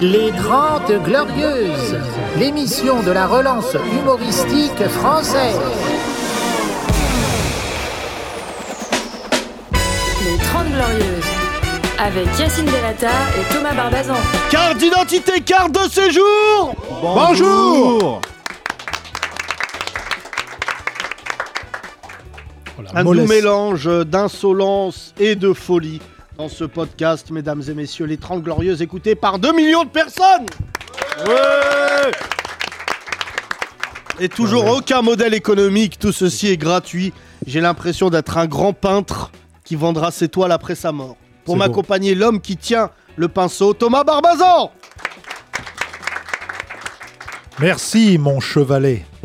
Les Grandes Glorieuses, l'émission de la relance humoristique française. Les 30 Glorieuses, avec Yacine Delata et Thomas Barbazan. Carte d'identité, carte de séjour. Bonjour. Un doux mélange d'insolence et de folie dans ce podcast, mesdames et messieurs, les 30 Glorieuses, écoutées par 2 millions de personnes Ouais Et toujours aucun modèle économique, tout ceci est gratuit. J'ai l'impression d'être un grand peintre qui vendra ses toiles après sa mort. Pour m'accompagner, l'homme qui tient le pinceau, Thomas Barbazan Merci, mon chevalet.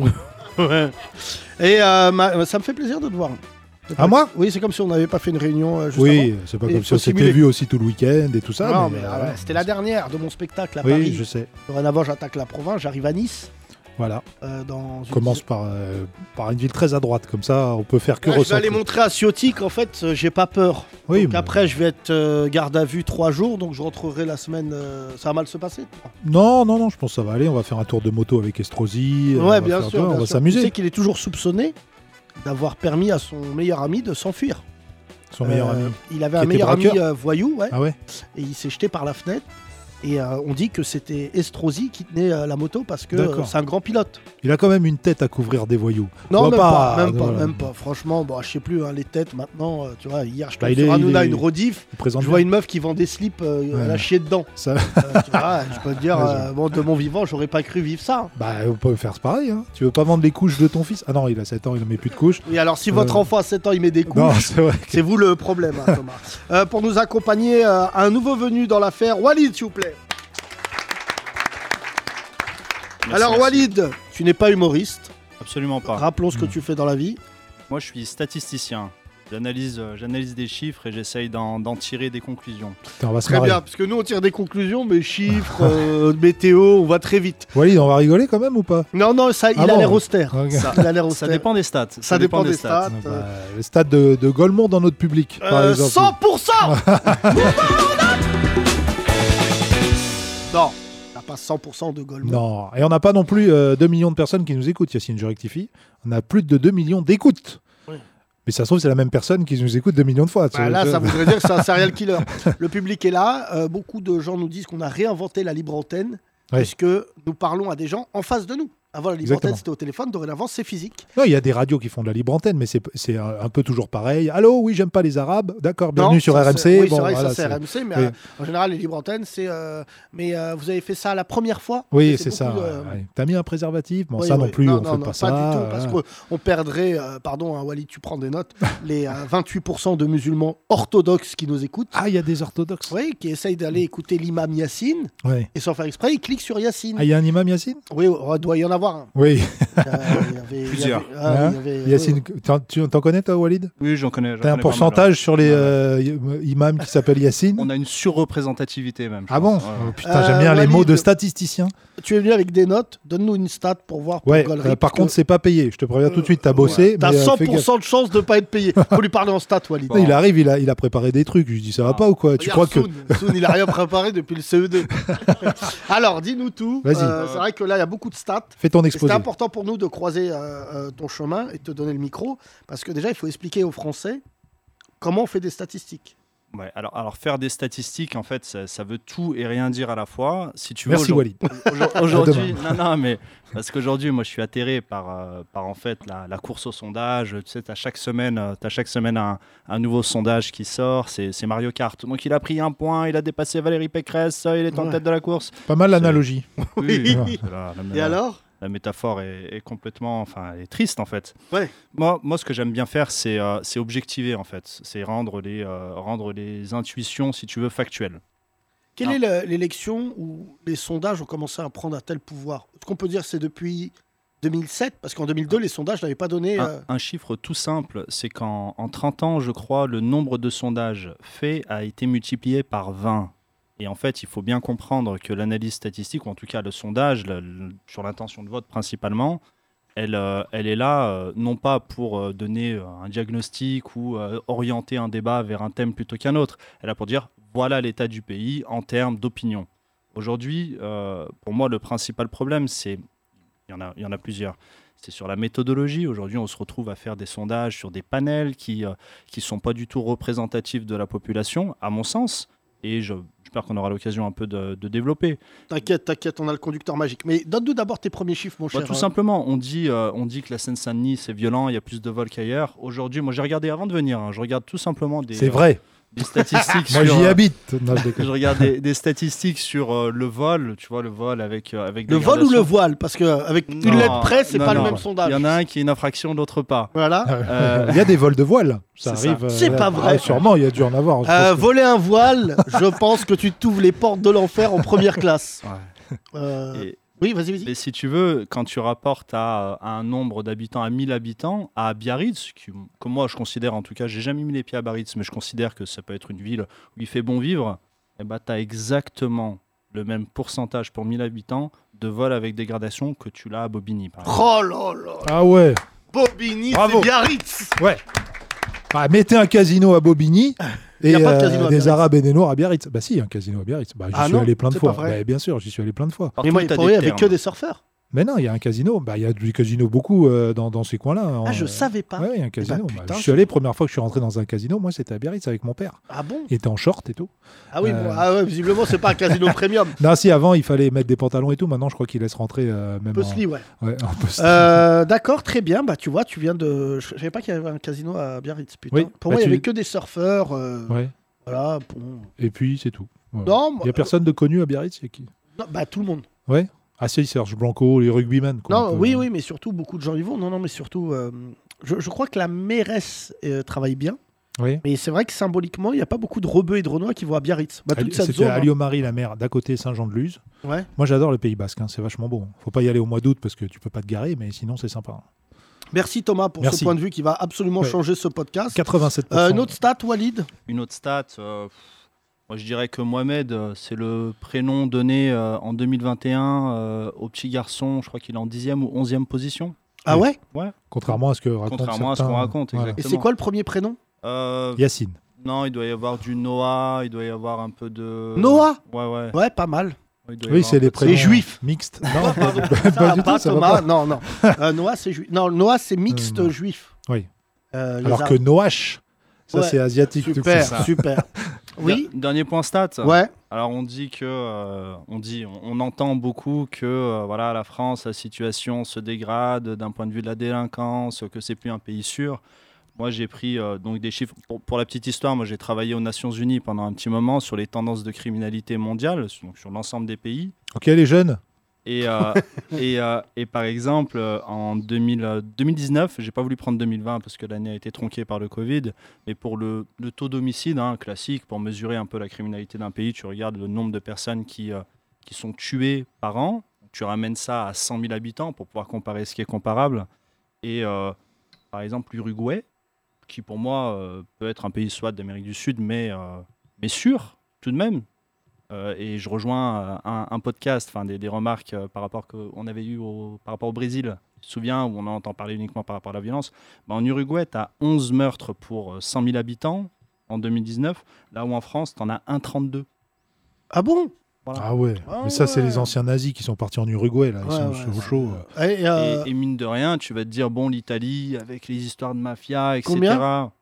Et euh, ma- ça me fait plaisir de te voir. À moi Oui, c'est comme si on n'avait pas fait une réunion euh, juste Oui, avant. c'est pas Et comme si on s'était vu aussi tout le week-end et tout ça. non, mais, mais euh, ah ouais, c'était la dernière de mon spectacle à Oui, Paris. je sais. Dorénavant, j'attaque la province, j'arrive à Nice. Voilà. euh, dans On une- commence par, euh, par une ville très à droite, comme ça, on peut faire que Ouais, je vais aller montrer à Ciotti qu'en fait, euh, j'ai pas peur. Oui, donc mais- après, je vais être euh, garde à vue trois jours, donc je rentrerai la semaine. euh, ça va mal se passer Non, non, non, je pense que ça va aller. On va faire un tour de moto avec Estrosi. euh, Ouais, bien sûr. on va sûr. Tu sais s'amuser. qu'il est toujours soupçonné d'avoir permis à son meilleur ami de s'enfuir. Son meilleur Euh, ami. Il avait un meilleur ami braqueur euh, voyou, ouais, Ah ouais et il s'est jeté par la fenêtre. Et euh, on dit que c'était Estrosi qui tenait euh, la moto parce que euh, c'est un grand pilote. Il a quand même une tête à couvrir des voyous. Non, On même va pas, même pas, voilà. même pas. Franchement, bon, je sais plus, hein, les têtes maintenant, euh, tu vois, hier je Bah, tombe sur Hanouna, est- une rediff, je vois bien. une meuf qui vend des slips, euh, Ouais. a chié dedans. Ça- Euh, tu vois, je peux te dire, euh, bon, de mon vivant, j'aurais pas cru vivre ça. Bah, on peut faire pareil. Hein. Tu veux pas vendre les couches de ton fils? Ah non, il a 7 ans, il ne met plus de couches. Et alors, si votre Euh, enfant à 7 ans, il met des couches, c'est c'est vous le problème, hein, Thomas. Euh, pour nous accompagner, euh, un nouveau venu dans l'affaire, Walid, s'il vous plaît. Merci, alors, merci. Walid, tu n'es pas humoriste. Absolument pas. Rappelons ce que tu fais dans la vie. Moi, je suis statisticien. J'analyse, euh, j'analyse des chiffres et j'essaye d'en, d'en tirer des conclusions. Putain, on va se Très marrer. bien, parce que nous, on tire des conclusions, mais chiffres, euh, météo, on va très vite. Walid, on va rigoler quand même ou pas? Non, non, ça, il Ah a bon l'air austère. Ok. Ça, Il a l'air ça austère. dépend des stats. Ça dépend des stats. Ah bah, le stade de, de Golemont dans notre public, par Euh, exemple. 100% Non, pas 100% de Golemont. Non, et on n'a pas non plus euh, 2 millions de personnes qui nous écoutent, Yacine, je rectifie. On a plus de 2 millions d'écoutes. Oui. Mais ça se trouve, c'est la même personne qui nous écoute 2 millions de fois. Bah, là, ça voudrait dire que c'est un serial killer. Le public est là. euh, beaucoup de gens nous disent qu'on a réinventé la libre antenne, Ouais. puisque nous parlons à des gens en face de nous. Avant, la libre Exactement. antenne, c'était au téléphone. Dorénavant, c'est physique. Non, il y a des radios qui font de la libre antenne, mais c'est un, peu toujours pareil. Allô, oui, j'aime pas les Arabes. D'accord, bienvenue Non, sur RMC. c'est- Oui, Bon, c'est vrai que voilà, ça, c'est RMC, mais oui. euh, en général, les libres antennes, c'est. euh, mais euh, vous avez fait ça la première fois Oui, C'est ça. ouais. T'as mis un préservatif Bon, Oui, ça non plus, non, on non, fait non, pas ça. du tout, parce voilà. qu'on perdrait, pardon, hein, Walid, tu prends des notes, les euh, 28% de musulmans orthodoxes qui nous écoutent, Ah, il y a des orthodoxes. oui, qui essayent d'aller écouter l'imam Yassine, et sans faire exprès, ils cliquent sur Yassine. Ah, il y a un imam Yacine? Oui, il doit y en avoir un. Oui. Euh, il y avait- il y Plusieurs. ah, Hein Yacine, tu t'en connais toi, Walid? Oui, j'en connais. T'as un pourcentage sur les euh, imams qui s'appellent Yacine? On a une surreprésentativité même. Ah bon. Oh, Putain, j'aime Euh, bien les Walid. mots de statisticien. Tu es venu avec des notes, donne-nous une stat pour voir. pour Ouais, euh, par contre, que- c'est pas payé. Je te préviens tout de suite, t'as bossé. T'as mais, euh, fais gaffe. 100% de chance de pas être payé. Faut lui parler en stat, Walid. Il arrive, il a, il a préparé des trucs. Je lui dis, ça va Ah. pas ou quoi Tu crois que. Soun, il a rien préparé depuis le CE2. Alors, dis-nous tout. Vas-y. Euh, c'est vrai que là, il y a beaucoup de stats. Fais ton exposé. C'était important pour nous de croiser euh, ton chemin et de te donner le micro. Parce que déjà, il faut expliquer aux Français comment on fait des statistiques. Ouais, alors, alors faire des statistiques, en fait, ça, ça veut tout et rien dire à la fois. Si tu veux, Merci, aujourd'hui- Walid. Aujourd- Aujourd'hui, non, non, mais parce qu'aujourd'hui, moi, je suis atterré par, euh, par en fait la, la course au sondage. Tu sais, as chaque semaine, euh, t'as chaque semaine un, un nouveau sondage qui sort. C'est Mario Kart. Donc, il a pris un point, il a dépassé Valérie Pécresse, il est en Ouais. tête de la course. Pas mal l'analogie. Oui, Oui. Et alors? La métaphore est, est complètement, enfin, elle est triste en fait. Ouais. Moi, moi, ce que j'aime bien faire, c'est euh, objectiver en fait. C'est rendre les, euh, rendre les intuitions, si tu veux, factuelles. Quelle est le- l'élection où les sondages ont commencé à prendre un tel pouvoir? Ce qu'on peut dire, c'est depuis 2007, parce qu'en 2002, les sondages n'avaient pas donné. Un, euh, un chiffre tout simple, c'est qu'en en 30 ans, je crois, le nombre de sondages faits a été multiplié par 20. Et en fait, il faut bien comprendre que l'analyse statistique, ou en tout cas le sondage, sur l'intention de vote principalement, elle, euh, elle est là euh, non pas pour euh, donner un diagnostic ou orienter un débat vers un thème plutôt qu'un autre. Elle est là pour dire voilà l'état du pays en termes d'opinion. Aujourd'hui, pour moi, le principal problème, c'est. Il y, en a, il y en a plusieurs. C'est sur la méthodologie. Aujourd'hui, on se retrouve à faire des sondages sur des panels qui ne sont pas du tout représentatifs de la population, à mon sens. Et je- j'espère qu'on aura l'occasion un peu de, de développer. T'inquiète, t'inquiète, on a le conducteur magique. Mais donne-nous d'abord tes premiers chiffres, mon Bah, cher. tout euh, simplement, on dit, euh, on dit que la Seine-Saint-Denis, c'est violent, il y a plus de vols qu'ailleurs. Aujourd'hui, moi j'ai regardé avant de venir, hein, je regarde tout simplement des, C'est vrai. Des statistiques Moi, sur, j'y euh, habite. Non, je regarde des, des statistiques sur euh, le vol, tu vois, le vol avec, euh, avec Le vol ou le voile? Parce que euh, avec une lettre près, c'est non, pas non. le même sondage. Il y en a un qui est une infraction, l'autre pas. Voilà. Euh, Il y a des vols de voile. Ça c'est ça. arrive. euh, C'est pas ah, vrai. sûrement, il y a dû en avoir. Euh, que- voler un voile, je pense que tu t'ouvres les portes de l'enfer en première classe. Euh, Et- Oui, vas-y, vas-y. Mais si tu veux, quand tu rapportes à, à un nombre d'habitants, à 1000 habitants, à Biarritz, qui, que moi je considère en tout cas, j'ai jamais mis les pieds à Biarritz, mais je considère que ça peut être une ville où il fait bon vivre, et bah, tu as exactement le même pourcentage pour 1000 habitants de vols avec dégradation que tu l'as à Bobigny. par exemple. Oh là là Ah ouais. Bobigny, Bravo. c'est Biarritz Ouais. Bah, mettez un casino à Bobigny Y et a pas de euh, à des Biarritz. Arabes et des Noirs à Biarritz. Bah si, il y a un casino à Biarritz. Bah, j'y Ah suis non, allé plein de c'est fois. pas vrai. Bah, bien sûr, j'y suis allé plein de fois. Mais moi, pour eux, avec termes. que des surfeurs. Mais non, il y a un casino. Bah, il y a du casino beaucoup euh, dans, dans ces coins-là. Ah, hein. je savais pas. Ouais, il y a un casino. bah, Bah, putain, je je- suis allé, première fois que je suis rentré dans un casino, moi c'était à Biarritz avec mon père. Ah bon? Il était en short et tout. Ah oui, Euh. bon, ah ouais, visiblement, c'est pas un casino premium. Non, si avant il fallait mettre des pantalons et tout, maintenant je crois qu'il laisse rentrer euh, même ouais. en, ouais, en Euh, D'accord, très bien. Bah, tu vois, tu viens de. Je savais pas qu'il y avait un casino à Biarritz, putain. Oui, Pour bah, moi, il y tu- avait que des surfeurs. euh, Ouais. Voilà. bon. Et puis c'est tout. Il moi- y a personne de connu à Biarritz, c'est qui? Non, bah, tout le monde. Ouais. Ah si, Serge Blanco, les rugbymen. quoi, Non, oui, oui, mais surtout, beaucoup de gens y vont. Non, non, mais surtout, euh, je, je crois que la mairesse euh, travaille bien. Oui. Mais c'est vrai que symboliquement, il n'y a pas beaucoup de rebeux et de renois qui vont à Biarritz. Bah, C'était zone. hein. Alio-Marie, la mer, d'à côté Saint-Jean-de-Luz. Ouais. Moi j'adore le Pays Basque, hein, c'est vachement beau. Faut pas y aller au mois d'août parce que tu peux pas te garer, mais sinon c'est sympa. Merci Thomas pour ce point de vue qui va absolument Ouais. changer ce podcast. 87%. Euh, une autre stat, Walid? Une autre stat, euh, moi je dirais que Mohamed, euh, c'est le prénom donné euh, en 2021 euh, au petit garçon, je crois qu'il est en 10e ou 11e position. Ah Oui. ouais? Contrairement à ce que racontent Contrairement à ce qu'on raconte, voilà. Et c'est quoi le premier prénom? Euh, Yacine. Non, il doit y avoir du Noah, il doit y avoir un peu de... Noah? Ouais, ouais. Ouais, pas mal. Oui, c'est les prénoms juifs. mixtes. Non, pardon. pas, Ça du pas, tout, ça va Thomas. pas. Non, non. Euh, Noah, c'est juif. Non, Noah, c'est mixte Euh, juif. Oui. Euh, les Alors que. Noach, ça Ouais. c'est asiatique. Super, ça. super. Oui Der- Dernier point stat. Ouais. Alors on dit que, euh, on dit, on, on entend beaucoup que euh, voilà la France, la situation se dégrade d'un point de vue de la délinquance, que c'est plus un pays sûr. Moi j'ai pris euh, donc des chiffres pour, pour la petite histoire. Moi j'ai travaillé aux Nations Unies pendant un petit moment sur les tendances de criminalité mondiale, donc sur l'ensemble des pays. Ok, les jeunes? Et, euh, et, euh, et par exemple, euh, en 2000, euh, 2019, j'ai pas voulu prendre 2020 parce que l'année a été tronquée par le Covid, mais pour le, le taux d'homicide hein, classique, pour mesurer un peu la criminalité d'un pays, tu regardes le nombre de personnes qui, qui sont tuées par an, tu ramènes ça à 100 000 habitants pour pouvoir comparer ce qui est comparable. Et euh, par exemple, l'Uruguay, qui pour moi euh, peut être un pays soit d'Amérique du Sud, mais, euh, mais sûr tout de même, euh, et je rejoins euh, un, un podcast, enfin des, des remarques euh, par rapport qu'on avait eu au, par rapport au Brésil. Tu te souviens où on entend parler uniquement par rapport à la violence? Bah, en Uruguay, tu as 11 meurtres pour euh, 100 000 habitants en 2019, là où en France, tu en as 1,32. Ah bon? Ah ouais. Ah Mais ça, c'est les anciens nazis qui sont partis en Uruguay là. Ils Ouais, sont ouais, chauds. Et, euh, Et, et mine de rien, tu vas te dire, bon, l'Italie, avec les histoires de mafia, etc. Combien?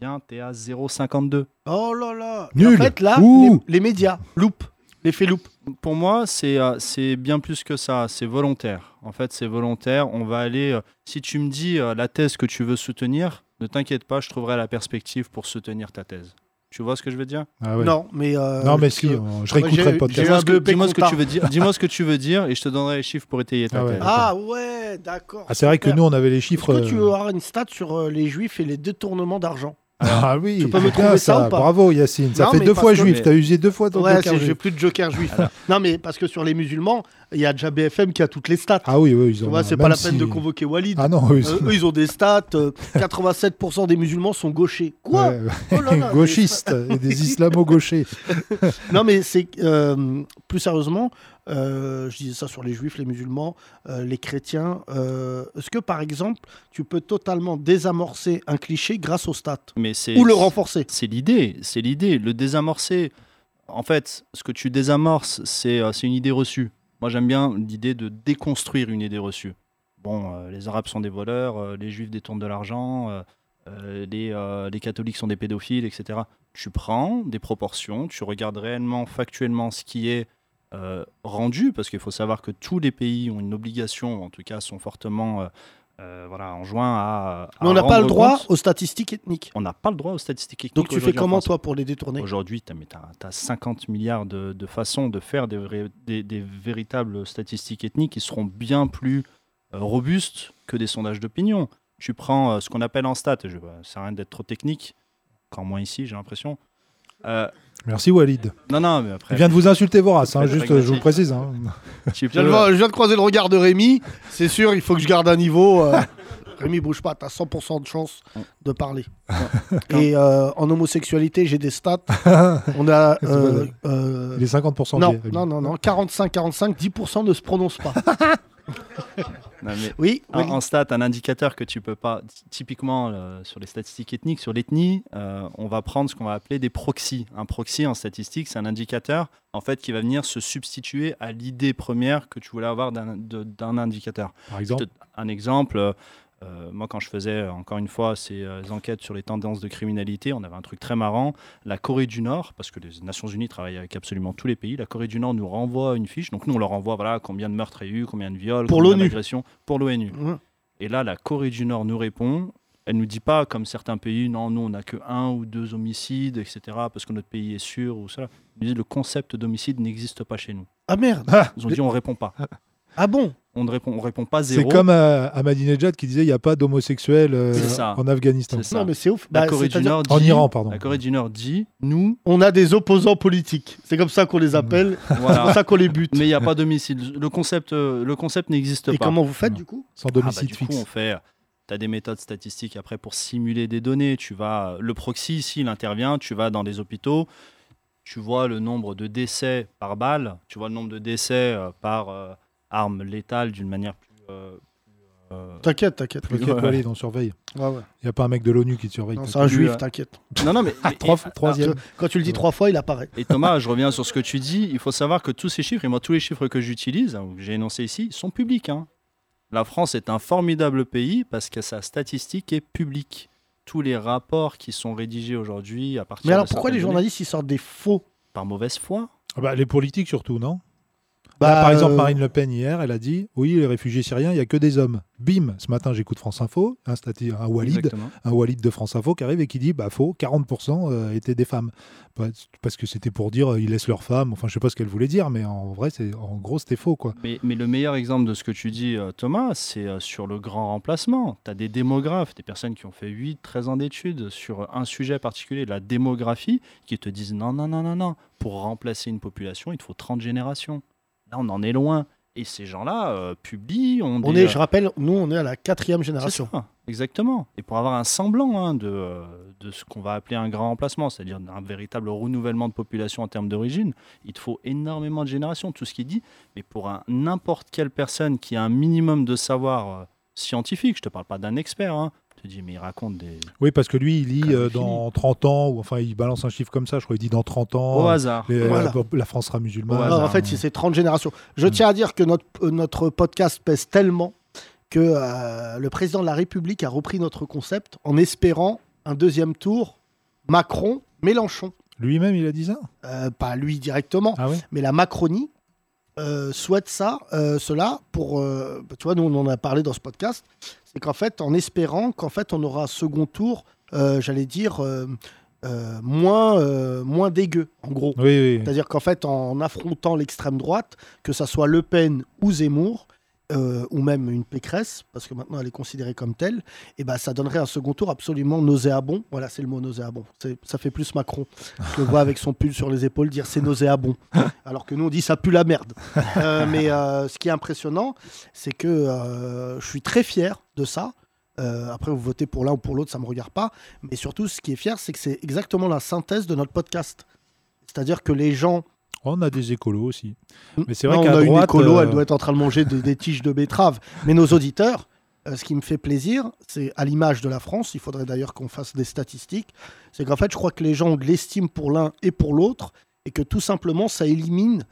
Bien, tu es à 0,52. Oh là là Nul. En fait, là, les, les médias, loupe, l'effet loupe. Pour moi, c'est euh, c'est bien plus que ça. C'est volontaire. En fait, c'est volontaire. On va aller. euh, si tu me dis euh, la thèse que tu veux soutenir, ne t'inquiète pas, je trouverai la perspective pour soutenir ta thèse. Tu vois ce que je veux dire? Ah ouais. Non, mais. euh, Non, mais si, que- je réécouterai le podcast. Dis-moi ce dis-moi ce que tu veux dire. Dis-moi ce que tu veux dire et je te donnerai les chiffres pour étayer ta Ah ouais. thèse. Ah ouais, d'accord. Ah, c'est vrai que nous, on avait les Est-ce chiffres. que tu euh, auras une stat sur les juifs et les détournements d'argent? Ah oui, Tu peux me bien trouver ça ou pas Bravo Yacine, ça Non, fait deux fois que- juif, mais- t'as usé deux fois ton Ouais, joker juif. j'ai plus de joker juif. non, mais parce que sur les musulmans, il y a déjà BFM qui a toutes les stats. Ah oui, oui, ils tu ont. vois, c'est pas la si- peine de convoquer Walid. Ah non, ils Euh, eux, ils ont des stats. euh, 87% des musulmans sont gauchers. Quoi Ouais, Oh là là, gauchistes et des islamo-gauchers. Non, mais c'est euh, plus sérieusement, euh, je disais ça sur les juifs, les musulmans, euh, les chrétiens. euh, Est-ce que par exemple, tu peux totalement désamorcer un cliché grâce aux stats Mais ou le renforcer? C'est l'idée, c'est l'idée. Le désamorcer, en fait, ce que tu désamorces, c'est euh, une idée reçue. Moi, j'aime bien l'idée de déconstruire une idée reçue. Bon, euh, les Arabes sont des voleurs, euh, les Juifs détournent de l'argent, euh, euh, les, euh, les catholiques sont des pédophiles, etc. Tu prends des proportions, tu regardes réellement, factuellement ce qui est euh, rendu, parce qu'il faut savoir que tous les pays ont une obligation, en tout cas sont fortement euh, euh, voilà, enjoints à. à Mais on n'a pas le droit compte. aux statistiques ethniques. On n'a pas le droit aux statistiques ethniques. Donc tu fais comment toi pour les détourner? Aujourd'hui, tu as, 50 milliards de, de façons de faire des, des- des véritables statistiques ethniques qui seront bien plus euh, robustes que des sondages d'opinion. Tu prends ce qu'on appelle en stats, je, bah, ça sert à rien d'être trop technique, encore moins ici, j'ai l'impression. Euh, Merci Walid. non, non, mais Il après, vient de vous insulter Vorace, hein, juste, je vous le précise. hein. tu Je viens, de peux- voir- je viens de croiser le regard de Rémi. C'est sûr, il faut que je garde un niveau. euh, Rémi, bouge pas, t'as 100% de chance de parler. Et euh, en homosexualité, j'ai des stats. On a. euh, euh, Il est 50% non, non, non, non, 45-45, 10% ne se prononcent pas. non, mais Oui, En, en stat, un indicateur que tu peux pas, typiquement euh, sur les statistiques ethniques, sur l'ethnie, euh, on va prendre ce qu'on va appeler des proxys. Un proxy en statistique, c'est un indicateur en fait qui va venir se substituer à l'idée première que tu voulais avoir d'un indicateur. Par exemple. Un exemple, euh, moi quand je faisais euh, encore une fois ces euh, enquêtes sur les tendances de criminalité, on avait un truc très marrant. La Corée du Nord, parce que les Nations Unies travaillent avec absolument tous les pays, la Corée du Nord nous renvoie une fiche. Donc nous on leur envoie voilà combien de meurtres il y a eu, combien de viols, Pour combien d'agressions pour l'ONU. Ouais. Et là, la Corée du Nord nous répond. Elle nous dit pas, comme certains pays, non, nous, on n'a que un ou deux homicides, etc., parce que notre pays est sûr ou ça. Ils disent le concept d'homicide n'existe pas chez nous. Ah merde. Ils ont dit on répond pas. Ah bon On ne répond, on répond pas C'est zéro. comme euh, Ahmadinejad qui disait il n'y a pas d'homosexuels euh, C'est en Afghanistan. C'est ça. Non, mais c'est ouf. La Bah, Corée du c'est-à-dire- Nord dit, En Iran, pardon. La Corée du Nord dit, nous, On a des opposants politiques. C'est comme ça qu'on les appelle. C'est voilà. comme ça qu'on les bute. mais il n'y a pas d'homicide. Le concept, euh, le concept n'existe Et pas. comment vous faites du coup Sans Ah bah, domicile du coup, on fait. Tu as des méthodes statistiques après pour simuler des données. Tu vas, le proxy, s'il intervient, tu vas dans les hôpitaux, tu vois le nombre de décès par balle, tu vois le nombre de décès euh, par euh, arme létale d'une manière plus. euh, euh, T'inquiète, t'inquiète. T'inquiète, Ouais. Walid, on surveille. Ouais, ouais. Il n'y a pas un mec de l'ONU qui te surveille. Non, c'est un juif, euh, t'inquiète. Non, non, mais. et- Trois- et- troisième. Quand tu le dis trois fois, il apparaît. Et Thomas, je reviens sur ce que tu dis. Il faut savoir que tous ces chiffres, et moi tous les chiffres que j'utilise, hein, que j'ai énoncés ici, sont publics. hein. La France est un formidable pays parce que sa statistique est publique. Tous les rapports qui sont rédigés aujourd'hui à partir Mais alors de pourquoi les journalistes ils sortent des faux? Par mauvaise foi Ah bah, les politiques surtout, non? Bah, Là, Par exemple, euh, Marine Le Pen hier, elle a dit oui, les réfugiés syriens, il n'y a que des hommes. Bim, ce matin j'écoute France Info, un, stati- un Walid, Exactement. un Walid de France Info qui arrive et qui dit bah faux, 40% euh, étaient des femmes. Pas- Parce que c'était pour dire euh, ils laissent leurs femmes. Enfin, je sais pas ce qu'elle voulait dire, mais en vrai, c'est en gros c'était faux quoi. Mais, mais le meilleur exemple de ce que tu dis, Thomas, c'est sur le grand remplacement. Tu as des démographes, des personnes qui ont fait 8, 13 ans d'études sur un sujet particulier, la démographie, qui te disent non, non, non, non, non, pour remplacer une population, il te faut 30 générations. Là, on en est loin. Et ces gens-là euh, publient, ont On des, est, euh, je rappelle, nous on est à la quatrième génération. ça, exactement. Et pour avoir un semblant hein, de, euh, de ce qu'on va appeler un grand remplacement, c'est-à-dire un véritable renouvellement de population en termes d'origine, il te faut énormément de générations, tout ce qui est dit. Mais pour un- n'importe quelle personne qui a un minimum de savoir euh, scientifique, je te parle pas d'un expert, hein, te dis, mais il raconte des. Oui, parce que lui, il lit euh, dans 30 ans, ou enfin il balance un chiffre comme ça, je crois, il dit dans 30 ans. Au euh, hasard. les- Voilà. la, la France sera musulmane. Au Non, hasard. en fait, c'est 30 générations. Je tiens à dire que notre, euh, notre podcast pèse tellement que euh, le président de la République a repris notre concept en espérant un deuxième tour Macron-Mélenchon. Lui-même, il a dit ça? Euh, pas lui directement, Ah oui mais la Macronie euh, souhaite ça, euh, cela pour, euh, tu vois, nous on en a parlé dans ce podcast, c'est qu'en fait, en espérant qu'en fait on aura un second tour, euh, j'allais dire euh, euh, moins, moins dégueu, en gros. Oui, oui. C'est-à-dire qu'en fait, en affrontant l'extrême droite, que ça soit Le Pen ou Zemmour, euh, ou même une Pécresse, parce que maintenant elle est considérée comme telle, et ben ça donnerait un second tour absolument nauséabond. Voilà, c'est le mot nauséabond. Ça fait plus Macron. Je le vois avec son pull sur les épaules dire c'est nauséabond. Alors que nous on dit ça pue la merde. Euh, mais euh, ce qui est impressionnant, c'est que euh, je suis très fier de ça. Après, vous votez pour l'un ou pour l'autre, ça me regarde pas. Mais surtout, ce qui est fier, c'est que c'est exactement la synthèse de notre podcast. C'est-à-dire que les gens On a des écolos aussi. Mais c'est vrai qu'à on a une droite, écolo, euh, elle doit être en train de manger des, des tiges de betterave. Mais nos auditeurs, euh, ce qui me fait plaisir, c'est à l'image de la France, il faudrait d'ailleurs qu'on fasse des statistiques, c'est qu'en fait, je crois que les gens ont de l'estime pour l'un et pour l'autre, et que tout simplement ça élimine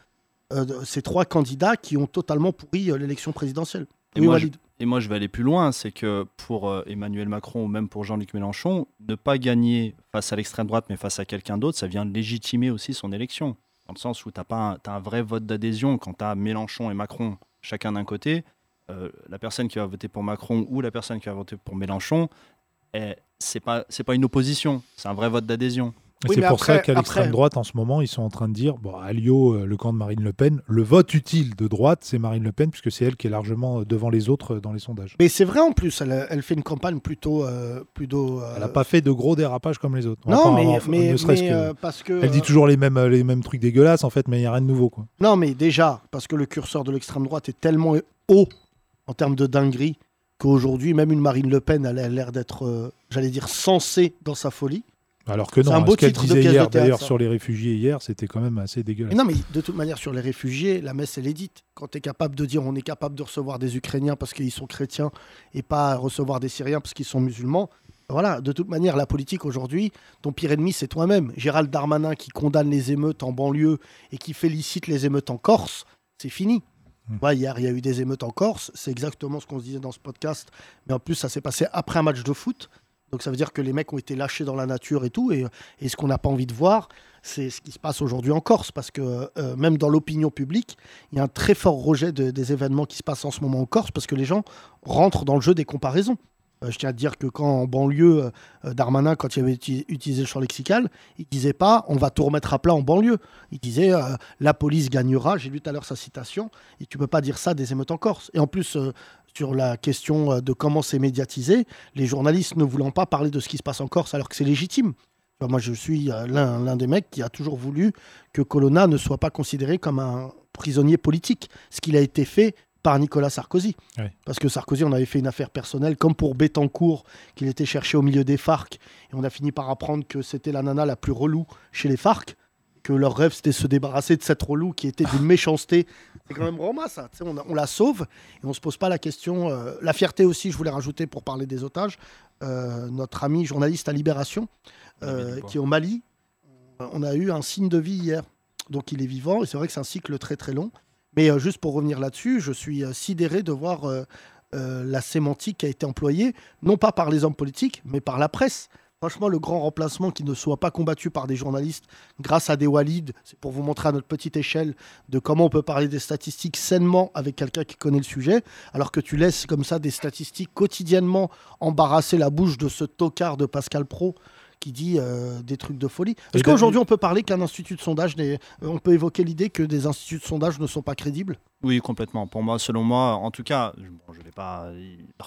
euh, ces trois candidats qui ont totalement pourri euh, l'élection présidentielle. Et oui, moi, je, et moi, je vais aller plus loin, c'est que pour euh, Emmanuel Macron ou même pour Jean-Luc Mélenchon, ne pas gagner face à l'extrême droite, mais face à quelqu'un d'autre, ça vient légitimer aussi son élection. Dans le sens où tu as, pas un, vrai vote d'adhésion quand tu as Mélenchon et Macron chacun d'un côté. euh, la personne qui va voter pour Macron ou la personne qui va voter pour Mélenchon, eh, c'est pas c'est pas une opposition, c'est un vrai vote d'adhésion. Oui, c'est pour ça qu'à l'extrême droite, en ce moment, ils sont en train de dire bon, Lyon, euh, le camp de Marine Le Pen, le vote utile de droite, c'est Marine Le Pen, puisque c'est elle qui est largement euh, devant les autres euh, dans les sondages. Mais c'est vrai en plus, elle, elle fait une campagne plutôt. euh, plutôt euh, Elle n'a pas fait de gros dérapages comme les autres. Non, mais, en- mais, ne mais, que- euh, parce que. Elle dit toujours les mêmes, les mêmes trucs dégueulasses, en fait, mais il n'y a rien de nouveau. Quoi. Non, mais déjà, parce que le curseur de l'extrême droite est tellement haut en termes de dinguerie qu'aujourd'hui, même une Marine Le Pen, elle a l'air d'être, j'allais dire, sensée dans sa folie. Alors que non, un hein, beau ce qu'elle disait hier, d'ailleurs, sur les réfugiés hier, c'était quand même assez Mais dégueulasse. non, mais de toute manière, sur les réfugiés, la messe, elle est dite. Quand tu es capable de dire on est capable de recevoir des Ukrainiens parce qu'ils sont chrétiens et pas recevoir des Syriens parce qu'ils sont musulmans, voilà, de toute manière, la politique aujourd'hui, ton pire ennemi, c'est toi-même. Gérald Darmanin qui condamne les émeutes en banlieue et qui félicite les émeutes en Corse, c'est fini. Hmm. Ouais, hier, il y a eu des émeutes en Corse, c'est exactement ce qu'on se disait dans ce podcast, mais en plus, ça s'est passé après un match de foot. Donc ça veut dire que les mecs ont été lâchés dans la nature et tout. Et, ce qu'on n'a pas envie de voir, c'est ce qui se passe aujourd'hui en Corse. Parce que euh, même dans l'opinion publique, il y a un très fort rejet de- des événements qui se passent en ce moment en Corse parce que les gens rentrent dans le jeu des comparaisons. Euh, je tiens à dire que quand en banlieue, euh, Darmanin, quand il avait uti- utilisé le champ lexical, il disait pas on va tout remettre à plat en banlieue. Il disait la police gagnera. J'ai lu tout à l'heure sa citation. Et tu peux pas dire ça des émeutes en Corse. Et en plus, sur la question euh, de comment c'est médiatisé, les journalistes ne voulant pas parler de ce qui se passe en Corse alors que c'est légitime. Moi, je suis euh, l'un des mecs qui a toujours voulu que Colonna ne soit pas considéré comme un prisonnier politique, ce qu'il a été fait par Nicolas Sarkozy. Parce que Sarkozy, on avait fait une affaire personnelle, comme pour Bettencourt, qu'il était cherché au milieu des FARC, et on a fini par apprendre que c'était la nana la plus relou chez les FARC, que leur rêve c'était de se débarrasser de cette relou qui était d'une méchanceté. C'est quand même Roma ça, on, a- on la sauve et on se pose pas la question. euh, la fierté aussi, je voulais rajouter pour parler des otages, euh, notre ami journaliste à Libération, euh, qui est au Mali, on a eu un signe de vie hier. Donc il est vivant et c'est vrai que c'est un cycle très très long. Mais juste pour revenir là-dessus, je suis sidéré de voir la sémantique qui a été employée, non pas par les hommes politiques, mais par la presse. Franchement, le grand remplacement qui ne soit pas combattu par des journalistes grâce à des walids, c'est pour vous montrer à notre petite échelle de comment on peut parler des statistiques sainement avec quelqu'un qui connaît le sujet, alors que tu laisses comme ça des statistiques quotidiennement embarrasser la bouche de ce tocard de Pascal Pro qui dit euh, des trucs de folie. Est-ce Et qu'aujourd'hui on peut parler qu'un institut de sondage, n'est- euh, on peut évoquer l'idée que des instituts de sondage ne sont pas crédibles Oui, complètement. Pour moi, selon moi, en tout cas, je- bon, je vais pas.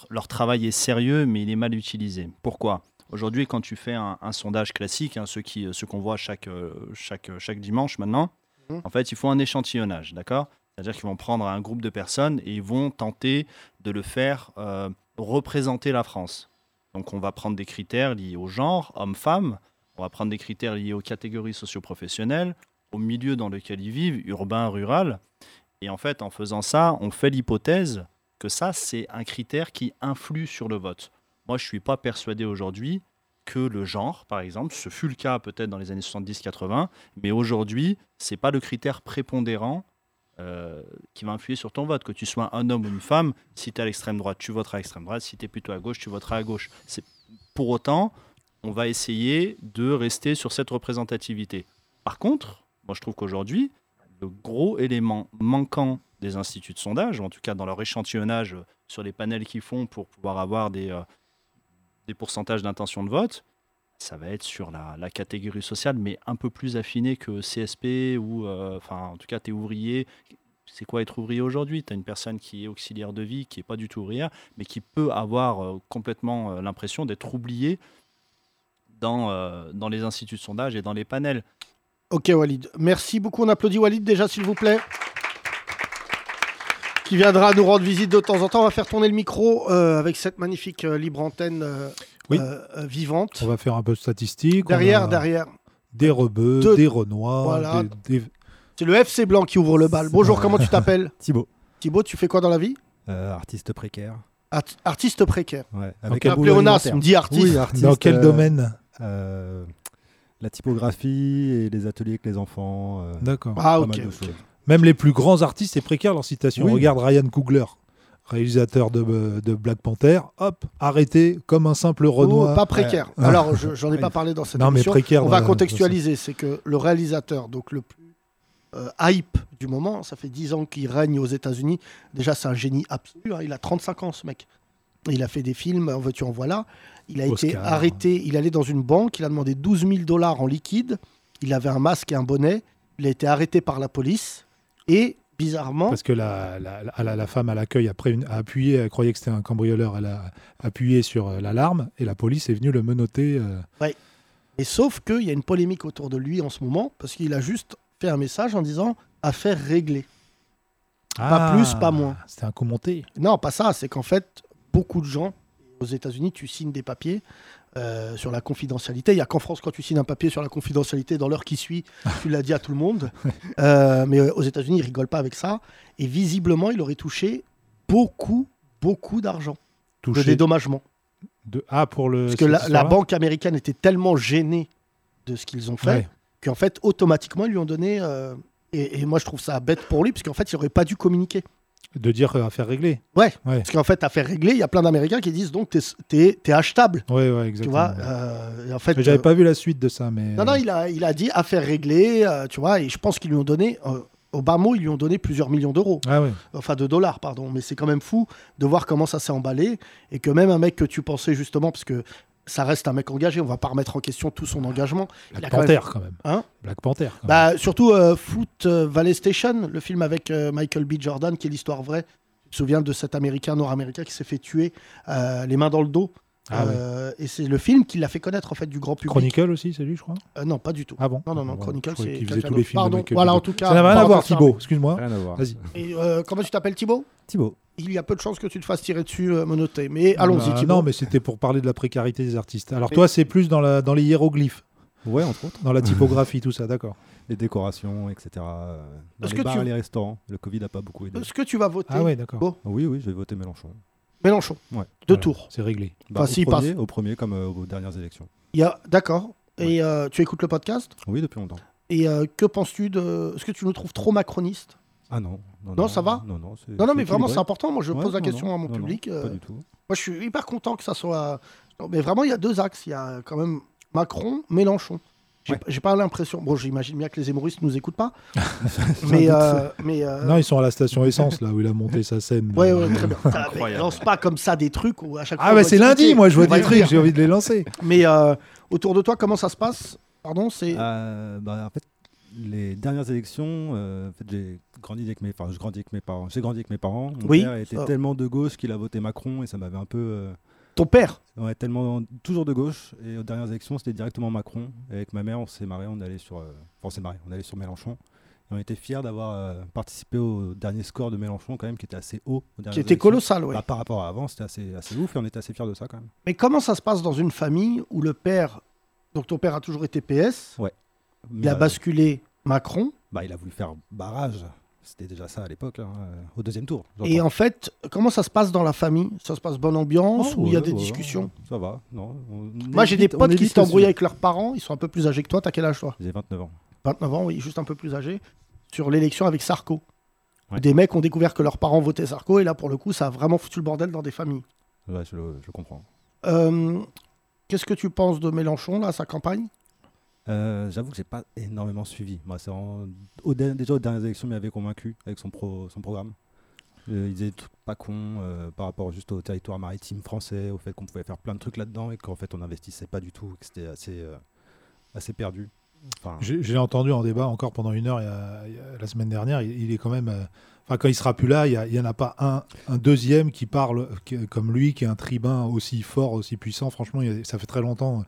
Leur travail est sérieux, mais il est mal utilisé. Pourquoi? Aujourd'hui, quand tu fais un, un sondage classique, hein, ceux qui, ceux qu'on voit chaque, euh, chaque, chaque dimanche maintenant, Mhm. en fait, il faut un échantillonnage, d'accord? C'est-à-dire qu'ils vont prendre un groupe de personnes et ils vont tenter de le faire euh, représenter la France. Donc, on va prendre des critères liés au genre, homme-femme. On va prendre des critères liés aux catégories socio-professionnelles, au milieu dans lequel ils vivent, urbain, rural. Et en fait, en faisant ça, on fait l'hypothèse que ça, c'est un critère qui influe sur le vote. Moi, je ne suis pas persuadé aujourd'hui que le genre, par exemple, ce fut le cas peut-être dans les années 70-80, mais aujourd'hui, c'est pas le critère prépondérant euh, qui va influer sur ton vote. Que tu sois un homme ou une femme, si tu es à l'extrême droite, tu voteras à l'extrême droite, si tu es plutôt à gauche, tu voteras à gauche. Pour autant, on va essayer de rester sur cette représentativité. Par contre, moi je trouve qu'aujourd'hui, le gros élément manquant des instituts de sondage, ou en tout cas dans leur échantillonnage sur les panels qu'ils font pour pouvoir avoir des, euh, des pourcentages d'intention de vote, ça va être sur la, catégorie sociale, mais un peu plus affiné que CSP ou, euh, enfin, en tout cas, tu es ouvrier. C'est quoi être ouvrier aujourd'hui? Tu as une personne qui est auxiliaire de vie, qui n'est pas du tout ouvrière, mais qui peut avoir euh, complètement euh, l'impression d'être oubliée dans, dans les instituts de sondage et dans les panels. Ok Walid, merci beaucoup. On applaudit Walid déjà s'il vous plaît. Qui viendra nous rendre visite de temps en temps. On va faire tourner le micro euh, avec cette magnifique euh, libre antenne euh, Oui. vivante. On va faire un peu de statistiques. Derrière, derrière. Des rebeux, des renois, Voilà. des- des- C'est le FC Blanc qui ouvre le bal. Bonjour, comment tu t'appelles Thibaut, Thibaut, tu fais quoi dans la vie euh, artiste précaire. Art- Artiste précaire. Ouais, quel un pléonasme, dit artiste. Oui, artiste, Dans quel euh, domaine euh, la typographie et les ateliers avec les enfants. euh, D'accord. Ah, pas ok. mal de ok. Même les plus grands artistes, c'est précaire leur citation. Oui. Regarde Ryan Coogler, réalisateur de, de Black Panther. Hop, arrêté comme un simple Oh, Renoir. pas précaire. Ouais. Alors, je- j'en ai pas parlé dans cette Non, mais précaire On va contextualiser. C'est que le réalisateur, donc le plus euh, hype du moment, ça fait 10 ans qu'il règne aux États-Unis. Déjà, c'est un génie absolu. hein. Il a 35 ans, ce mec. Il a fait des films, en veux-tu, en voilà. Il a été arrêté. Il allait dans une banque. Il a demandé 12 000 dollars en liquide. Il avait un masque et un bonnet. Il a été arrêté par la police. Et bizarrement, Parce que la, la, la- femme à l'accueil a, appuyé, elle croyait que c'était un cambrioleur, elle a appuyé sur euh, l'alarme et la police est venue le menotter. euh, Et sauf qu'il y a une polémique autour de lui en ce moment, parce qu'il a juste fait un message en disant affaire réglée. Pas plus, pas moins. Ah, C'était un commenté. Non, pas ça, c'est qu'en fait, beaucoup de gens, aux États-Unis, tu signes des papiers euh, sur la confidentialité. Il n'y a qu'en France, quand tu signes un papier sur la confidentialité, dans l'heure qui suit, tu l'as dit à tout le monde. Euh, mais euh, aux États-Unis, ils rigolent pas avec ça. Et visiblement, il aurait touché beaucoup, beaucoup d'argent de dédommagement. de... Ah, pour le. Parce que la, banque américaine était tellement gênée de ce qu'ils ont fait Ouais. qu'en fait, automatiquement, ils lui ont donné. euh, et, et moi, je trouve ça bête pour lui, parce qu'en fait, il n'aurait pas dû communiquer. De dire euh, affaire réglée. Ouais, Ouais. parce qu'en fait, affaire réglée, il y a plein d'Américains qui disent donc, t'es es, achetable. Ouais, ouais, Tu exactement. vois, ouais. euh, et en fait. Mais J'avais euh, pas vu la suite de ça, mais. Non, non, il a, il a dit affaire réglée, tu vois, et je pense qu'ils lui ont donné. au bas mot, ils lui ont donné plusieurs millions d'euros. Ah ouais. Enfin, de dollars, pardon. Mais c'est quand même fou de voir comment ça s'est emballé. Et que même un mec que tu pensais justement, parce que ça reste un mec engagé, on va pas remettre en question tout son engagement. Black a quand même- Panther, quand même. Hein Black Panther. quand même. Bah, surtout euh, Foot euh, Valley Station, le film avec euh, Michael B. Jordan, qui est l'histoire vraie. Tu te souviens de cet Américain, Nord-Américain, qui s'est fait tuer euh, les mains dans le dos. Ah ouais. Et c'est le film qui l'a fait connaître en fait du grand public. Chronicle aussi, c'est lui, je crois. Euh, non, pas du tout. Ah bon Non, non, non, Chronicle, c'est qu'il faisait tous les films de Pardon, voilà, en tout cas. Ça n'a rien à voir, Thibaut, excuse-moi. Rien à voir. Vas-y. Et euh, comment tu t'appelles Thibaut? Thibaut. Il y a peu de chances que tu te fasses tirer dessus, euh, monoté. Mais allons-y, Bah. Non, mais c'était pour parler de la précarité des artistes. Alors toi, c'est plus dans, la, dans les hiéroglyphes, Ouais, entre autres. dans la typographie, tout ça, d'accord. Les décorations, etc. Dans les que bars tu- et les restaurants. Le Covid n'a pas beaucoup aidé. Est-ce que tu vas voter Ah ouais, d'accord. Bon. Oui, oui, je vais voter Mélenchon. Mélenchon Ouais. Deux Voilà, tours. C'est réglé. Bah, Enfin, au, premier, passe. au premier, comme euh, aux dernières élections. Il y a... D'accord. Et euh, tu écoutes le podcast? Oui, depuis longtemps. Et euh, que penses-tu de. Est-ce que tu nous trouves trop macroniste? Ah non. Non, Non, ça va Non, non. c'est- Non, non, c'est mais vraiment, c'est important. Moi, je Ouais, pose la question non, à mon public. euh, Pas du tout. Moi, je suis hyper content que ça soit. Non, Mais vraiment, il y a deux axes. Il y a quand même Macron, Mélenchon. J'ai Ouais. pas l'impression. Bon, j'imagine bien que les hémoristes nous écoutent pas. mais. euh, mais euh, Non, ils sont à la station essence, là, où il a monté sa scène. Ouais, ouais, très bien. Ça, Lance pas comme ça des trucs où à chaque fois. Ah, on bah c'est lundi, moi, je vois des trucs, j'ai envie de les lancer. Mais euh, autour de toi, comment ça se passe? Pardon, c'est. Euh, bah, en fait, les dernières élections, euh, en fait, j'ai grandi avec mes, enfin, je grandis avec mes parents. J'ai grandi avec mes parents. Mon Oui, père était ça. tellement de gauche qu'il a voté Macron et ça m'avait un peu, euh, Ton père? ouais, tellement toujours de gauche. Et aux dernières élections, c'était directement Macron. Et avec ma mère, on s'est marré, on allait sur, euh, on s'est marré, on allait sur Mélenchon. Et on était fiers d'avoir participé au dernier score de Mélenchon quand même, qui était assez haut. qui était colossal, ouais. Bah, par rapport à avant, c'était assez, assez ouf et on était assez fiers de ça quand même. Mais comment ça se passe dans une famille où le père. Donc ton père a toujours été PS, il a euh, basculé Macron, bah, il a voulu faire barrage. C'était déjà ça à l'époque, hein, euh, au deuxième tour. et en fait, comment ça se passe dans la famille? Ça se passe bonne ambiance Oh, ou il y a des ouais, discussions? Ça va, non. on- on Moi, j'ai des potes qui sujet. avec leurs parents, ils sont un peu plus âgés que toi. T'as quel âge, toi? J'ai 29 ans. 29 ans, oui, juste un peu plus âgé, sur l'élection avec Sarko. Ouais. Des mecs ont découvert que leurs parents votaient Sarko, et là, pour le coup, ça a vraiment foutu le bordel dans des familles. Ouais, je, le- je le comprends. Euh, Qu'est-ce que tu penses de Mélenchon, là, sa campagne? Euh, J'avoue que j'ai pas énormément suivi. Moi, déjà aux dernières élections, il m'avait convaincu avec son, pro, son programme. Euh, il disait pas cons euh, par rapport juste au territoire maritime français, au fait qu'on pouvait faire plein de trucs là-dedans et qu'en fait on n'investissait pas du tout, que c'était assez, assez perdu. Enfin, J'ai entendu en débat encore pendant une heure la semaine dernière. Il, il est quand même. Enfin, quand il sera plus là, il n'y en a pas un, deuxième qui parle comme lui, qui est un tribun aussi fort, aussi puissant. Franchement, ça fait très longtemps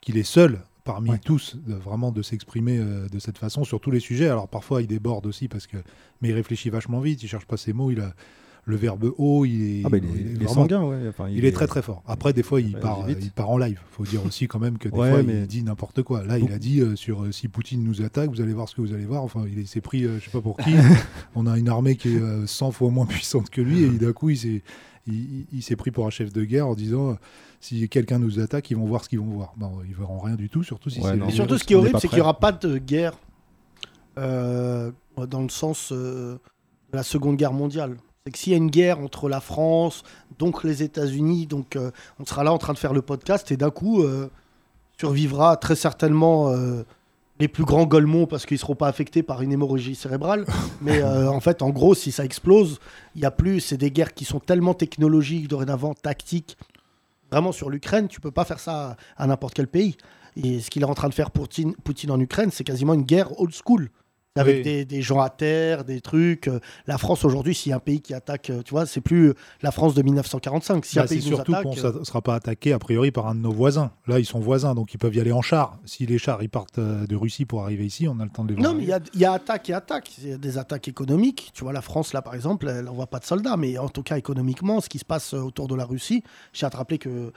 qu'il est seul parmi Ouais. tous, de- vraiment de s'exprimer euh, de cette façon sur tous les sujets. Alors parfois, il déborde aussi parce que, mais il réfléchit vachement vite. Il cherche pas ses mots. Il a le verbe haut. Il est, ah bah, il est, il est il est vraiment- sanguin, ouais. Enfin, il est très très fort. Après, des fois, il, Ouais, part, il part en live. faut dire aussi quand même que des Ouais, fois, mais- il dit n'importe quoi. Là, il a dit euh, sur euh, si Poutine nous attaque, vous allez voir ce que vous allez voir. Enfin, il s'est pris, euh, je sais pas pour qui. On a une armée qui est euh, 100 fois moins puissante que lui et d'un coup, il s'est pris pour un chef de guerre en disant si quelqu'un nous attaque, ils vont voir ce qu'ils vont voir. Bon, ils verront rien du tout, surtout si Ouais, c'est. non. Et Mais surtout, ce qui est horrible, c'est qu'il n'y aura pas de guerre euh, dans le sens euh, de la Seconde Guerre mondiale. C'est que s'il y a une guerre entre la France, donc les États-Unis, donc euh, on sera là en train de faire le podcast et d'un coup euh, survivra très certainement euh, les plus grands golemons parce qu'ils seront pas affectés par une hémorragie cérébrale. Mais euh, en fait, en gros, si ça explose, il y a plus. C'est des guerres qui sont tellement technologiques dorénavant, tactiques. Vraiment sur l'Ukraine, tu peux pas faire ça à, n'importe quel pays. Et ce qu'il est en train de faire Poutine, Poutine en Ukraine, c'est quasiment une guerre old school. Avec Oui. des, des gens à terre, des trucs. Euh, La France aujourd'hui, s'il y a un pays qui attaque, euh, tu vois, c'est plus la France de 1945. Si Bah, un pays c'est nous surtout qu'on euh, ne sera pas attaqué a priori par un de nos voisins. Là, ils sont voisins, donc ils peuvent y aller en char. Si les chars ils partent euh, de Russie pour arriver ici, on a le temps de les voir. Non, mais il y y a attaque et attaque. Il y a des attaques économiques. Tu vois, la France, là, par exemple, elle n'envoie pas de soldats. Mais en tout cas, économiquement, ce qui se passe euh, autour de la Russie, j'ai à te rappeler que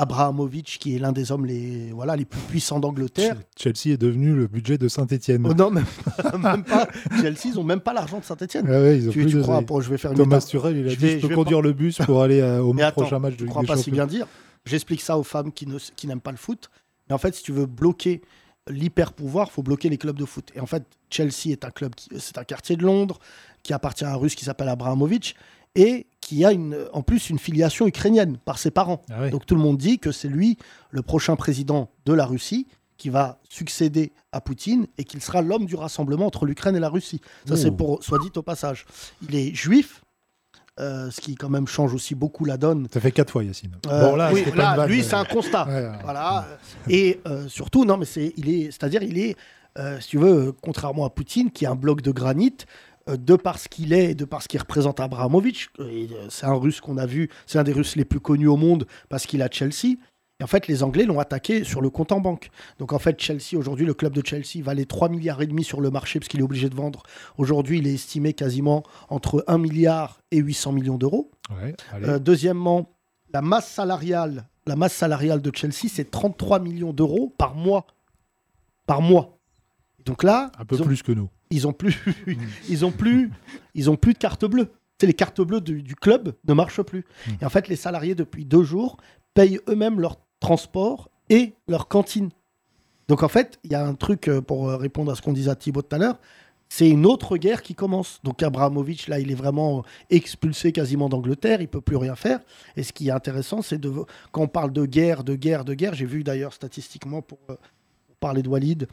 Abrahamovitch, qui est l'un des hommes les, voilà, les plus puissants d'Angleterre. Chelsea est devenu le budget de Saint-Etienne. Oh non, même, même pas. Chelsea, ils n'ont même pas l'argent de Saint-Etienne. ont tu, tu de- crois bon, Je vais faire une Thomas. Turel, il a Je dit vais- je peux conduire le bus pour aller euh, au attends, prochain match de je ne crois pas si bien dire. J'explique ça aux femmes qui, ne, qui n'aiment pas le foot. Mais en fait, si tu veux bloquer l'hyper-pouvoir, il faut bloquer les clubs de foot. Et en fait, Chelsea est un club, qui- c'est un quartier de Londres qui appartient à un russe qui s'appelle Abrahamovitch et qui a une, en plus une filiation ukrainienne par ses parents. Ah. Donc tout le monde dit que c'est lui le prochain président de la Russie qui va succéder à Poutine et qu'il sera l'homme du rassemblement entre l'Ukraine et la Russie. Ça, c'est pour, soit dit au passage. Il est juif, euh, ce qui quand même change aussi beaucoup la donne. Ça fait quatre fois, Yacine. Euh, bon, là, oui, pas là, lui, c'est un constat. Ouais, ouais. Voilà. Et euh, surtout, non, mais c'est, il est, c'est-à-dire, il est, si tu veux, contrairement à Poutine, qui est un bloc de granit, de par ce qu'il est, et de par ce qu'il représente Abrahamovitch. euh, euh, c'est un Russe qu'on a vu, c'est un des Russes les plus connus au monde parce qu'il a Chelsea. Et en fait, les Anglais l'ont attaqué sur le compte en banque. Donc en fait, Chelsea, aujourd'hui, le club de Chelsea valait 3 milliards et demi sur le marché parce qu'il est obligé de vendre. Aujourd'hui, il est estimé quasiment entre 1 milliard et 800 millions d'euros. Ouais. Euh, deuxièmement, la masse salariale, la masse salariale de Chelsea, c'est 33 millions d'euros par mois. Par mois. Donc là, un peu ont, plus que nous. Ils ont plus, ils ont plus, ils ont plus de carte bleue. Sais, les cartes bleues du, club ne marchent plus. Et en fait, les salariés depuis deux jours payent eux-mêmes leur transport et leur cantine. Donc en fait, il y a un truc euh, pour euh, répondre à ce qu'on disait à Thibaut tout à l'heure. C'est une autre guerre qui commence. Donc Abramovich, là, il est vraiment expulsé quasiment d'Angleterre, il peut plus rien faire. Et ce qui est intéressant, c'est quand on parle de guerre, de guerre, de guerre. J'ai vu d'ailleurs statistiquement pour, euh, pour parler de Walid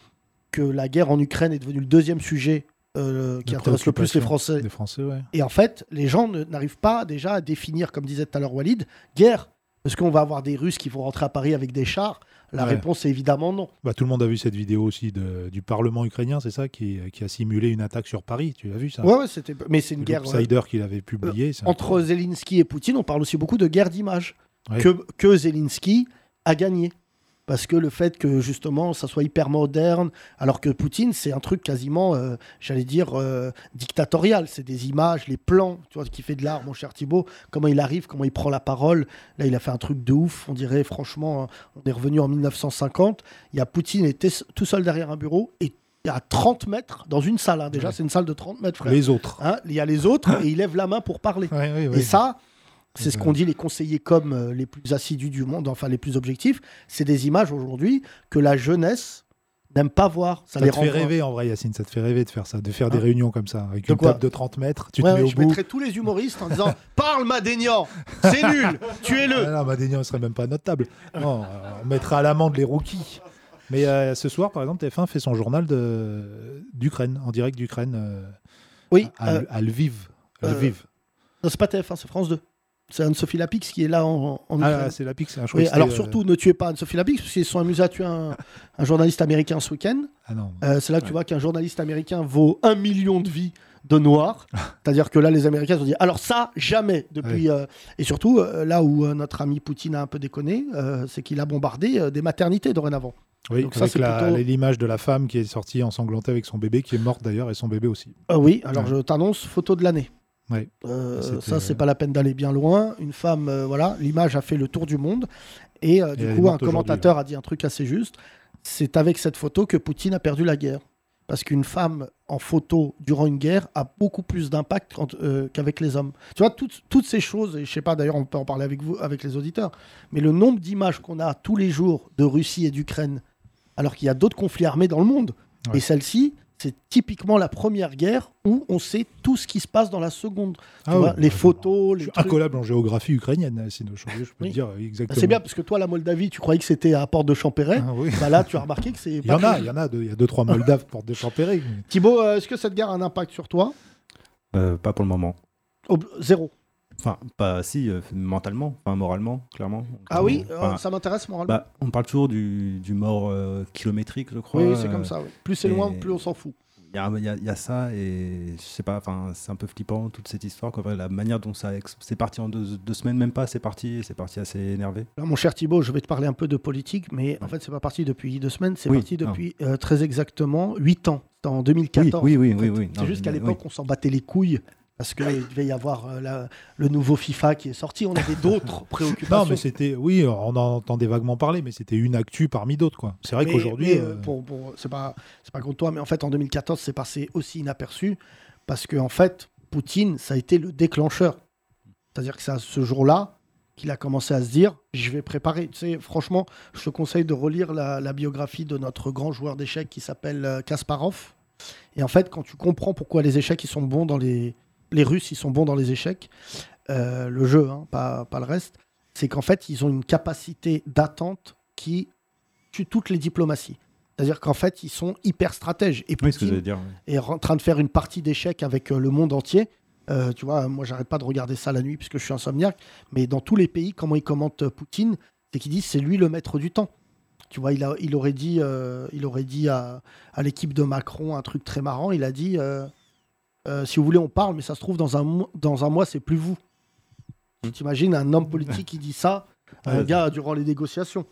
que la guerre en Ukraine est devenue le deuxième sujet euh, qui intéresse le plus les Français. Des Français, ouais. Et en fait, les gens n'arrivent pas déjà à définir, comme disait tout à l'heure Walid, guerre. Est-ce qu'on va avoir des Russes qui vont rentrer à Paris avec des chars La Ouais. réponse est évidemment non. Bah, tout le monde a vu cette vidéo aussi de- du Parlement ukrainien, c'est ça, qui, qui a simulé une attaque sur Paris. Tu l'as vu ça? Ouais, ouais, c'était. Mais c'est une guerre. euh, Outsider qu'il avait publié. c'est entre Zelensky et Poutine, on parle aussi beaucoup de guerre d'image. Que, que Zelensky a gagné. Parce que le fait que justement ça soit hyper moderne, alors que Poutine c'est un truc quasiment, euh, j'allais dire, euh, dictatorial. C'est des images, les plans, tu vois, qui fait de l'art, mon cher Thibaut, comment il arrive, comment il prend la parole. Là, il a fait un truc de ouf, on dirait franchement, hein, on est revenu en 1950. Il y a Poutine était tout seul derrière un bureau et à 30 mètres dans une salle. hein. Déjà, Ouais. c'est une salle de 30 mètres, frère. Les autres. Hein, il y a les autres et il lève la main pour parler. Ouais. Et ça, c'est ce Ouais. qu'ont dit les conseillers comme euh, les plus assidus du monde, enfin les plus objectifs. C'est des images aujourd'hui que la jeunesse n'aime pas voir. Ça, Ça les te fait rêver en vrai, Yacine, ça te fait rêver de faire ça, de faire des Hein réunions comme ça, avec De une table de 30 mètres, tu Ouais, te ouais, mets au je bout. mettrais tous les humoristes en disant Parle, Madénian C'est nul Tuez-le Ah non, Madénian ne serait même pas à notre table. Non, euh, on mettra à l'amende les rookies. Mais euh, ce soir, par exemple, TF1 fait son journal de- d'Ukraine, en direct d'Ukraine, euh, Oui, à, euh, à Lviv. Lviv. non, c'est pas TF1, c'est France 2. C'est Anne-Sophie Lapix qui est là en, en Ah, c'est la Pix. je crois Oui, que alors euh, surtout, ne tuez pas Anne-Sophie Lapix, parce qu'ils se sont amusés à tuer un, un journaliste américain ce week-end. Ah. Euh, c'est là que tu vois qu'un journaliste américain vaut un million de vies de noirs. C'est-à-dire que là, les Américains se sont dit alors ça, jamais. Depuis, euh, et surtout, là où notre ami Poutine a un peu déconné, c'est qu'il a bombardé des maternités dorénavant. Oui, donc ça, avec c'est la- plutôt- l'image de la femme qui est sortie ensanglantée avec son bébé, qui est morte d'ailleurs, et son bébé aussi. Oui, alors Ouais. je t'annonce, photo de l'année. Ouais. Euh, ça, c'est pas la peine d'aller bien loin. Une femme, euh, voilà, l'image a fait le tour du monde. Et euh, du coup, un commentateur a dit un truc assez juste. C'est avec cette photo que Poutine a perdu la guerre. parce qu'une femme en photo durant une guerre a beaucoup plus d'impact euh, qu'avec les hommes. Tu vois, toutes, toutes ces choses, et je sais pas, d'ailleurs, on peut en parler avec vous, avec les auditeurs, mais le nombre d'images qu'on a tous les jours de Russie et d'Ukraine, alors qu'il y a d'autres conflits armés dans le monde, Ouais. et celle-ci, c'est typiquement la première guerre où on sait tout ce qui se passe dans la seconde. Tu Ah vois, les photos, Je les suis trucs. incollable en géographie ukrainienne, sinon je, je peux Oui. te dire Bah, exactement. c'est bien parce que toi, la Moldavie, tu croyais que c'était à Porte de Champéret. Ah oui. Bah là, tu as remarqué que c'est. Il y en a, il y en a, deux- il y a deux trois Moldaves porte de Champéry. mais- Thibaut, euh, est-ce que cette guerre a un impact sur toi? Euh, pas pour le moment. Ob- Zéro. Enfin, pas si, euh, mentalement, enfin moralement, clairement. Ah oui, Enfin, euh, ça m'intéresse moralement. bah, on parle toujours du, du mort euh, kilométrique, je crois. oui, c'est comme ça. Plus c'est loin, plus on s'en fout. Il y a, y y ça et je sais pas, enfin, c'est un peu flippant toute cette histoire. Quoi. La manière dont ça, c'est parti en deux, deux semaines, même pas, c'est parti, c'est parti assez énervé. Alors, mon cher Thibaut, je vais te parler un peu de politique, mais en fait, c'est pas parti depuis deux semaines, c'est Oui, parti depuis euh, très exactement huit ans. En 2014. Oui, oui, en oui, fait. oui, oui. C'est juste qu'à l'époque, on s'en battait les couilles parce qu'il devait y avoir euh, la- le nouveau FIFA qui est sorti. On avait d'autres préoccupations. Non, mais c'était, oui, on en entendait vaguement parler, mais c'était une actu parmi d'autres, quoi. C'est vrai Mais- qu'aujourd'hui, mais, euh, euh, pour, pour- c'est pas, c'est pas contre toi, mais en fait, en 2014, c'est passé aussi inaperçu parce que en fait, Poutine, ça a été le déclencheur. C'est-à-dire que c'est à ce jour-là qu'il a commencé à se dire, je vais préparer. Tu sais, franchement, je te conseille de relire la, la biographie de notre grand joueur d'échecs qui s'appelle euh, Kasparov. Et en fait, quand tu comprends pourquoi les échecs, ils sont bons dans les, les Russes, ils sont bons dans les échecs, euh, le jeu, hein, pas, pas le reste, c'est qu'en fait, ils ont une capacité d'attente qui tue toutes les diplomaties. C'est-à-dire qu'en fait, ils sont hyper stratèges. Et Oui, Poutine dire. oui. est en train de faire une partie d'échecs avec euh, le monde entier. Euh, tu vois, moi, j'arrête pas de regarder ça la nuit puisque je suis insomniaque. Mais dans tous les pays, comment ils commentent Poutine, c'est qu'ils disent c'est lui le maître du temps. Tu vois, il, a, il aurait dit, il aurait dit à, à l'équipe de Macron un truc très marrant. Il a dit euh, si vous voulez, on parle, mais ça se trouve dans un, mo- dans un mois, c'est plus vous. Hmm. T'imagines un homme politique qui dit ça à un gars durant les négociations.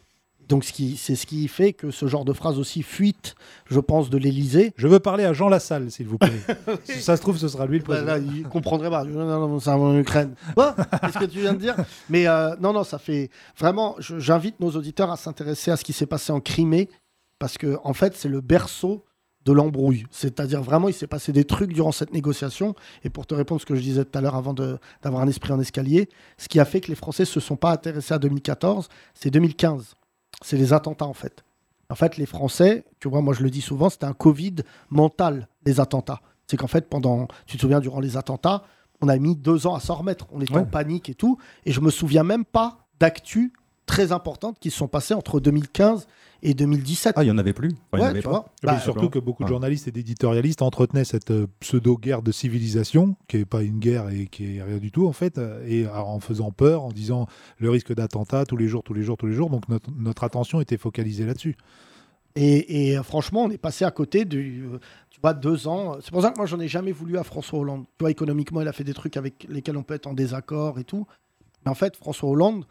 Donc, ce qui- c'est ce qui fait que ce genre de phrase aussi fuite, je pense, de l'Élysée. je veux parler à Jean Lassalle, s'il vous plaît. si ça se trouve, ce sera lui le Bah, président. là, il comprendrait pas. Non, non, non, c'est en Ukraine. Quoi? Qu'est-ce que tu viens de dire? Mais euh, non, non, ça fait vraiment. J'invite nos auditeurs à s'intéresser à ce qui s'est passé en Crimée parce que en fait, c'est le berceau de l'embrouille. C'est-à-dire vraiment, il s'est passé des trucs durant cette négociation. Et pour te répondre ce que je disais tout à l'heure avant d'avoir un esprit en escalier, ce qui a fait que les Français se sont pas intéressés à 2014, c'est 2015. C'est les attentats en fait. En fait, les Français, tu vois, moi je le dis souvent, c'était un Covid mental, les attentats. C'est qu'en fait, pendant, tu te souviens, durant les attentats, on a mis deux ans à s'en remettre. On était Ouais. en panique et tout. Et je me souviens même pas d'actu très importantes qui se sont passées entre 2015 et 2017. Ah, il y en avait plus. Enfin, il y en Ouais, avait tu pas. vois. Bah, surtout que beaucoup de Ouais. journalistes et d'éditorialistes entretenaient cette euh, pseudo-guerre de civilisation, qui n'est pas une guerre et qui est rien du tout en fait, et en faisant peur, en disant le risque d'attentat tous les jours, tous les jours, tous les jours. Donc notre, notre attention était focalisée là-dessus. Et, et, euh, franchement, on est passé à côté de, euh, tu vois, deux ans. C'est pour ça que moi, j'en ai jamais voulu à François Hollande. Tu vois, économiquement, il a fait des trucs avec lesquels on peut être en désaccord et tout. Mais en fait, François Hollande,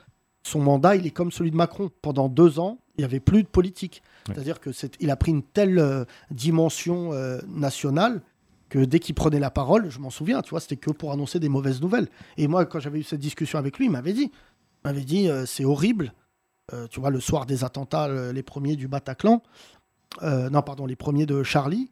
son mandat, il est comme celui de Macron. Pendant deux ans, il n'y avait plus de politique. Ouais. C'est-à-dire que c'est, il a pris une telle euh, dimension euh, nationale que dès qu'il prenait la parole, je m'en souviens, tu vois, c'était que pour annoncer des mauvaises nouvelles. Et moi, quand j'avais eu cette discussion avec lui, il m'avait dit, il m'avait dit, euh, c'est horrible. Tu vois, le soir des attentats, le- les premiers du Bataclan, non, pardon, les premiers de Charlie,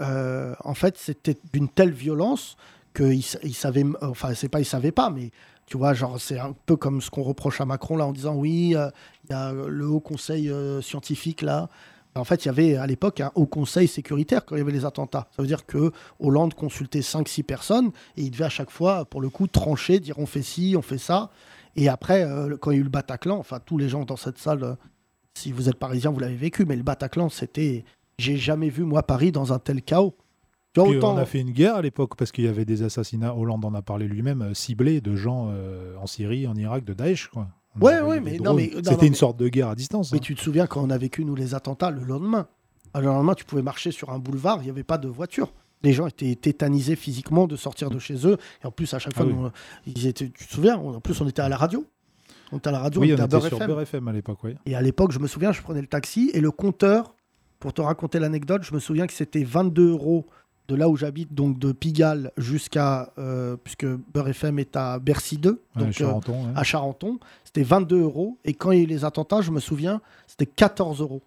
en fait, c'était d'une telle violence qu'il il savait, enfin, c'est pas il savait pas, mais tu vois, genre, c'est un peu comme ce qu'on reproche à Macron là en disant oui, euh, il y a le haut conseil euh, scientifique là. En fait, il y avait à l'époque un haut conseil sécuritaire quand il y avait les attentats. Ça veut dire que Hollande consultait 5-6 personnes et il devait à chaque fois, pour le coup, trancher, dire on fait ci, on fait ça. Et après, euh, quand il y a eu le Bataclan, enfin, tous les gens dans cette salle, si vous êtes parisien, vous l'avez vécu, mais le Bataclan, c'était. J'ai jamais vu, moi, Paris dans un tel chaos. Autant. on a fait une guerre à l'époque parce qu'il y avait des assassinats, Hollande en a parlé lui-même, euh, ciblés de gens euh, en Syrie, en Irak, de Daesh. Quoi. On Ouais, ouais, mais non, mais- C'était une mais- sorte de guerre à distance. Mais hein. tu te souviens quand on a vécu, nous, les attentats, le lendemain? Alors, Le lendemain, tu pouvais marcher sur un boulevard, il n'y avait pas de voiture. Les gens étaient tétanisés physiquement de sortir de chez eux. Et en plus, à chaque Ah fois, oui. nous, ils étaient, tu te souviens? En plus, on était à la radio. On était à la radio, Oui, on on était à Beurre sur FM. Beurre FM à l'époque, oui. Et à l'époque, je me souviens, je prenais le taxi et le compteur, pour te raconter l'anecdote, je me souviens que c'était 22 euros de là où j'habite, donc de Pigalle jusqu'à. euh, puisque Beurre FM est à Bercy 2, Ouais, donc euh, ouais. à Charenton. C'était 22 euros. Et quand il y a eu les attentats, je me souviens, c'était 14 euros.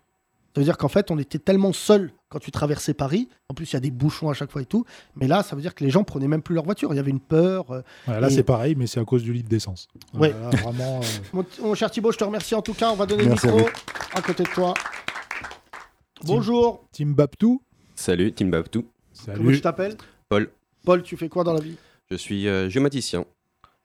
Ça veut dire qu'en fait, on était tellement seul quand tu traversais Paris. En plus, il y a des bouchons à chaque fois et tout. Mais là, ça veut dire que les gens prenaient même plus leur voiture. Il y avait une peur. euh. Ouais, là, Et- c'est pareil, mais c'est à cause du litre d'essence. Ouais. Voilà, vraiment. euh, Mon, mon cher Thibaut, je te remercie en tout cas. On va donner Merci le à micro à, côté de toi. Bonjour. Tim Baptou. Salut, Tim Comment Salut. tu t'appelles? Paul. Paul, tu fais quoi dans la vie? Je suis euh, géomaticien.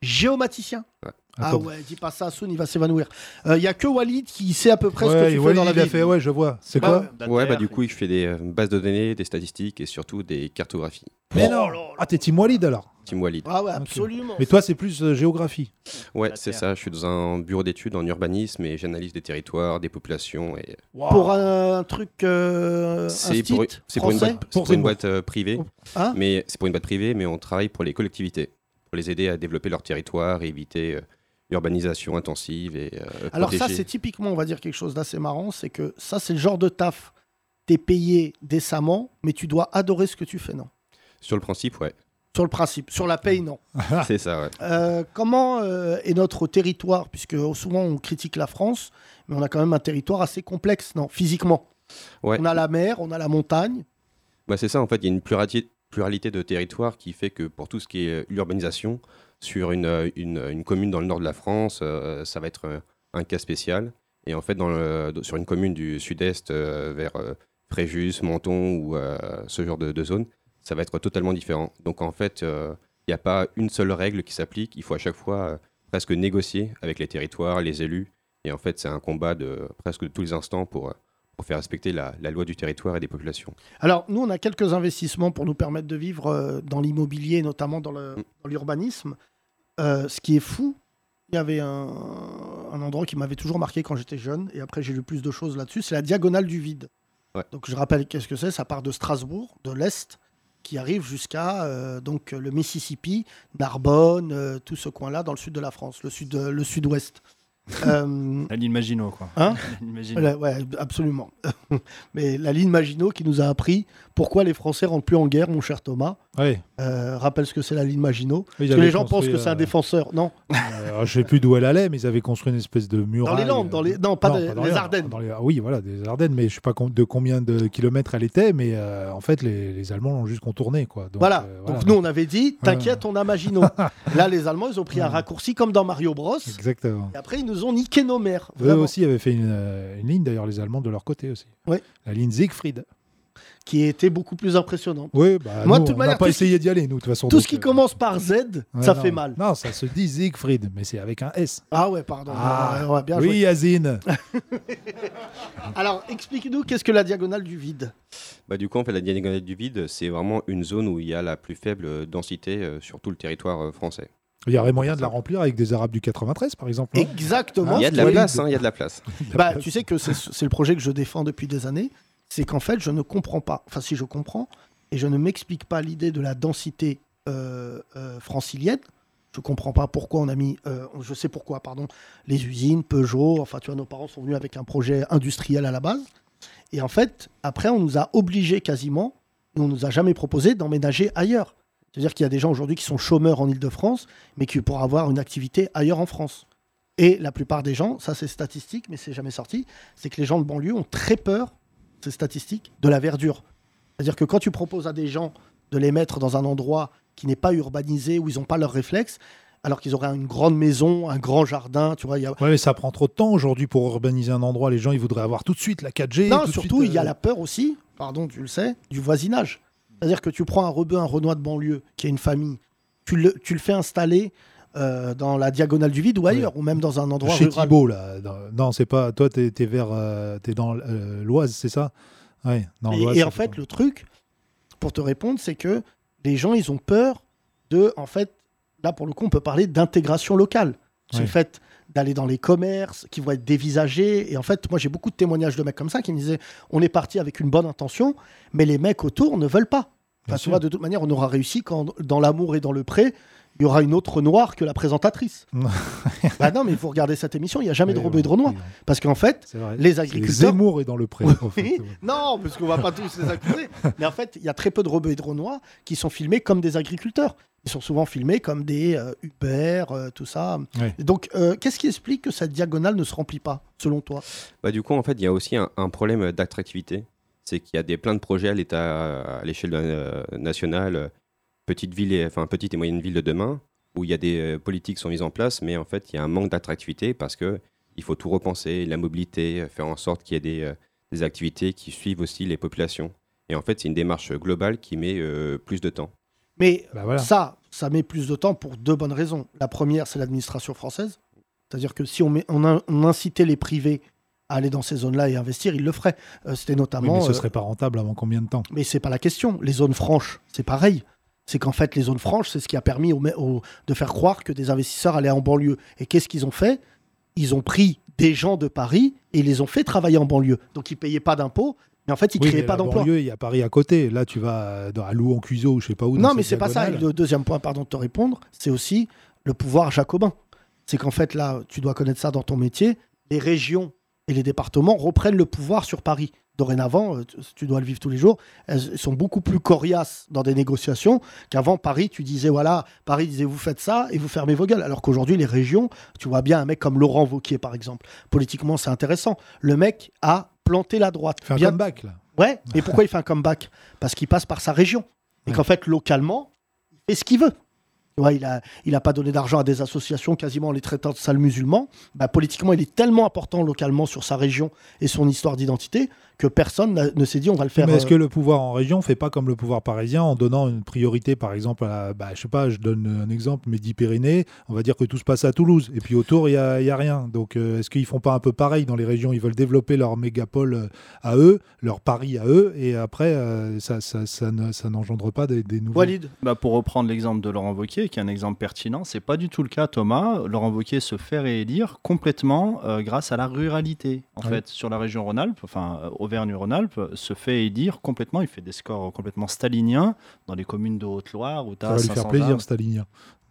Géomaticien? Ouais. Ah ouais, dis pas ça, Soun, il va s'évanouir. Il y a que Walid qui sait à peu près ce que tu fais dans la il a vie. fait, ouais, je vois. C'est Bah quoi ouais. Bah du coup, je fais des euh, bases de données, des statistiques et surtout des cartographies. Mais Oh non. Ah, t'es Tim Walid alors? Team Walid. Ah ouais, absolument. Mais toi, c'est plus euh, géographie. Ouais, c'est ça. Je suis dans un bureau d'études en urbanisme et j'analyse des territoires, des populations. Et Pour un truc. Euh, c'est pour, une boîte, c'est pour une boîte euh, privée. Hein mais c'est pour une boîte privée, mais on travaille pour les collectivités pour les aider à développer leur territoire et éviter euh, l'urbanisation intensive et euh, Alors ça, c'est typiquement, on va dire quelque chose d'assez marrant, c'est que ça, c'est le genre de taf. T'es payé décemment, mais tu dois adorer ce que tu fais, non? Sur le principe, ouais. Sur le principe, sur la paye, non. c'est ça, ouais. Euh, comment euh, est notre territoire? Puisque souvent on critique la France, mais on a quand même un territoire assez complexe, non Physiquement. Ouais. On a la mer, on a la montagne. Bah, c'est ça, en fait, il y a une pluralité, pluralité de territoires qui fait que pour tout ce qui est euh, l'urbanisation, sur une, une, une commune dans le nord de la France, euh, ça va être un cas spécial. Et en fait, dans le- sur une commune du sud-est vers Fréjus, Menton ou ce genre de, de zone, ça va être totalement différent. Donc en fait, euh, il n'y a pas une seule règle qui s'applique. Il faut à chaque fois euh, presque négocier avec les territoires, les élus. Et en fait, c'est un combat de presque tous les instants pour, euh, pour faire respecter la, la loi du territoire et des populations. Alors, nous, on a quelques investissements pour nous permettre de vivre euh, dans l'immobilier, notamment dans Mm. l'urbanisme. Euh, ce qui est fou, il y avait un, un endroit qui m'avait toujours marqué quand j'étais jeune, et après j'ai lu plus de choses là-dessus, c'est la diagonale du vide. Ouais. Donc je rappelle qu'est-ce que c'est, ça part de Strasbourg, de l'Est, qui arrive jusqu'à euh, donc le Mississippi, Narbonne, euh, tout ce coin-là dans le sud de la France, le sud, le sud-ouest. Euh, La ligne Maginot, quoi. Hein La ligne Maginot. Ouais, absolument. Mais la ligne Maginot qui nous a appris pourquoi les Français rentrent plus en guerre, mon cher Thomas. Euh, rappelle ce que c'est la ligne Maginot. Parce que les gens pensent que c'est un euh, défenseur. Non, euh, je sais plus d'où elle allait, mais ils avaient construit une espèce de muraille. dans les Landes, dans les... non, pas, non, des- dans les Ardennes. dans les- ah Oui, voilà, des Ardennes, mais je sais pas de combien de kilomètres elle était, mais euh, en fait, les, les Allemands l'ont juste contourné, quoi. Donc, voilà. euh, Donc nous, on avait dit, t'inquiète, on a Maginot. Là, les Allemands, ils ont pris un raccourci comme dans Mario Bros. Exactement. Et après, ils nous ont niqué nos mères. Eux Vraiment. aussi avaient fait une, euh, une ligne, d'ailleurs, les Allemands de leur côté aussi. Ouais. La ligne Siegfried. Qui était beaucoup plus impressionnante. Oui, bah, Moi, nous, de toute on n'a pas essayé d'y aller, nous, de toute façon. Tout donc, ce qui euh, commence par Z, ouais, ça non. fait mal. Non, ça se dit Siegfried, mais c'est avec un S. Ah ouais, pardon. Ah, bien joué. oui, Yazine. Alors, explique-nous qu'est-ce que la diagonale du vide? Bah, du coup, en fait, la diagonale du vide, c'est vraiment une zone où il y a la plus faible densité euh, sur tout le territoire euh, français. Il y aurait moyen de la remplir avec des Arabes du 93, par exemple. Exactement. il y a de la place, hein, il y a de la place. Bah, tu sais que c'est le projet que je défends depuis des années. C'est qu'en fait, je ne comprends pas. Enfin, si je comprends, et je ne m'explique pas l'idée de la densité euh, euh, francilienne. Je comprends pas pourquoi on a mis. euh, je sais pourquoi, pardon. Les usines, Peugeot. Enfin, tu vois, nos parents sont venus avec un projet industriel à la base. Et en fait, après, on nous a obligés quasiment, et on nous a jamais proposé d'emménager ailleurs. C'est-à-dire qu'il y a des gens aujourd'hui qui sont chômeurs en Ile-de-France, mais qui pourraient avoir une activité ailleurs en France. Et la plupart des gens, ça c'est statistique, mais c'est jamais sorti, c'est que les gens de banlieue ont très peur, c'est statistique, de la verdure. C'est-à-dire que quand tu proposes à des gens de les mettre dans un endroit qui n'est pas urbanisé, où ils n'ont pas leurs réflexes, alors qu'ils auraient une grande maison, un grand jardin, tu vois, il y a... Ouais, mais ça prend trop de temps aujourd'hui pour urbaniser un endroit. Les gens, ils voudraient avoir tout de suite la 4G. Non, surtout, il y a euh, la peur aussi, pardon, tu le sais, du voisinage. C'est-à-dire que tu prends un rebeu, un renois de banlieue, qui a une famille, tu le, tu le fais installer euh, dans la diagonale du vide ou ailleurs, ou même dans un endroit Chez rural. Thibault, là. Non, c'est pas. Toi, t'es es vers. euh, dans euh, l'Oise, c'est ça? Ouais. dans Et, l'Oise, et en fait pas- le truc, pour te répondre, c'est que les gens, ils ont peur de, en fait, là pour le coup, on peut parler d'intégration locale. C'est le fait d'aller dans les commerces qui vont être dévisagés. Et en fait, moi, j'ai beaucoup de témoignages de mecs comme ça qui me disaient, on est parti avec une bonne intention, mais les mecs autour ne veulent pas. Enfin, tu vois, de toute manière, on aura réussi quand, dans l'amour et dans le pré, il y aura une autre Renoir que la présentatrice. bah non, mais il faut regarder cette émission, il n'y a jamais de Oui, Rebeu et de Renoir. oui. Parce qu'en fait, C'est vrai. les agriculteurs. Zemmour est dans le pré. en fait. Oui. Non, parce qu'on va pas tous les accuser. Mais en fait, il y a très peu de et de renois qui sont filmés comme des agriculteurs. Ils sont souvent filmés comme des euh, Uber, euh, tout ça. Donc, euh, qu'est-ce qui explique que cette diagonale ne se remplit pas, selon toi? Bah, du coup, en fait, il y a aussi un, un problème d'attractivité. C'est qu'il y a des, plein de projets à l'état, à l'échelle euh, nationale, petites villes, et, enfin petites et moyennes villes de demain, où il y a des euh, politiques qui sont mises en place, mais en fait, il y a un manque d'attractivité parce que il faut tout repenser, la mobilité, faire en sorte qu'il y ait des, euh, des activités qui suivent aussi les populations. Et en fait, c'est une démarche globale qui met euh, plus de temps. Mais Bah voilà. ça, ça met plus de temps pour deux bonnes raisons. La première, c'est l'administration française. C'est-à-dire que si on, met- on, in- on incitait les privés à aller dans ces zones-là et investir, ils le feraient. Euh, C'était Oui, notamment. mais ce euh, serait pas rentable avant combien de temps? Mais c'est pas la question. Les zones franches, c'est pareil. C'est qu'en fait, les zones franches, c'est ce qui a permis de faire croire que des investisseurs allaient en banlieue. Et qu'est-ce qu'ils ont fait? Ils ont pris des gens de Paris et ils les ont fait travailler en banlieue. Donc ils payaient pas d'impôts, mais en fait, ils Oui, créaient pas banlieue, Il y a Paris à côté. Là, tu vas à Louan-Cuiseau ou je sais pas où. Non, mais c'est pas ça. Le deuxième point, pardon de te répondre, c'est aussi le pouvoir jacobin. C'est qu'en fait, là, tu dois connaître ça dans ton métier. Les régions et les départements reprennent le pouvoir sur Paris. Dorénavant, euh, tu- dois le vivre tous les jours, elles sont beaucoup plus coriaces dans des négociations qu'avant Paris. Tu disais, voilà, Paris disait, vous faites ça et vous fermez vos gueules. Alors qu'aujourd'hui, les régions, tu vois bien un mec comme Laurent Wauquiez, par exemple. Politiquement, c'est intéressant. Le mec a planté la droite. Fais un comeback là. Ouais, mais pourquoi il fait un comeback? Parce qu'il passe par sa région. Et Ouais. qu'en fait, localement, il fait ce qu'il veut. Il n'a il a pas donné d'argent à des associations quasiment en les traitant de sales musulmans. Bah, politiquement, il est tellement important localement sur sa région et son histoire d'identité que personne ne s'est dit on va le faire. mais est-ce euh, que le pouvoir en région fait pas comme le pouvoir parisien en donnant une priorité, par exemple, à la, bah, je sais pas, je donne un exemple, Midi-Pyrénées, on va dire que tout se passe à Toulouse, et puis autour, il n'y a, y a rien. Donc, euh, est-ce qu'ils font pas un peu pareil dans les régions? Ils veulent développer leur mégapole euh, à eux, leur Paris à eux, et après, euh, ça, ça, ça ne- ça n'engendre pas des, des nouveaux. Walid Bah, pour reprendre l'exemple de Laurent Wauquiez, qui est un exemple pertinent, c'est pas du tout le cas, Thomas. Laurent Wauquiez se fait réélire complètement euh, grâce à la ruralité. En fait, sur la région Rhône-Alpes, enfin euh, Auvergne-Rhône-Alpes, se fait élire complètement. Il fait des scores complètement staliniens dans les communes de Haute-Loire où tu Ça as va lui 500 faire plaisir, âmes.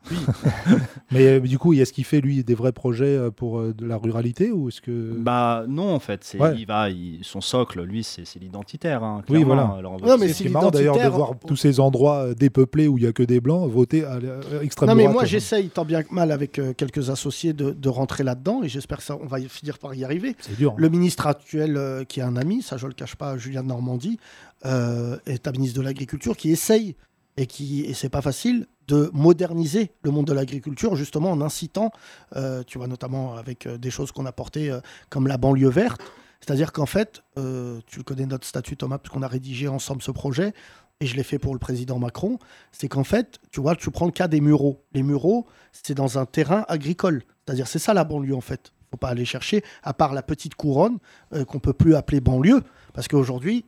Stalinien. mais euh, du coup, est-ce qu'il fait, lui, des vrais projets euh, pour euh, de la ruralité ou est-ce que... Bah non, en fait, c'est, Ouais. il va, il- son socle, lui, c'est, c'est l'identitaire. hein, Oui, clairement, voilà. Non, mais C'est marrant d'ailleurs de l'identitaire- voir tous ces endroits euh, dépeuplés où il n'y a que des blancs voter à l'extrême Non, mais moi, j'essaye tant bien que mal avec euh, quelques associés de, de rentrer là-dedans et j'espère que ça, on va y finir par y arriver. C'est dur. hein. Le ministre actuel, euh, qui est un ami, ça je le cache pas, Julien de Normandie, euh, est un ministre de l'Agriculture qui essaye, et qui et c'est pas facile, de moderniser le monde de l'agriculture, justement en incitant, euh, tu vois, notamment avec euh, des choses qu'on a portées euh, comme la banlieue verte. C'est-à-dire qu'en fait, euh, tu connais notre statut, Thomas, parce qu'on a rédigé ensemble ce projet, et je l'ai fait pour le président Macron, c'est qu'en fait, tu vois, tu prends le cas des mureaux. Les mureaux, c'est dans un terrain agricole. C'est-à-dire, c'est ça la banlieue, en fait. faut pas aller chercher, à part la petite couronne, euh, qu'on peut plus appeler banlieue, parce qu'aujourd'hui,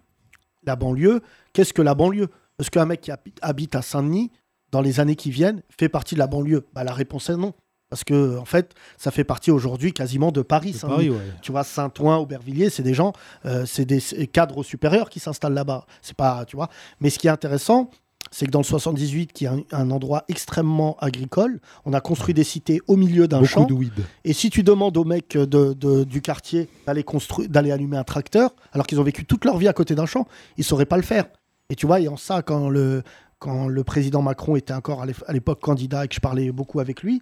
la banlieue, qu'est-ce que la banlieue? Est-ce qu'un mec qui habi- habite à Saint-Denis, dans les années qui viennent, fait partie de la banlieue bah, La réponse est non. Parce que, en fait, ça fait partie aujourd'hui quasiment de Paris. Ouais. Tu vois, Saint-Ouen, Aubervilliers, c'est des gens, euh, c'est des cadres supérieurs qui s'installent là-bas. C'est pas, tu vois. Mais ce qui est intéressant, c'est que dans le 78, qui est un, un endroit extrêmement agricole, on a construit des cités au milieu d'un champ. de weed. Et si tu demandes aux mecs de, de- du quartier d'aller d'aller allumer un tracteur, alors qu'ils ont vécu toute leur vie à côté d'un champ, ils sauraient pas le faire. Et tu vois, et en ça, quand le, quand le président Macron était encore à l'ép- à l'époque candidat et que je parlais beaucoup avec lui,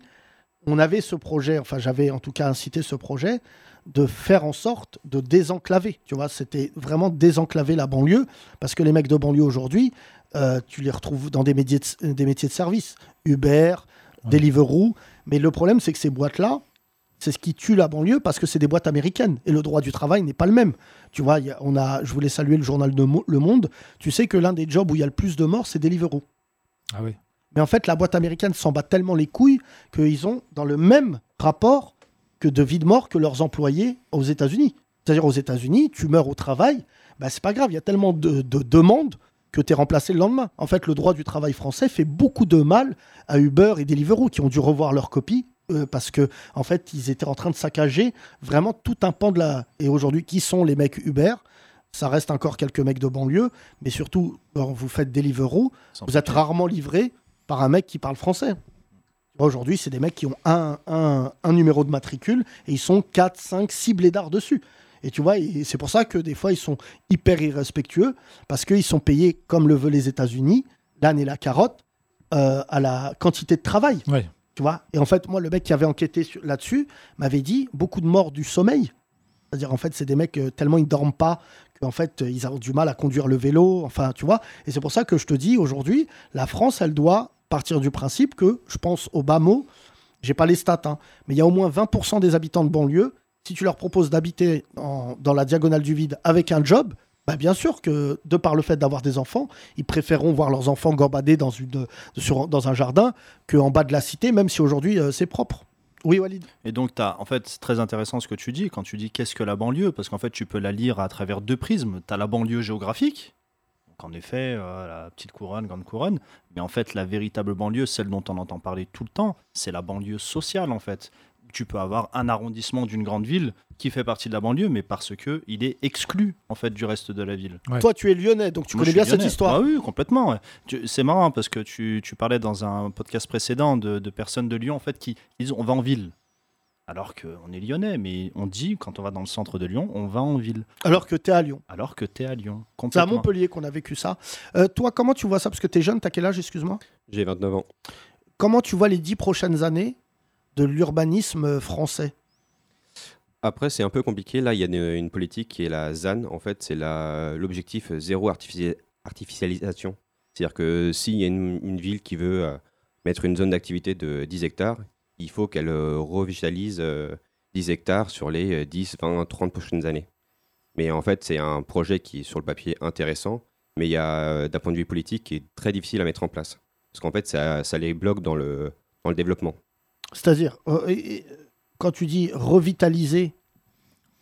on avait ce projet, enfin j'avais en tout cas incité ce projet de faire en sorte de désenclaver. Tu vois, c'était vraiment désenclaver la banlieue, parce que les mecs de banlieue aujourd'hui, euh, tu les retrouves dans des métiers de, des métiers de service, Uber, Ouais. Deliveroo. Mais le problème, c'est que ces boîtes-là, c'est ce qui tue la banlieue parce que c'est des boîtes américaines et le droit du travail n'est pas le même. Tu vois, il y a- on a, je voulais saluer le journal de Mo- Le Monde. Tu sais que l'un des jobs où il y a le plus de morts, c'est Deliveroo. Ah oui. Mais en fait, la boîte américaine s'en bat tellement les couilles qu'ils ont dans le même rapport que de vie de mort que leurs employés aux États-Unis. C'est-à-dire aux États-Unis, tu meurs au travail, bah, c'est pas grave, il y a tellement de, de demandes que tu es remplacé le lendemain. En fait, le droit du travail français fait beaucoup de mal à Uber et Deliveroo qui ont dû revoir leur copie euh, parce que en fait, ils étaient en train de saccager vraiment tout un pan de la. Et aujourd'hui, qui sont les mecs Uber Ça reste encore quelques mecs de banlieue, mais surtout, quand vous faites Deliveroo, Sans vous êtes rarement livré par un mec qui parle français. Aujourd'hui, c'est des mecs qui ont un, un, un numéro de matricule et ils sont 4, 5, 6 blédards dessus. Et tu vois, c'est pour ça que des fois, ils sont hyper irrespectueux parce qu'ils sont payés, comme le veulent les États-Unis, l'âne et la carotte, euh, à la quantité de travail. Ouais. Tu vois Et en fait, moi, le mec qui avait enquêté là-dessus m'avait dit beaucoup de morts du sommeil. C'est-à-dire, en fait, c'est des mecs euh, tellement ils dorment pas qu'en fait, euh, ils ont du mal à conduire le vélo. Enfin, tu vois Et c'est pour ça que je te dis, aujourd'hui, la France, elle doit partir du principe que, je pense au bas mot, j'ai pas les stats, hein, mais il y a au moins 20% des habitants de banlieue, si tu leur proposes d'habiter dans la diagonale du vide avec un job, bah bien sûr que, de par le fait d'avoir des enfants, ils préféreront voir leurs enfants gambader dans, un jardin qu'en bas de la cité, même si aujourd'hui euh, c'est propre. Oui, Walid Et donc, as, en fait, c'est très intéressant ce que tu dis quand tu dis qu'est-ce que la banlieue, parce qu'en fait, tu peux la lire à travers deux prismes. Tu as la banlieue géographique, donc en effet, euh, la petite couronne, grande couronne, mais en fait, la véritable banlieue, celle dont on entend parler tout le temps, c'est la banlieue sociale, en fait. Tu peux avoir un arrondissement d'une grande ville qui fait partie de la banlieue, mais parce que il est exclu en fait du reste de la ville. Ouais. Toi, tu es lyonnais, donc tu Moi, connais bien cette histoire. Ah oui, complètement. ouais. C'est marrant parce que tu, tu parlais dans un podcast précédent de, de personnes de Lyon en fait qui disent on va en ville. Alors qu'on est lyonnais, mais on dit quand on va dans le centre de Lyon, on va en ville. Alors que tu es à Lyon. Alors que tu es à Lyon. C'est à. Montpellier qu'on a vécu ça. Euh, toi, comment tu vois ça? Parce que tu es jeune, tu as quel âge, excuse-moi? J'ai 29 ans. Comment tu vois les dix prochaines années de l'urbanisme français Après, c'est un peu compliqué. Là, il y a une, politique qui est la ZAN. En fait, c'est l'objectif zéro artifici- artificialisation. C'est-à-dire que s'il y a une, ville qui veut euh, mettre une zone d'activité de 10 hectares, il faut qu'elle euh, revitalise euh, 10 hectares sur les euh, 10, 20, 30 prochaines années. Mais en fait, c'est un projet qui est sur le papier intéressant, mais il a, euh, d'un point de vue politique, qui est très difficile à mettre en place. Parce qu'en fait, ça, ça les bloque dans le, dans le développement. C'est-à-dire, euh, quand tu dis revitaliser,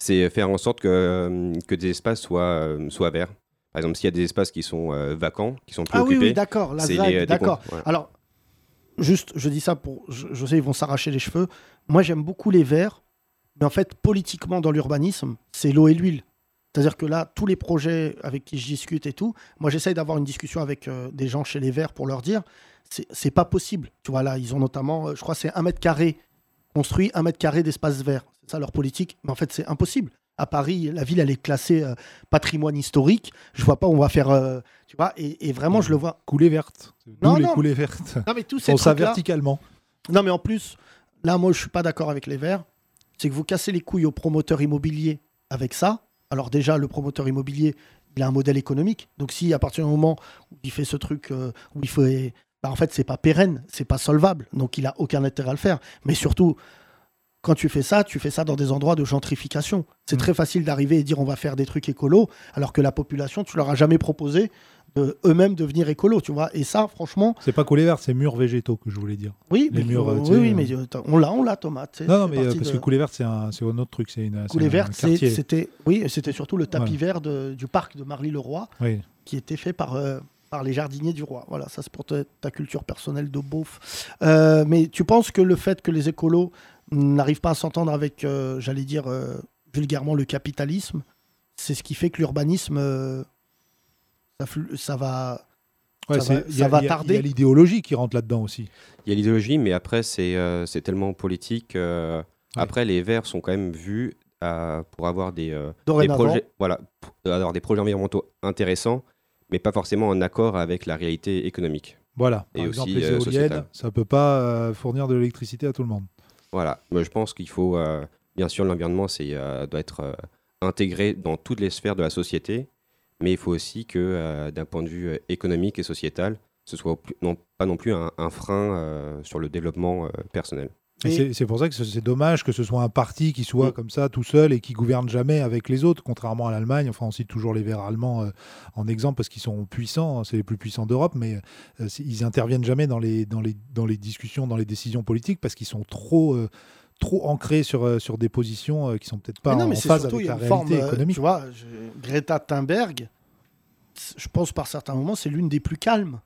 c'est faire en sorte que, euh, que des espaces soient, euh, soient verts. Par exemple, s'il y a des espaces qui sont euh, vacants, qui sont plus ah oui, occupés, oui, d'accord, la d'accord. Alors, juste, je dis ça pour. Je, je sais, ils vont s'arracher les cheveux. Moi, j'aime beaucoup les verts, mais en fait, politiquement, dans l'urbanisme, c'est l'eau et l'huile. C'est-à-dire que là, tous les projets avec qui je discute et tout, moi, j'essaye d'avoir une discussion avec euh, des gens chez les Verts pour leur dire c'est pas possible. Tu vois, là, ils ont notamment, euh, je crois, c'est un mètre carré construit, un mètre carré d'espace vert. C'est ça leur politique. Mais en fait, c'est impossible. À Paris, la ville, elle est classée euh, patrimoine historique. Je vois pas où on va faire. euh, tu vois, et, et vraiment, je le vois. Coulée verte. Non, les non. coulées vertes. Non, mais tous ces Font ça verticalement. Non, mais en plus, là, moi, je suis pas d'accord avec les Verts. C'est que vous cassez les couilles aux promoteurs immobiliers avec ça. Alors déjà, le promoteur immobilier, il a un modèle économique. Donc si à partir du moment où il fait ce truc, euh, où il fait, bah, en fait, c'est pas pérenne, c'est pas solvable. Donc il a aucun intérêt à le faire. Mais surtout, quand tu fais ça, tu fais ça dans des endroits de gentrification. C'est Mm. très facile d'arriver et dire on va faire des trucs écolos, alors que la population, tu leur as jamais proposé de eux-mêmes devenir écolos, tu vois. Et ça, franchement, C'est pas coulée verte, c'est murs végétaux que je voulais dire. oui, Les mais, murs, euh, oui, oui, euh, mais euh, on l'a, on l'a, sais, Non, non, mais euh, parce de- que coulée verte, c'est un, un autre truc. C'est une. c'est- quartier. c'était oui, c'était surtout le tapis Voilà. vert de- du parc de Marly-le-Roi Oui. qui était fait par, euh, par les jardiniers du roi. Voilà, ça c'est pour ta, ta culture personnelle de beauf. Euh, mais tu penses que le fait que les écolos n'arrivent pas à s'entendre avec, euh, j'allais dire euh, vulgairement, le capitalisme, c'est ce qui fait que l'urbanisme, euh, ça, va... Ouais, Ça va- ça a- tarder. Il y a l'idéologie qui rentre là-dedans aussi. Il y a l'idéologie, mais après, c'est euh, c'est tellement politique. euh, Ouais. Après, les Verts sont quand même vus pour avoir des, euh, des Dorénavant. projets, voilà, pour avoir des projets environnementaux intéressants, mais pas forcément en accord avec la réalité économique. Voilà. Et Par aussi, exemple, les euh, éoliennes, ça peut pas euh, fournir de l'électricité à tout le monde. Voilà. Moi, je pense qu'il faut, euh, bien sûr, l'environnement doit être intégré dans toutes les sphères de la société, mais il faut aussi que, d'un point de vue économique et sociétal, ce soit non, pas non plus un, un frein sur le développement personnel. Et c'est- pour ça que c'est- dommage que ce soit un parti qui soit Mm. comme ça tout seul et qui gouverne jamais avec les autres, contrairement à l'Allemagne. Enfin, on cite toujours les Verts allemands euh, en exemple parce qu'ils sont puissants, hein, c'est les plus puissants d'Europe, mais euh, ils interviennent jamais dans les, dans, les, dans les discussions, dans les décisions politiques parce qu'ils sont trop, euh, trop ancrés sur, euh, sur des positions qui sont peut-être pas Mais non, en mais c'est phase surtout, avec la forme, réalité euh, économique. Tu vois, je- Greta Thunberg, je pense par certains moments, c'est l'une des plus calmes.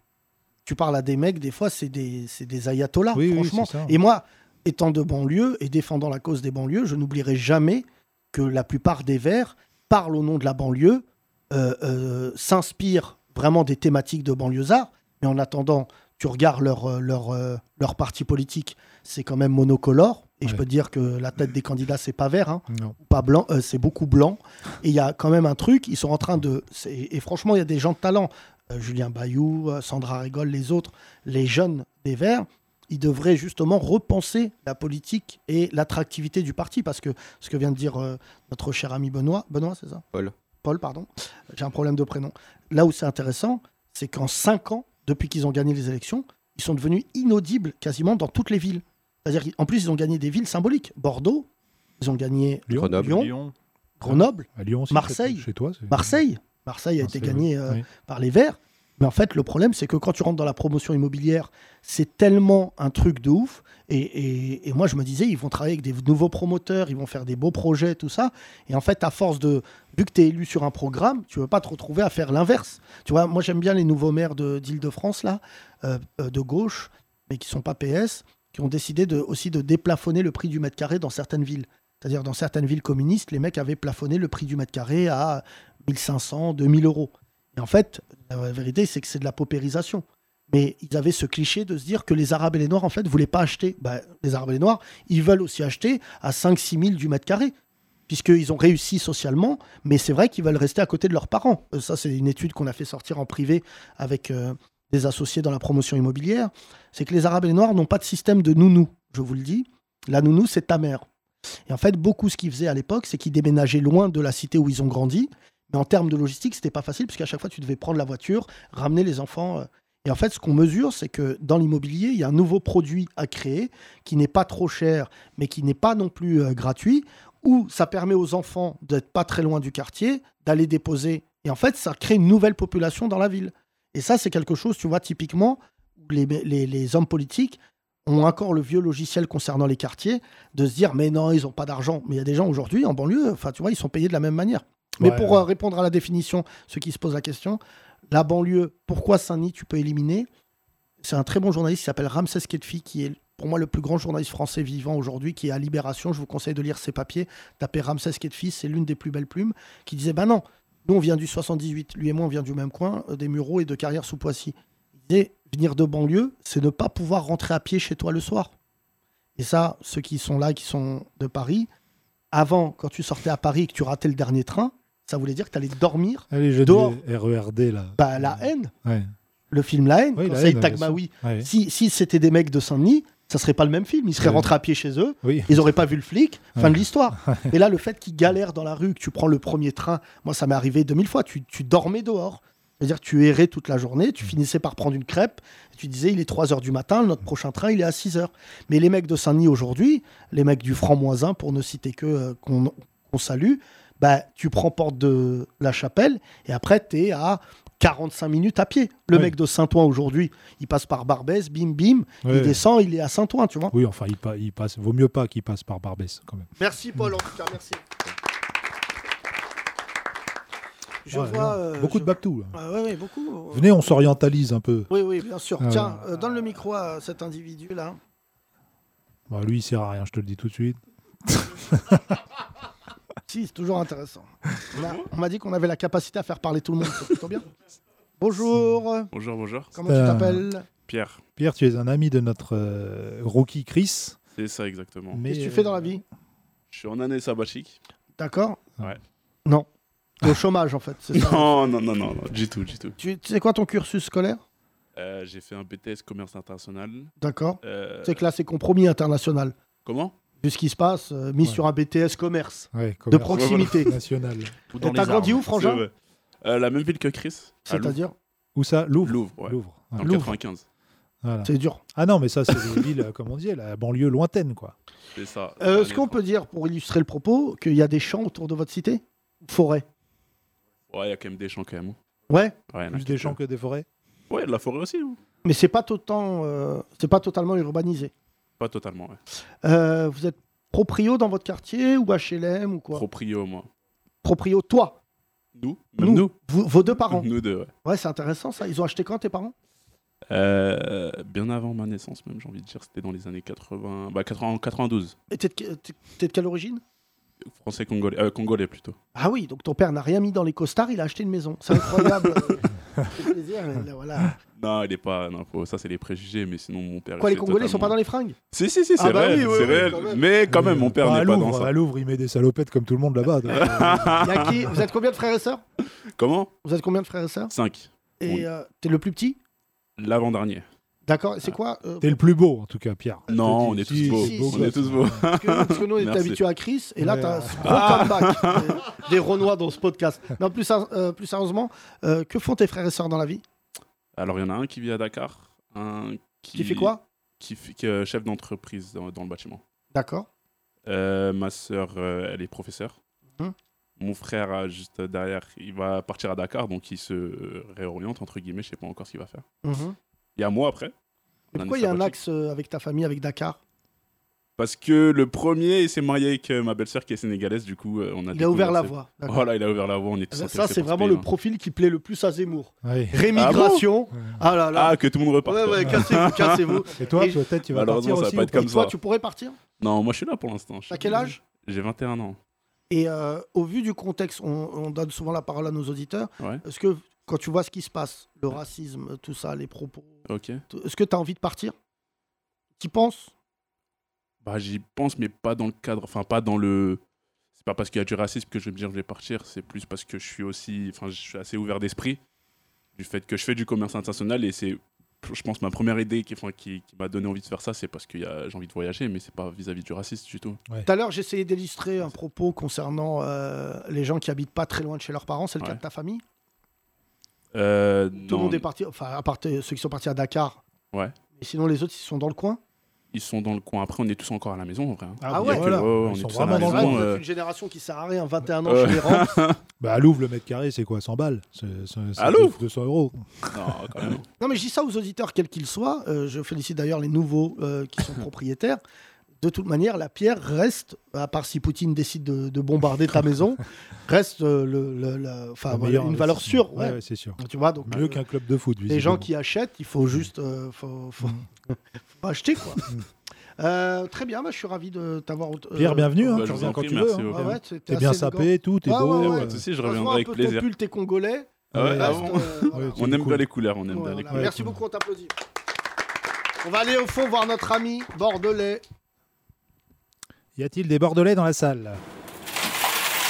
Tu parles à des mecs, des fois, c'est des, ayatollahs, Oui, oui, franchement. ça. et moi, étant de banlieue et défendant la cause des banlieues, je n'oublierai jamais que la plupart des Verts parlent au nom de la banlieue, euh, euh, s'inspirent vraiment des thématiques de banlieusards, mais en attendant, tu regardes leur, euh, leur, leur parti politique, c'est quand même monocolore. Et je peux te dire que la tête des candidats, c'est pas vert, hein, pas blanc, euh, c'est beaucoup blanc. Et il y a quand même un truc, ils sont en train de. Et franchement, il y a des gens de talent. Julien Bayou, Sandra Rigol, les autres, les jeunes des Verts, ils devraient justement repenser la politique et l'attractivité du parti. Parce que ce que vient de dire euh, notre cher ami Benoît, Benoît, c'est ça Paul. Paul, pardon. J'ai un problème de prénom. Là où c'est intéressant, c'est qu'en cinq ans, depuis qu'ils ont gagné les élections, ils sont devenus inaudibles quasiment dans toutes les villes. C'est-à-dire qu'en plus, ils ont gagné des villes symboliques. Bordeaux, ils ont gagné Lyon. Grenoble. Lyon, Lyon. Grenoble, À Lyon aussi. Marseille. Chez, toi. Marseille. Marseille a été gagné euh, Oui. par les Verts. Mais en fait, le problème, c'est que quand tu rentres dans la promotion immobilière, c'est tellement un truc de ouf. Et, moi, je me disais, ils vont travailler avec des nouveaux promoteurs, ils vont faire des beaux projets, tout ça. Et en fait, à force de. Vu que tu es élu sur un programme, tu ne veux pas te retrouver à faire l'inverse. Tu vois, moi, j'aime bien les nouveaux maires de- d'Île-de-France, là, euh, euh, de gauche, mais qui sont pas PS, qui ont décidé aussi de déplafonner le prix du mètre carré dans certaines villes. C'est-à-dire, dans certaines villes communistes, les mecs avaient plafonné le prix du mètre carré à 1500, 2000 euros. Et en fait, la vérité, c'est que c'est de la paupérisation. Mais ils avaient ce cliché de se dire que les Arabes et les Noirs, en fait, ne voulaient pas acheter. Bah, les Arabes et les Noirs, ils veulent aussi acheter à 5-6 000 du mètre carré, puisqu'ils ont réussi socialement, mais c'est vrai qu'ils veulent rester à côté de leurs parents. Euh, Ça, c'est une étude qu'on a fait sortir en privé avec euh, des associés dans la promotion immobilière. C'est que les Arabes et les Noirs n'ont pas de système de nounou, je vous le dis. La nounou, c'est ta mère. Et en fait, beaucoup ce qu'ils faisaient à l'époque, c'est qu'ils déménageaient loin de la cité où ils ont grandi. Mais en termes de logistique, c'était pas facile, parce qu'à chaque fois, tu devais prendre la voiture, ramener les enfants. euh. Et en fait, ce qu'on mesure, c'est que dans l'immobilier, il y a un nouveau produit à créer qui n'est pas trop cher, mais qui n'est pas non plus euh, gratuit, où ça permet aux enfants d'être pas très loin du quartier, d'aller déposer. Et en fait, ça crée une nouvelle population dans la ville. Et ça, c'est quelque chose, tu vois, typiquement, les- les hommes politiques ont encore le vieux logiciel concernant les quartiers, de se dire, mais non, ils n'ont pas d'argent. Mais il y a des gens aujourd'hui, en banlieue, enfin, tu vois, ils sont payés de la même manière. Mais Ouais, pour ouais. euh, répondre à la définition, ceux qui se posent la question, la banlieue, pourquoi Saint-Denis, tu peux éliminer? C'est un très bon journaliste qui s'appelle Ramsès Ketfi, qui est pour moi le plus grand journaliste français vivant aujourd'hui, qui est à Libération. Je vous conseille de lire ses papiers. Tapez Ramsès Ketfi, c'est l'une des plus belles plumes, qui disait Ben non, nous on vient du 78, lui et moi on vient du même coin, euh, des Mureaux et de Carrière sous Poissy. Il disait Venir de banlieue, c'est ne pas pouvoir rentrer à pied chez toi le soir. Et ça, ceux qui sont là, qui sont de Paris, avant, quand tu sortais à Paris et que tu ratais le dernier train, ça voulait dire que tu allais dormir. Ah, les jeunes Dehors. RERD, là. Bah, la haine, Ouais. le film La haine, Oui, quand haine, Tagmaoui. Ouais. Si, si c'était des mecs de Saint-Denis, ça serait pas le même film. Ils seraient Ouais. rentrés à pied chez eux, Oui. ils auraient pas vu le flic, fin Ouais. de l'histoire. Et là, le fait qu'ils galèrent dans la rue, que tu prends le premier train, moi, ça m'est arrivé 2000 fois. Tu, tu dormais dehors. C'est-à-dire, tu errais toute la journée, Mm. tu finissais par prendre une crêpe, et tu disais, il est 3 h du matin, notre prochain train, il est à 6 h. Mais les mecs de Saint-Denis aujourd'hui, les mecs du franc-moisin, pour ne citer que euh, qu'on qu'on salue, bah, tu prends porte de la chapelle, et après, tu es à 45 minutes à pied. Le mec de Saint-Ouen aujourd'hui, il passe par Barbès, bim, bim, il descend, il est à Saint-Ouen, tu vois. Oui, enfin, il, pa- il passe. Vaut mieux pas qu'il passe par Barbès, quand même. Merci Paul, en tout cas, merci. Je Ouais, vois. non. euh, Beaucoup je- de Babtou. là. Ah, ouais, ouais, beaucoup. Venez, on s'orientalise un peu. Oui, oui, bien sûr. Ah, Tiens, euh, donne le micro à cet individu-là. Bah, lui, il sert à rien, je te le dis tout de suite. Si, c'est toujours intéressant. On a- On m'a dit qu'on avait la capacité à faire parler tout le monde, c'est plutôt bien. Bonjour, Bonjour, bonjour. comment tu Euh, t'appelles? Pierre, Pierre, tu es un ami de notre euh, rookie Chris. c'est ça exactement. Mais, Qu'est-ce que tu fais dans la vie? Je suis en année sabbatique. D'accord Ouais. Non. T'es au chômage en fait, c'est ça? Non, non, non, non, non, du tout, du tout. Tu tu sais quoi ton cursus scolaire? Euh, j'ai fait un BTS commerce international. D'accord. Euh, Tu sais que là c'est compromis international. Comment? Vu ce qui se passe, euh, mis Ouais. sur un BTS commerce. Ouais, De proximité. national. Ou dans Et T'as grandi où, Frangin. Euh, La même ville que Chris. C'est-à-dire Où ça? Louvre. Louvre, ouais. Louvre. Le Louvre. 95. Voilà. C'est dur. Ah non, mais ça, c'est des villes, euh, comme on dit, la banlieue lointaine, quoi. C'est ça. Euh, Est-ce qu'on peut dire, pour illustrer le propos, qu'il y a des champs autour de votre cité Forêt. Ouais, il y a quand même des champs quand même. Ouais, Ouais, y en a Plus des champs que des forêts? Ouais, de la forêt aussi. hein. mais c'est pas, autant, euh, c'est pas totalement urbanisé. Pas totalement, ouais. Euh, vous êtes proprio dans votre quartier ou HLM ou quoi? Proprio, moi. Proprio, toi? Nous? Même nous, Vous- Vos deux parents? Nous deux, ouais. Ouais, c'est intéressant ça. Ils ont acheté quand tes parents? Euh, bien avant ma naissance, même, j'ai envie de dire. C'était dans les années 80. Bah, 80, 92. Et t'es de, t'es- t'es de quelle origine? Français congolais. Euh, congolais plutôt. Ah oui, donc ton père n'a rien mis dans les costards, il a acheté une maison. C'est incroyable. fait plaisir, mais voilà. Non, il est pas. Non, faut- ça, c'est les préjugés, mais sinon, mon père. Quoi, les Congolais sont pas totalement- dans les fringues? Si, si, si, c'est Ah bah réel. oui, oui, c'est oui, réel. quand même. Mais quand même, mon père Bah, à n'est pas Louvre, dans ça. À Louvre, il met des salopettes comme tout le monde là-bas. donc, euh, Y a qui? Vous êtes combien de frères et sœurs? Comment? Vous êtes combien de frères et sœurs? 5. Et Oui. euh, t'es le plus petit? L'avant-dernier. D'accord. C'est quoi euh, T'es le plus beau, en tout cas, Pierre. Non, on est tous beaux. si, beau On est tous beaux. Parce que, parce que nous, on est Merci. habitués à Chris, et là, Ouais. t'as un gros comeback des, des Renois dans ce podcast. Non, plus, euh, plus sérieusement, euh, que font tes frères et sœurs dans la vie? Alors, il y en a un qui vit à Dakar. Un qui, Qui fait quoi? Qui fait qui est chef d'entreprise dans, dans le bâtiment. D'accord. Euh, ma sœur, euh, elle est professeure. Mhm. Mon frère, euh, juste derrière, il va partir à Dakar, donc il se réoriente, entre guillemets, je sais pas encore ce qu'il va faire. Mhm. Il y a moi après. Mais pourquoi il y a un axe euh, avec ta famille, avec Dakar? Parce que le premier, il s'est marié avec euh, ma belle-sœur qui est sénégalaise, du coup, euh, on a Il a ouvert la voie. Voilà, il a ouvert la voie, on est tous Ça, intéressés c'est par ce vraiment le hein. profil qui plaît le plus à Zemmour. Ouais. Rémigration. Ah, là là. Ah, que tout le monde reparte. ouais, ouais, cassez-vous, cassez-vous. Et toi, peut-être, tu vas Malheureusement, partir ça va aussi pas être comme Et toi, ça. tu pourrais partir? Non, moi je suis là pour l'instant. T'as quel âge? J'ai 21 ans. Et au vu du contexte, on, on donne souvent la parole à nos auditeurs. Est-ce que quand tu vois ce qui se passe, le racisme, tout ça, les propos, ok. tout- est-ce que tu as envie de partir? Tu penses? Bah, j'y pense, mais pas dans le cadre. Enfin, pas dans le. C'est pas parce qu'il y a du racisme que je vais me dire je vais partir. C'est plus parce que je suis aussi. Enfin, je suis assez ouvert d'esprit. Du fait que je fais du commerce international et c'est. Je pense ma première idée qui, enfin, qui, qui m'a donné envie de faire ça, c'est parce que y a- j'ai envie de voyager, mais c'est pas vis-à-vis du racisme du tout. Tout à l'heure, j'essayais d'illustrer un propos concernant euh, les gens qui habitent pas très loin de chez leurs parents. C'est le cas Ouais. de ta famille? Euh, Tout le monde est parti, enfin, à part euh, ceux qui sont partis à Dakar. Ouais. Mais sinon, les autres, ils sont dans le coin. Ils sont dans le coin. Après, on est tous encore à la maison, en vrai. hein. Ah Il y a ouais que- voilà. ouais, on Ils est sont tous à la vraiment dans le que vous euh, une génération qui sert à rien. 21 ans Ouais. chez les Rams. Bah, à Louvre, le mètre carré, c'est quoi 100 balles? C'est- c'est- c'est À Louvre? 200 euros. Non, quand même. Non, mais je dis ça aux auditeurs, quels qu'ils soient. Euh, je félicite d'ailleurs les nouveaux euh, qui sont propriétaires. De toute manière, la pierre reste, à part si Poutine décide de, de bombarder ta maison, reste euh, le, le- la- enfin, Le voilà, meilleur une valeur sûre. ouais. C'est sûr. Tu vois, donc Mieux euh, qu'un club de foot. les gens qui achètent, il faut juste, euh, faut, faut- Mm. faut pas acheter quoi. Euh, très bien, bah, je suis ravi de t'avoir. euh, Pierre, bienvenue. hein, Bah, tu reviens en quand prie, tu veux. merci hein. Ouais, ouais, t'es- bien sapé, tout, t'es Ouais, beau. euh, Pas je reviendrai avec plaisir. Ton pull, t'es congolais. Ah ah euh, On aime cool. bien les couleurs, on aime bien Voilà. les Ouais, couleurs. Merci beaucoup, on t'applaudit. On va aller au fond voir notre ami bordelais. Y a-t-il des Bordelais dans la salle?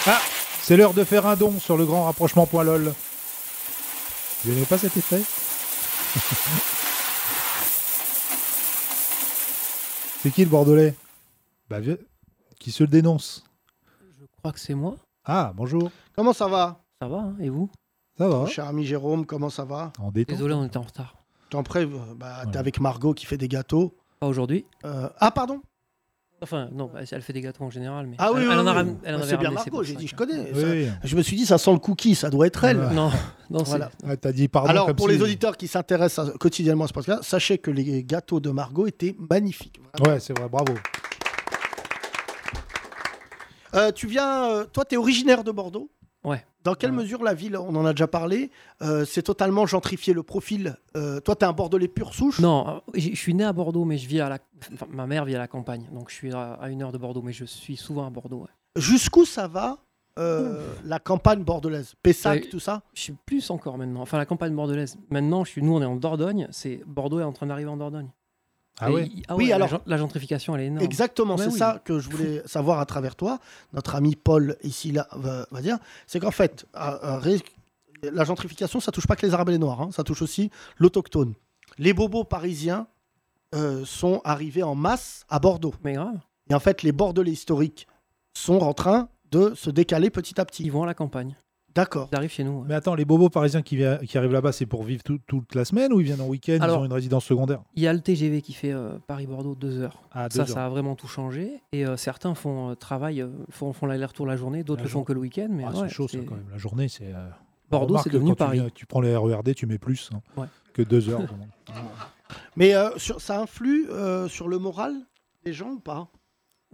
Ah C'est l'heure de faire un don sur le grand rapprochement.lol. Vous n'aimez pas cet effet C'est qui le Bordelais? Bah, vieux- qui se le dénonce Je crois que c'est moi. Ah, bonjour. Comment ça va? Ça va, hein, et vous? Ça va Mon cher ami Jérôme, comment ça va? En détente. Désolé, on était en retard. T'en prêt euh, bah, T'es Ouais. avec Margot qui fait des gâteaux. Pas aujourd'hui. Euh, Ah, pardon Enfin, non, bah, elle fait des gâteaux en général, mais. Ah oui, elle, oui, elle en a oui. ram- elle en C'est bien Margot, j'ai dit, je connais. ça. Oui. Je me suis dit, ça sent le cookie, ça doit être elle. Ouais. Non, non, c'est. Voilà. T'as dit pardon Alors, comme pour si- les auditeurs qui s'intéressent à- quotidiennement à ce podcast, sachez que les gâteaux de Margot étaient magnifiques. Vraiment. Ouais, c'est vrai, bravo. Euh, tu viens, euh, toi, tu es originaire de Bordeaux? Ouais. Dans quelle mesure la ville, on en a déjà parlé, euh, c'est totalement gentrifié le profil euh, Toi, tu es un Bordelais pur souche? Non, euh, je suis né à Bordeaux, mais je vis à la. enfin, ma mère vit à la campagne, donc je suis à, à une heure de Bordeaux, mais je suis souvent à Bordeaux. ouais. Jusqu'où ça va euh, la campagne bordelaise? Pessac, Ouais. tout ça? Je suis plus encore maintenant. Enfin, la campagne bordelaise. Maintenant, je suis, nous, on est en Dordogne. C'est Bordeaux est en train d'arriver en Dordogne. Ah Et ouais il- ah Oui, ouais, alors- la, gentrification, elle est énorme. Exactement, Ouais, c'est oui. ça que je voulais savoir à travers toi. Notre ami Paul, ici, là, va, va dire. C'est qu'en fait, à- à ré- la gentrification, ça touche pas que les Arabes et les Noirs, hein, ça touche aussi l'autochtone. Les bobos parisiens euh, sont arrivés en masse à Bordeaux. Mais grave, Et en fait, les Bordelais historiques sont en train de se décaler petit à ils petit. vont à la campagne. D'accord. Ils arrivent chez nous. ouais. Mais attends, les bobos parisiens qui, qui arrivent là-bas, c'est pour vivre tout- toute la semaine ou ils viennent en week-end Ils ont une résidence secondaire? Il y a le TGV qui fait euh, Paris-Bordeaux deux heures. Ah, deux ça, heures. ça a vraiment tout changé. Et euh, certains font euh, travail, euh, font, font l'aller-retour la journée, d'autres le font que le week-end. Mais Ah, ouais, c'est chaud ça quand même. La journée, c'est. euh, Bordeaux, c'est devenu quand tu Paris. viens- Tu, prends les RERD, tu mets plus hein, Ouais. que deux heures. Mais euh, sur- ça influe euh, sur le moral des gens ou pas?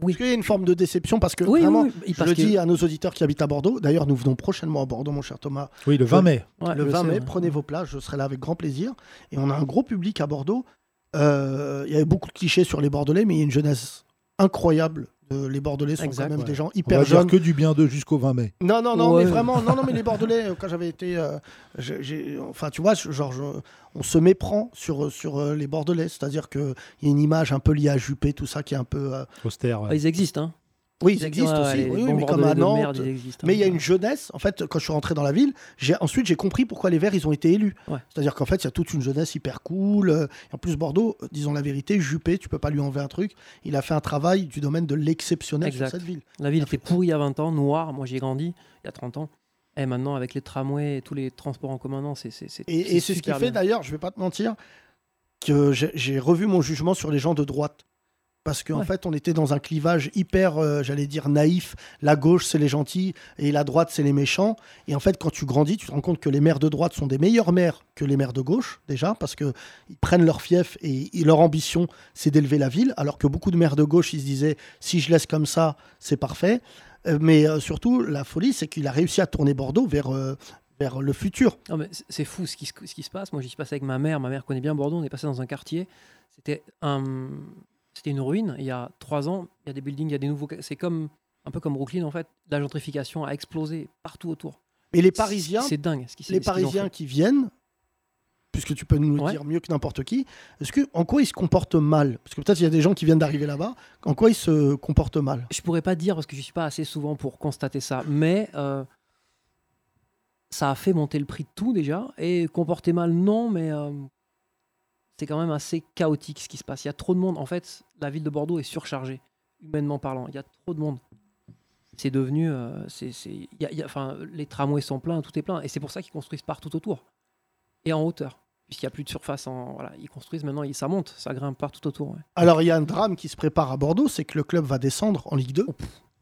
Oui. Est-ce qu'il y a une forme de déception Parce que Oui, vraiment, oui, oui, je le que- dis à nos auditeurs qui habitent à Bordeaux. D'ailleurs, nous venons prochainement à Bordeaux, mon cher Thomas. oui, le 20 mai. Ouais, le je 20 sais, mai, ouais. prenez vos places, je serai là avec grand plaisir. Et on a un gros public à Bordeaux. Euh, Il y avait beaucoup de clichés sur les Bordelais, mais il y a une jeunesse incroyable De- les Bordelais sont Exact, quand même ouais. des gens On hyper va dire jeunes. que du bien d'eux jusqu'au 20 mai. Non, non, non, Ouais. mais vraiment, non, non, mais les Bordelais, euh, quand j'avais été, euh, enfin, tu vois, genre, je- on se méprend sur sur euh, les Bordelais, c'est-à-dire que il y a une image un peu liée à Juppé, tout ça, qui est un peu, euh, Austère. ouais. Ah, ils existent, hein. Oui, ils existent Ouais, aussi, oui, mais comme à Nantes. merde, ils existent, Mais hein. il y a une jeunesse, en fait, quand je suis rentré dans la ville, j'ai ensuite j'ai compris pourquoi les Verts ils ont été élus. Ouais. C'est-à-dire qu'en fait, il y a toute une jeunesse hyper cool. euh, et en plus, Bordeaux, euh, disons la vérité, Juppé, tu peux pas lui enlever un truc. Il a fait un travail du domaine de l'exceptionnel sur cette ville. La ville était pourrie il y a 20 ans, noire. Moi, j'y ai grandi il y a 30 ans. Et maintenant, avec les tramways et tous les transports en commun, non, c'est Et, et c'est ce qui fait d'ailleurs, je vais pas te mentir, que j'ai j'ai revu mon jugement sur les gens de droite. Parce qu'en Ouais. fait, on était dans un clivage hyper, euh, j'allais dire, naïf. La gauche, c'est les gentils et la droite, c'est les méchants. Et en fait, quand tu grandis, tu te rends compte que les maires de droite sont des meilleurs maires que les maires de gauche, déjà, parce qu'ils prennent leur fief et, et leur ambition, c'est d'élever la ville. Alors que beaucoup de maires de gauche, ils se disaient, si je laisse comme ça, c'est parfait. Euh, mais euh, surtout, la folie, c'est qu'il a réussi à tourner Bordeaux vers, vers le futur. Non, mais c'est- fou ce qui, ce qui se passe. Moi, j'y suis passé avec ma mère. Ma mère connaît bien Bordeaux. On est passé dans un quartier. C'était un, c'était une ruine. Il y a trois ans, il y a des buildings, il y a des nouveaux. C'est comme un peu comme Brooklyn en fait. La gentrification a explosé partout autour. Et les Parisiens, c'est dingue. Ce qui, les ce Parisiens qui viennent, puisque tu peux nous le Ouais. dire mieux que n'importe qui, est-ce que en quoi ils se comportent mal? Parce que peut-être il y a des gens qui viennent d'arriver là-bas. En quoi ils se comportent mal? Je pourrais pas dire parce que je suis pas assez souvent pour constater ça, mais euh, ça a fait monter le prix de tout déjà. Et comporter mal, non, mais euh, c'est quand même assez chaotique ce qui se passe. Il y a trop de monde. En fait, la ville de Bordeaux est surchargée, humainement parlant. Il y a trop de monde. C'est devenu. euh, c'est, y a- y a- enfin, les tramways sont pleins, tout est plein. Et c'est pour ça qu'ils construisent partout autour. Et en hauteur. Puisqu'il n'y a plus de surface. En, voilà, ils construisent maintenant, ça monte, ça grimpe partout autour. ouais. Alors il y a un drame qui se prépare à Bordeaux, c'est que le club va descendre en Ligue 2.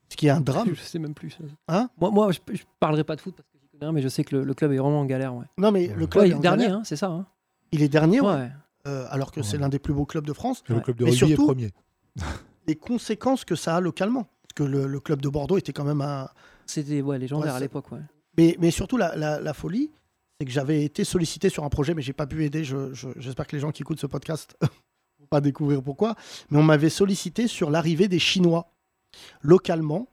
Ce qui est un drame. Je sais même plus. Hein? Moi, moi, je, je parlerai pas de foot parce que j'y connais rien, mais je sais que le, le club est vraiment en galère. Ouais. Non mais le club Ouais, est en dernier, hein, c'est ça. hein. Il est dernier, ouais. Ouais. Euh, alors que c'est l'un des plus beaux clubs de France. Et le club de Mais rugby est surtout, premier. les conséquences que ça a localement. Parce que le, le club de Bordeaux était quand même un. C'était ouais, légendaire Ouais, à l'époque. Ouais. Mais, mais surtout, la, la- la folie, c'est que j'avais été sollicité sur un projet, mais j'ai pas pu aider. Je- je- J'espère que les gens qui écoutent ce podcast vont pas découvrir pourquoi. Mais on m'avait sollicité sur l'arrivée des Chinois, localement,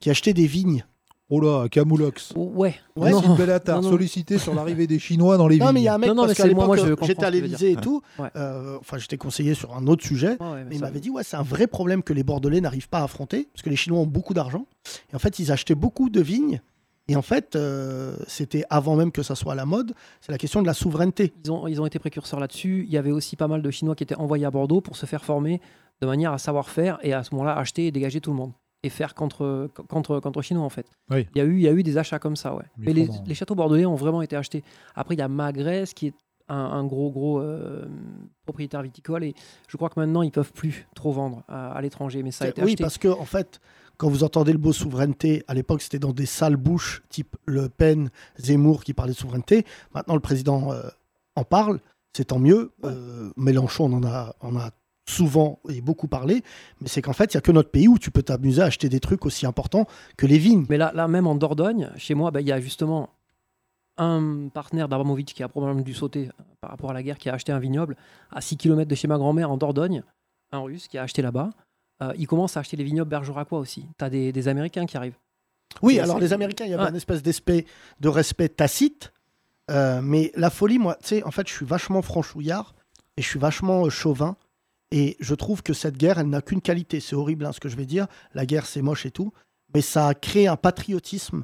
qui achetaient des vignes. Oh là, Camoulox. Ouais. Ouais, Non. une belle attaque Non, non. sollicité sur l'arrivée des Chinois dans les Non, vignes. mais il y a un mec, Non, non, parce mais qu'à c'est- moi, l'époque, moi, je euh, comprends j'étais à ce que tu veux l'Élysée et tout. Ouais. euh, Enfin, j'étais conseillé sur un autre sujet. Ouais, ouais, mais Et il ça- m'avait dit, ouais, c'est un vrai problème que les Bordelais n'arrivent pas à affronter, parce que les Chinois ont beaucoup d'argent. Et en fait, ils achetaient beaucoup de vignes. Et en fait, euh, c'était avant même que ça soit à la mode, c'est la question de la souveraineté. Ils ont, ils ont été précurseurs là-dessus. Il y avait aussi pas mal de Chinois qui étaient envoyés à Bordeaux pour se faire former de manière à savoir faire et à ce moment-là acheter et dégager tout le monde et faire contre, contre, contre Chinois en fait. Oui. Il, y a eu, il y a eu des achats comme ça, ouais. Mais les, châteaux bordelais ont vraiment été achetés. Après, il y a Magrès qui est un, un gros, gros euh, propriétaire viticole et je crois que maintenant ils peuvent plus trop vendre à, à l'étranger. Mais ça a été oui, acheté. parce que en fait, quand vous entendez le mot souveraineté, à l'époque, c'était dans des sales bouches, type Le Pen, Zemmour, qui parlaient de souveraineté. Maintenant, le président euh, en parle, c'est tant mieux. Euh, Mélenchon, on en a, on a souvent et beaucoup parlé, mais c'est qu'en fait, il n'y a que notre pays où tu peux t'amuser à acheter des trucs aussi importants que les vignes. Mais là, là même en Dordogne, chez moi, bah, il y a justement un partenaire d'Abramovic qui a probablement dû sauter par rapport à la guerre, qui a acheté un vignoble à 6 km de chez ma grand-mère en Dordogne, un russe qui a acheté là-bas. Euh, il commence à acheter les vignobles bergeracois aussi. Tu as des, des Américains qui arrivent. Oui, alors les Américains, il y avait Ouais. un espèce d'espèce de respect tacite, euh, mais la folie, moi, tu sais, en fait, je suis vachement franchouillard et je suis vachement euh, chauvin. Et je trouve que cette guerre, elle n'a qu'une qualité. C'est horrible hein, ce que je vais dire. La guerre, c'est moche et tout. Mais ça a créé un patriotisme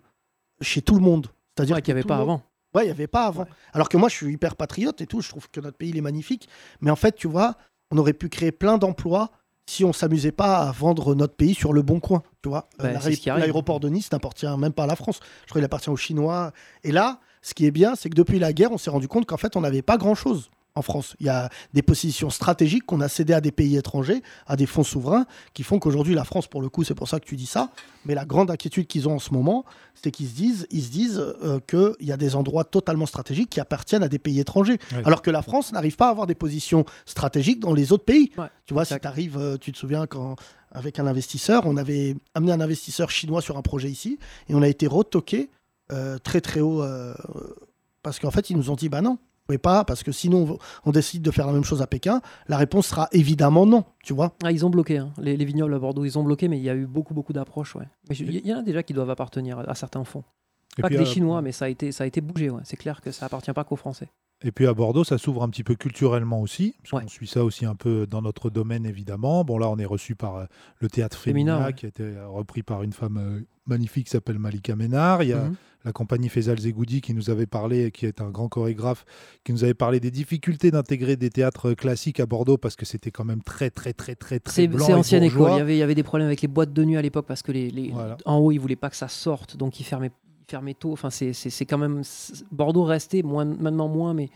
chez tout le monde. C'est-à-dire Ouais, qu'il n'y avait pas avant. Ouais, il n'y avait pas avant. Alors que moi, je suis hyper patriote et tout. Je trouve que notre pays, il est magnifique. Mais en fait, tu vois, on aurait pu créer plein d'emplois si on s'amusait pas à vendre notre pays sur le bon coin. Tu vois, Euh, Bah, l'aéroport de Nice n'appartient même pas à la France. Je crois qu'il appartient aux Chinois. Et là, ce qui est bien, c'est que depuis la guerre, on s'est rendu compte qu'en fait, on n'avait pas grand-chose en France. Il y a des positions stratégiques qu'on a cédées à des pays étrangers, à des fonds souverains, qui font qu'aujourd'hui, la France, pour le coup, c'est pour ça que tu dis ça. Mais la grande inquiétude qu'ils ont en ce moment, c'est qu'ils se disent, ils se disent euh, qu'il y a des endroits totalement stratégiques qui appartiennent à des pays étrangers. Ouais. Alors que la France n'arrive pas à avoir des positions stratégiques dans les autres pays. Ouais. Tu vois, si tu arrives, tu te souviens quand, avec un investisseur, on avait amené un investisseur chinois sur un projet ici, et on a été retoqué euh, très très haut, euh, parce qu'en fait, ils nous ont dit, bah non, pas, parce que sinon on- décide de faire la même chose à Pékin, la réponse sera évidemment non, tu vois. Ah, ils ont bloqué, hein. les, les vignobles à Bordeaux, ils ont bloqué, mais il y a eu beaucoup, beaucoup d'approches. Ouais. Il y, en a déjà qui doivent appartenir à certains fonds. Et pas puis, que des Chinois, mais ça a été, ça a été bougé. Ouais. C'est clair que ça appartient pas qu'aux Français. Et puis à Bordeaux, ça s'ouvre un petit peu culturellement aussi, parce Ouais. qu'on suit ça aussi un peu dans notre domaine évidemment. Bon là, on est reçu par euh, le théâtre Féminin, Féminin, ouais. qui a été euh, repris par une femme euh, magnifique qui s'appelle Malika Ménard. Il y a Mhm. la compagnie Faisal Zegoudi qui nous avait parlé, qui est un grand chorégraphe, qui nous avait parlé des difficultés d'intégrer des théâtres classiques à Bordeaux parce que c'était quand même très très très très très blanc c'est ancienne école. Il y, avait, il y avait des problèmes avec les boîtes de nuit à l'époque parce que les, les- Voilà. en haut, ils voulaient pas que ça sorte, donc ils fermaient, fermaient tôt. Enfin, c'est- c'est c'est quand même c'est- Bordeaux restait moins, maintenant moins, mais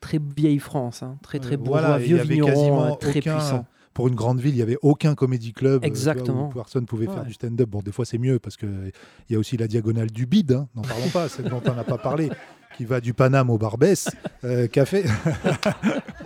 très vieille France, hein. très très Euh, bourgeois, voilà, vieux vigneron, euh, très aucun- puissant. Pour une grande ville, il n'y avait aucun comédie club euh, vois, Exactement. où personne pouvait faire du stand-up. Bon, des fois, c'est mieux parce qu'il y a aussi la diagonale du bide, hein, n'en parlons pas, celle dont on n'a pas parlé, qui va du Paname au Barbès euh, Café.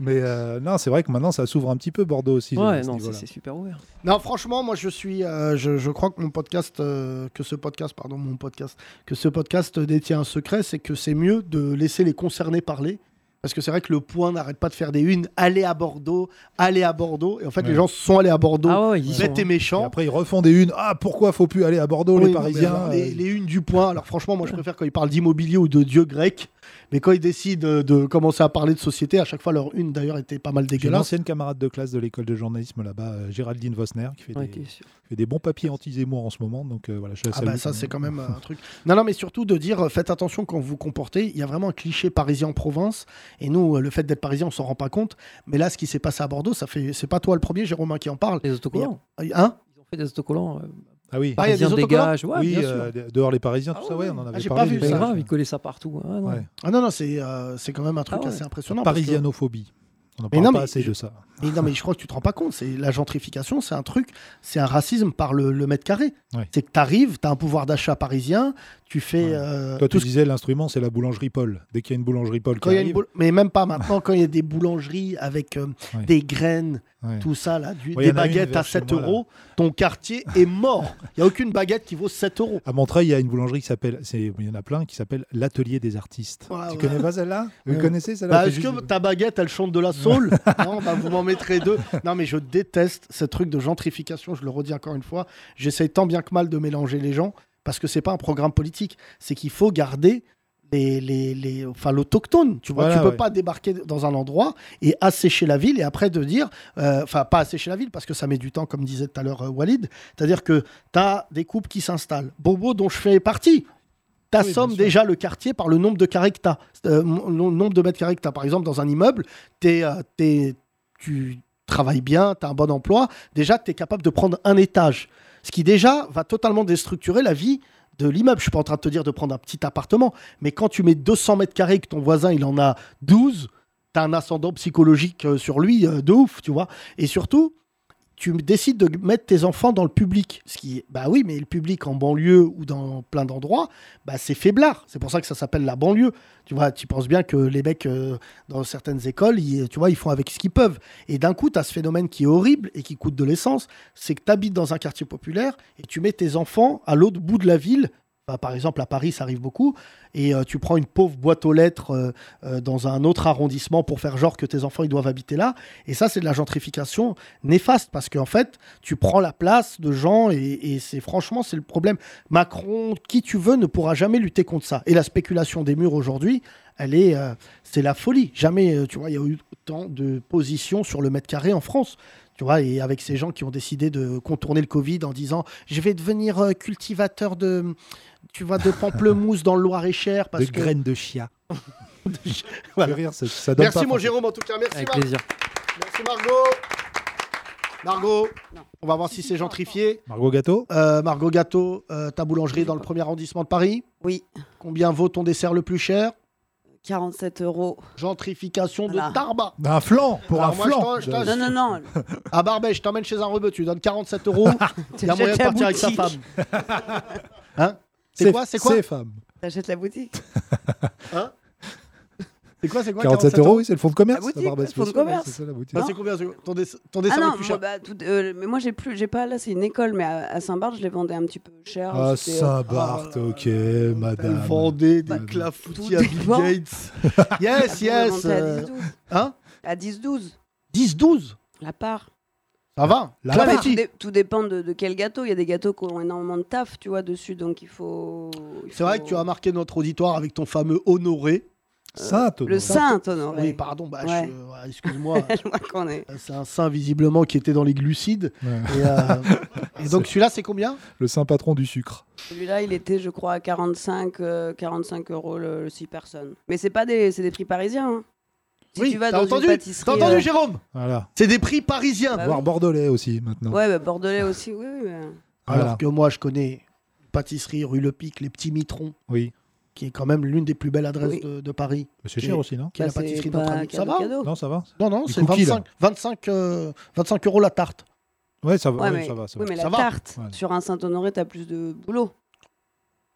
Mais euh, non, c'est vrai que maintenant, ça s'ouvre un petit peu Bordeaux aussi. Ouais, non, c'est super ouvert. Non, franchement, moi je suis, euh, je, je crois que mon podcast, euh, que ce podcast, pardon, mon podcast, que ce podcast détient un secret, c'est que c'est mieux de laisser les concernés parler. Parce que c'est vrai que le point n'arrête pas de faire des unes, aller à Bordeaux, aller à Bordeaux. Et en fait, Ouais. les gens sont allés à Bordeaux, Ah ouais, ils y sont, bêtes et hein. Et méchants. après, ils refont des unes. Ah, pourquoi faut plus aller à Bordeaux, Oui, les Parisiens les, euh, les unes du point. Alors franchement, moi je préfère quand ils parlent d'immobilier ou de dieux grecs. Mais quand ils décident de, commencer à parler de société, à chaque fois leur une d'ailleurs était pas mal J'ai une dégueulasse. ancienne camarade de classe de l'école de journalisme là-bas, euh, Géraldine Vosner, qui fait, Ouais, des, sûr. fait des bons papiers anti-Zemmour en ce moment. Donc euh, voilà, je Ah bah ça c'est quand même un truc. Non non mais surtout de dire euh, faites attention quand vous vous comportez. Il y a vraiment un cliché parisien en province et nous le fait d'être parisien on s'en rend pas compte. Mais là ce qui s'est passé à Bordeaux ça fait c'est pas toi le premier Jérôme hein, qui en parle. Les autocollants. Hein? Ils ont fait des autocollants. euh, Ah oui, Ah, il y a des. Ouais, oui bien sûr. euh, dehors les Parisiens, tout Ah ça, ouais. on en Ah, avait j'ai parlé. pas vu des- C'est ça. grave, ils collaient ça partout. Non. Ouais. Ah non non c'est euh, c'est quand même un truc Ah ouais. assez impressionnant. que- Parisianophobie. On n'en parle non, pas mais assez je- de ça. Et non, mais je crois que tu te rends pas compte. C'est la gentrification, c'est un truc, c'est un racisme par le, le mètre carré. Ouais. C'est que tu arrives, tu as un pouvoir d'achat parisien, tu fais. Ouais. euh, Toi, tu disais l'instrument, c'est la boulangerie Paul. Dès qu'il y a une boulangerie Paul quand qui y arrive, Mais même pas maintenant, quand il y a des boulangeries avec euh, Ouais. des graines, ouais. tout ça, là, du- Ouais, il y des baguettes à chez 7 moi, là. euros, ton quartier est mort. Il n'y a aucune baguette qui vaut 7 euros. À Montreuil, il y a une boulangerie qui s'appelle, il y en a plein, qui s'appelle l'Atelier des artistes. Ouais, tu ouais. connais pas celle-là? Vous connaissez celle-là? Bah, Est-ce que ta baguette, elle chante de la soul? Non, bah, vous m'en mettrez deux. Non, mais je déteste ce truc de gentrification, je le redis encore une fois. J'essaye tant bien que mal de mélanger les gens, parce que c'est pas un programme politique. C'est qu'il faut garder les, les, les- enfin, l'autochtone. Tu vois, Voilà, tu peux ouais. pas débarquer dans un endroit et assécher la ville et après de dire, euh, enfin, pas assécher la ville parce que ça met du temps, comme disait tout à l'heure euh, Walid. C'est-à-dire que tu as des couples qui s'installent. Bobo, dont je fais partie. T'assommes Oui, déjà le quartier par le nombre de carrés que t'as. Euh, nombre de mètres carrés que t'as. Par exemple, dans un immeuble, t'es, euh, t'es- tu travailles bien, tu as un bon emploi. Déjà, tu es capable de prendre un étage. Ce qui déjà va totalement déstructurer la vie de l'immeuble. Je suis pas en train de te dire de prendre un petit appartement, mais quand tu mets 200 mètres carrés et que ton voisin il en a 12, tu as un ascendant psychologique euh, sur lui euh, de ouf, tu vois. Et surtout, tu décides de mettre tes enfants dans le public. Ce qui, bah oui, mais le public en banlieue ou dans plein d'endroits, bah c'est faiblard. C'est pour ça que ça s'appelle la banlieue. Tu vois, tu penses bien que les mecs euh, dans certaines écoles, tu vois, ils font avec ce qu'ils peuvent. Et d'un coup, tu as ce phénomène qui est horrible et qui coûte de l'essence, c'est que tu habites dans un quartier populaire et tu mets tes enfants à l'autre bout de la ville. Bah, par exemple, à Paris, ça arrive beaucoup. Et euh, tu prends une pauvre boîte aux lettres euh, euh, dans un autre arrondissement pour faire genre que tes enfants ils doivent habiter là. Et ça, c'est de la gentrification néfaste parce qu'en fait, tu prends la place de gens et, c'est franchement, c'est le problème. Macron, qui tu veux, ne pourra jamais lutter contre ça. Et la spéculation des murs aujourd'hui, elle est, c'est la folie. Jamais, tu vois, il y a eu autant de positions sur le mètre carré en France. Tu vois, et avec ces gens qui ont décidé de contourner le Covid en disant je vais devenir cultivateur de, tu vois, de pamplemousse dans le Loir-et-Cher parce de que graines de chia. Voilà. Fais rire, ça, ça donne Merci pas mon. Jérôme en tout cas, merci. Avec plaisir. Merci Margot. Margot, on va voir si c'est gentrifié. Margot Gâteau Euh, Margot Gâteau, euh, ta boulangerie dans le premier arrondissement de Paris? Oui, Combien vaut ton dessert le plus cher? 47 euros. Gentrification Voilà. de Tarba. Un flan Pour Alors un flan je je Non, non, non. À Barbès, je t'emmène chez un rebeu, tu donnes 47 euros. Il y a moyen de partir avec sa femme. Hein? C'est quoi C'est quoi C'est femme. T'achètes la boutique. Hein C'est quoi, c'est quoi 47 euros, oui, c'est le fonds de commerce. La boutique, le fonds de commerce. c'est ça, la boutique. Ah, c'est combien Ton, dess- ton dessin Ah non, est plus moi, cher. bah, tout- euh, mais moi j'ai plus, j'ai pas là, c'est une école, mais à, à Saint-Barth, je les vendais un petit peu cher. Ah, euh, Saint-Barth, ok, Elle madame. vendait des Bah, clafoutis à Bill. Gates. yes, yes. à euh, 10-12. Hein À 10-12, 10-12. la part. Ça va. La Ouais, tout, dé- tout dépend de, de quel gâteau. Il y a des gâteaux qui ont énormément de taf, tu vois, dessus, donc il faut. C'est vrai que tu as marqué notre auditoire avec ton fameux honoré. Sainte. Le saint honoré. Oui, pardon, bah, Ouais. ouais, excuse-moi. C'est un saint visiblement qui était dans les glucides. Ouais. Et, euh, et donc celui-là, c'est combien? Le saint patron du sucre. Celui-là, il était, je crois, à 45, euh, 45 euros le, 6 personnes. Mais c'est pas des, c'est des prix parisiens. hein. Si Oui, tu vas t'as dans entendu une pâtisserie. T'as entendu, euh, Jérôme Voilà. C'est des prix parisiens. Bah Voire oui. bordelais aussi maintenant. Ouais, bah, bordelais aussi, oui. Alors Voilà. que moi, je connais pâtisserie rue Le Pic, les petits mitrons, Oui. qui est quand même l'une des plus belles adresses Oui. de, de Paris. Mais c'est cher est- aussi, non Qui est la Bah, pâtisserie notre ami. Ça cadeau, va cadeau. Non, ça va Non, non, c'est cookies, 25, 25, euh, 25 euros la tarte. Ouais, ça va. Ouais, ouais, mais, ça va, ça oui, va. mais Ça la va. tarte, Ouais. sur un Saint-Honoré, t'as plus de boulot.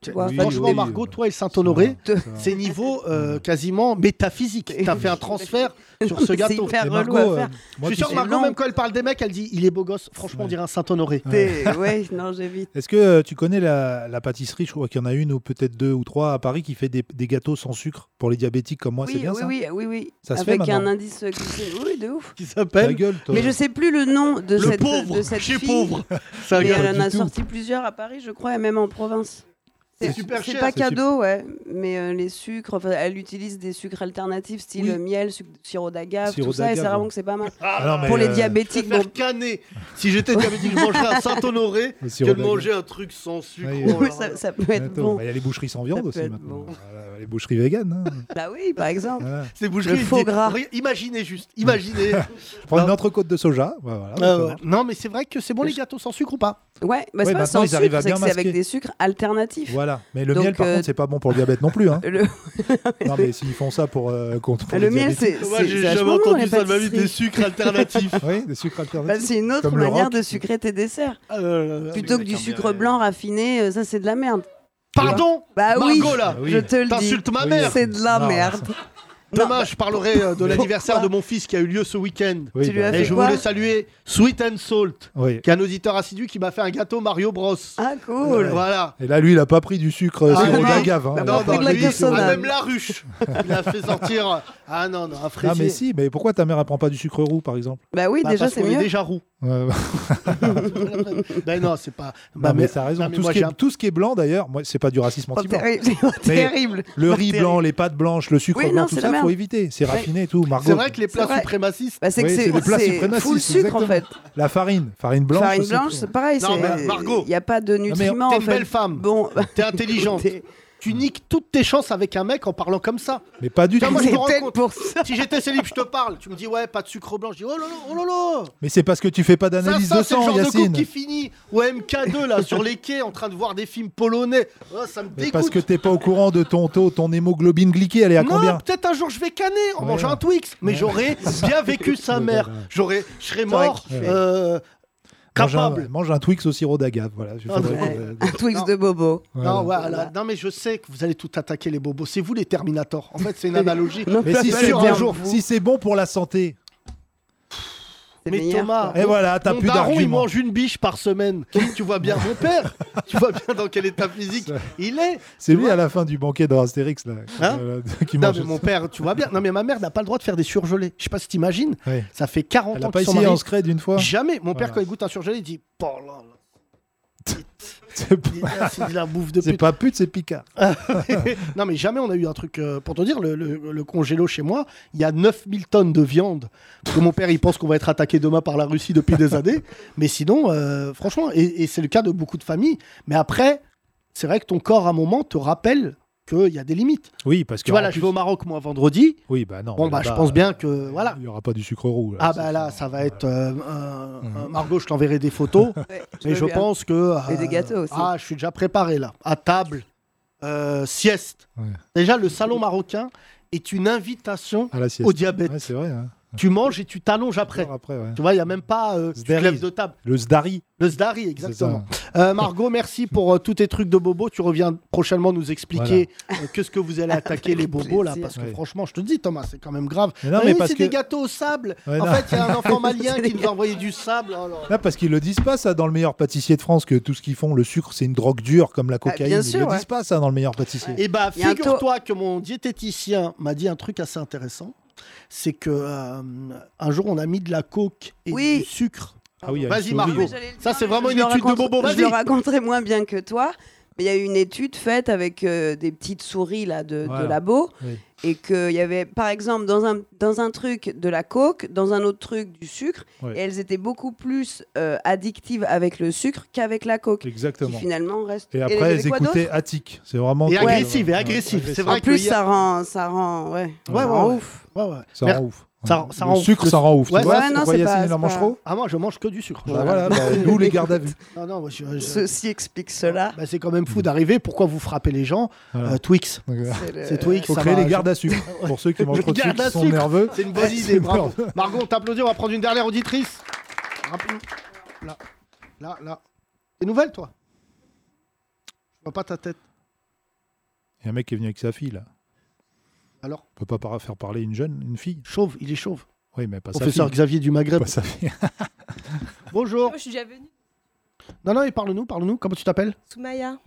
Tu vois, Oui, Franchement, oui, Margot, toi et Saint-Honoré, c'est niveau euh, quasiment métaphysique. T'as fait un transfert sur ce gâteau. hyper Et relou Margot, à faire. euh, Je suis sûr que Margot, même quand elle parle des mecs, elle dit il est beau gosse. Franchement, on Ouais. dirait un Saint-Honoré. T'es- ouais, non, j'évite. Est-ce que euh, tu connais la, la pâtisserie? Je crois qu'il y en a une ou peut-être deux ou trois à Paris qui fait des, des gâteaux sans sucre pour les diabétiques comme moi. c'est bien oui, ça? oui, oui, oui. Ça se fait Avec un indice glycémique. Oui, de ouf. Qui s'appelle gueule, toi. Mais je sais plus le nom de Le cette, pauvre. de cette Chez fille. pauvre. Elle en a sorti plusieurs à Paris, je crois, et même en province. C'est super C'est cher. pas cadeau, ouais. Mais euh, les sucres, enfin, elle utilise des sucres alternatifs, style Oui. euh, miel, sucre, sirop d'agave, Sirop tout ça, et c'est d'agave, vraiment que c'est pas mal. Ah non, mais, Pour les euh, Je diabétiques, bon, canner. Si j'étais diabétique, je mangerais un Saint-Honoré Le que sirop de d'agave. manger un truc sans sucre. Oui, Oh oui. là ça, peut être Attends, bon. bah, Il y a les boucheries sans viande peut aussi être maintenant. bon. Voilà, les boucheries véganes. hein. Bah oui, par exemple. Voilà. C'est boucherie. Le faux gras. Imaginez juste. Imaginez. Je prends Non. une entrecôte de soja. bah, voilà, ça ouais. marche. non, mais c'est vrai que c'est bon les gâteaux sans sucre ou pas? Ouais, bah Ouais, c'est pas maintenant, sans ils arrivent à sucre, c'est bien que c'est avec masquer. des sucres alternatifs. Voilà. Mais le Donc, miel, par euh, contre, c'est pas bon pour le diabète non plus. Hein. Le, non, mais s'ils font ça pour, euh, contre pour le les miel, c'est Moi, j'ai jamais entendu ça de ma vie, des sucres alternatifs. Oui, des sucres Bah, alternatifs. c'est une autre Comme le manière de sucrer tes desserts. Euh, Plutôt que du sucre blanc raffiné, euh, ça c'est de la merde. Pardon Bah oui, Margot, là, Ah oui. je te le dis. T'insultes ma mère C'est de la Non, merde. Demain, je parlerai euh, de l'anniversaire de mon fils qui a eu lieu ce week-end. Oui, Tu lui bah, as Et fait je quoi voulais saluer Sweet and Salt, oui. qui est un auditeur assidu qui m'a fait un gâteau Mario Bros. Ah cool. Voilà. Et là, lui, il a pas pris du sucre euh, Ah, sirop non. d'agave. hein. Non, Non, non, pris non, de la lui, cassonade. ah, même la ruche. Il a fait sortir. Ah non, non, un Ah, fraisier. mais si, mais pourquoi ta mère, elle prend pas du sucre roux, par exemple? Bah oui, Bah, déjà c'est qu'on est mieux. déjà roux. Ben non, c'est pas. Non, Bah, mais t'as raison. non, mais tout, moi, ce qui est, un- tout ce qui est blanc, d'ailleurs, moi, c'est pas du racisme anti-blanc. terrible. C'est terrible. Le riz Terrible. blanc, les pâtes blanches, le sucre Oui, blanc, non, tout c'est ça, faut éviter. C'est raffiné et tout. Margot, C'est vrai que les plats suprémacistes. Bah, c'est Oui, que c'est c'est des plats c'est suprémacistes, full sucre en fait. la farine, farine blanche. Farine blanche, c'est pareil. Non, mais Margot. Il n'y a pas de mais nutriments t'es une belle femme. Bon, T'es intelligente. Tu niques toutes tes chances avec un mec en parlant comme ça. Mais pas du tout. moi, je me c'est rends peut-être compte. pour ça. Si j'étais célib, je te parle. Tu me dis, ouais, pas de sucre blanc. Je dis, oh là là, oh là là. Mais c'est parce que tu fais pas d'analyse de c'est le sang, genre de Yacine. couple qui finit au MK2 là sur les quais en train de voir des films polonais. Oh, ça me Mais dégoûte. parce que t'es pas au courant de ton taux, ton hémoglobine glyquée, elle est à non, combien peut-être un jour je vais canner en Ouais. mangeant un Twix, mais Ouais. j'aurais bien vécu sa mère. J'aurais, je serais mort, euh, mange un, capable. mange un Twix au sirop d'agave. Voilà. Je faudrait ouais. que- Un Twix Non. de bobo. voilà. Non, voilà. non, mais je sais que vous allez tout attaquer les bobos. C'est vous les Terminators. En fait, c'est une analogie. Non, Mais c'est bon, si c'est bon pour la santé. Mais meilleur, Thomas, quoi. Et voilà, t'as mon plus daron, il mange une biche par semaine. Tu vois bien mon père. tu vois bien dans quel état physique il est. C'est lui vois à la fin du banquet dans Astérix là, Hein euh, qui Non, mange. mais mon père, tu vois bien. Non, mais ma mère n'a pas le droit de faire des surgelés. Je sais pas si t'imagines. Ouais. Ça fait 40 Elle ans pas qu'ils sont essayé en scred une fois. Jamais. Mon père, Voilà. quand il goûte un surgelé, il dit Oh là là. C'est pas- Ah, C'est de la bouffe de c'est pute. pas pute, c'est picard. non, mais jamais on a eu un truc. euh, pour te dire, le, le- le congélo chez moi, il y a 9000 tonnes de viande. Parce que mon père, il pense qu'on va être attaqué demain par la Russie depuis des années. Mais sinon, euh, franchement, et, et c'est le cas de beaucoup de familles. Mais après, c'est vrai que ton corps, à un moment, te rappelle qu'il y a des limites. Oui, parce que. Tu vois, là, je vais au Maroc, moi, vendredi. Oui, bah non. Bon, bah, je pense bien euh, que. Voilà. Il y aura pas du sucre roux. là, Ah, bah là, ça va être. euh, un- un- Margot, je t'enverrai des photos. Mais je bien. pense que. Et des euh, gâteaux aussi. Ah, je suis déjà préparé là. À table, euh, sieste. Ouais. Déjà, le salon marocain est une invitation À la sieste. au diabète. Ouais, c'est vrai. hein. Tu manges et tu t'allonges après. Après, ouais. Tu vois, il n'y a même pas. euh, tu te Sdari. lèves de table. Le Zdari. Le Sdari, exactement. Euh, Margot, merci pour euh, tous tes trucs de bobo. Tu reviens prochainement nous expliquer euh, que ce que vous allez attaquer les bobos là, parce que Ouais. franchement, je te dis, Thomas, c'est quand même grave. Mais non, Ah mais oui, parce c'est que- des gâteaux au sable. Ouais, en non. fait, il y a un enfant malien qui nous a envoyé du sable. Oh là parce qu'ils le disent pas ça dans le meilleur pâtissier de France que tout ce qu'ils font, le sucre, c'est une drogue dure comme la cocaïne. Ah, bien Ils sûr, le ouais. disent pas ça dans le meilleur pâtissier. Et bah, y a un figure-toi que mon diététicien m'a dit un truc assez intéressant. C'est que euh, un jour, on a mis de la coke et Oui. du sucre. Ah oui, Vas-y. Margot. Le Ça, c'est vraiment je une étude de bobo. Je le raconterai moins bien que toi. Mais il y a eu une étude faite avec euh, des petites souris là, de, de labo. Oui. Et qu'il y avait, par exemple, dans un, dans un truc de la coke, dans un autre truc du sucre. Ouais. Et elles étaient beaucoup plus euh, addictives avec le sucre qu'avec la coke. Qui Exactement. finalement reste. Et après, avait elles écoutaient Attic. C'est vraiment. Et que- agressive, et Ouais, agressive. C'est agressif. vrai En plus, ça rend, ça rend, ouais, Ouais, ça ouais, ouf. Ouais, ouais. Ça Mer- rend ouf. Ça- ça le rend- sucre, ça rend ouf. Ouais, tu vois ouais, non, Yacine pas- il en mange trop Ah, moi, je mange que du sucre. Bah voilà, bah, nous les gardes à vue. Non, non, moi, je- je- Ceci explique cela. Bah, c'est quand même fou d'arriver. Pourquoi vous frappez les gens Voilà. Euh, Twix. Euh, C'est le- C'est Twix. faut créer va, les gardes à sucre. Pour ceux qui mangent trop de sucre, qui sont sucre. nerveux. C'est une bonne idée, bravo. Margot, on t'applaudit, on va prendre une dernière auditrice. Là, là, là. Des nouvelles, toi? Je vois pas ta tête. Il y a un mec qui est venu avec sa fille, là. Alors On peut pas faire parler une jeune, une fille? Chauve, il est chauve. Oui, mais pas sa Professeur fille. Xavier du Maghreb. Pas sa fille. Bonjour. Moi, je suis déjà venue. Non, non, et parle-nous, parle-nous. Comment tu t'appelles? Soumaya.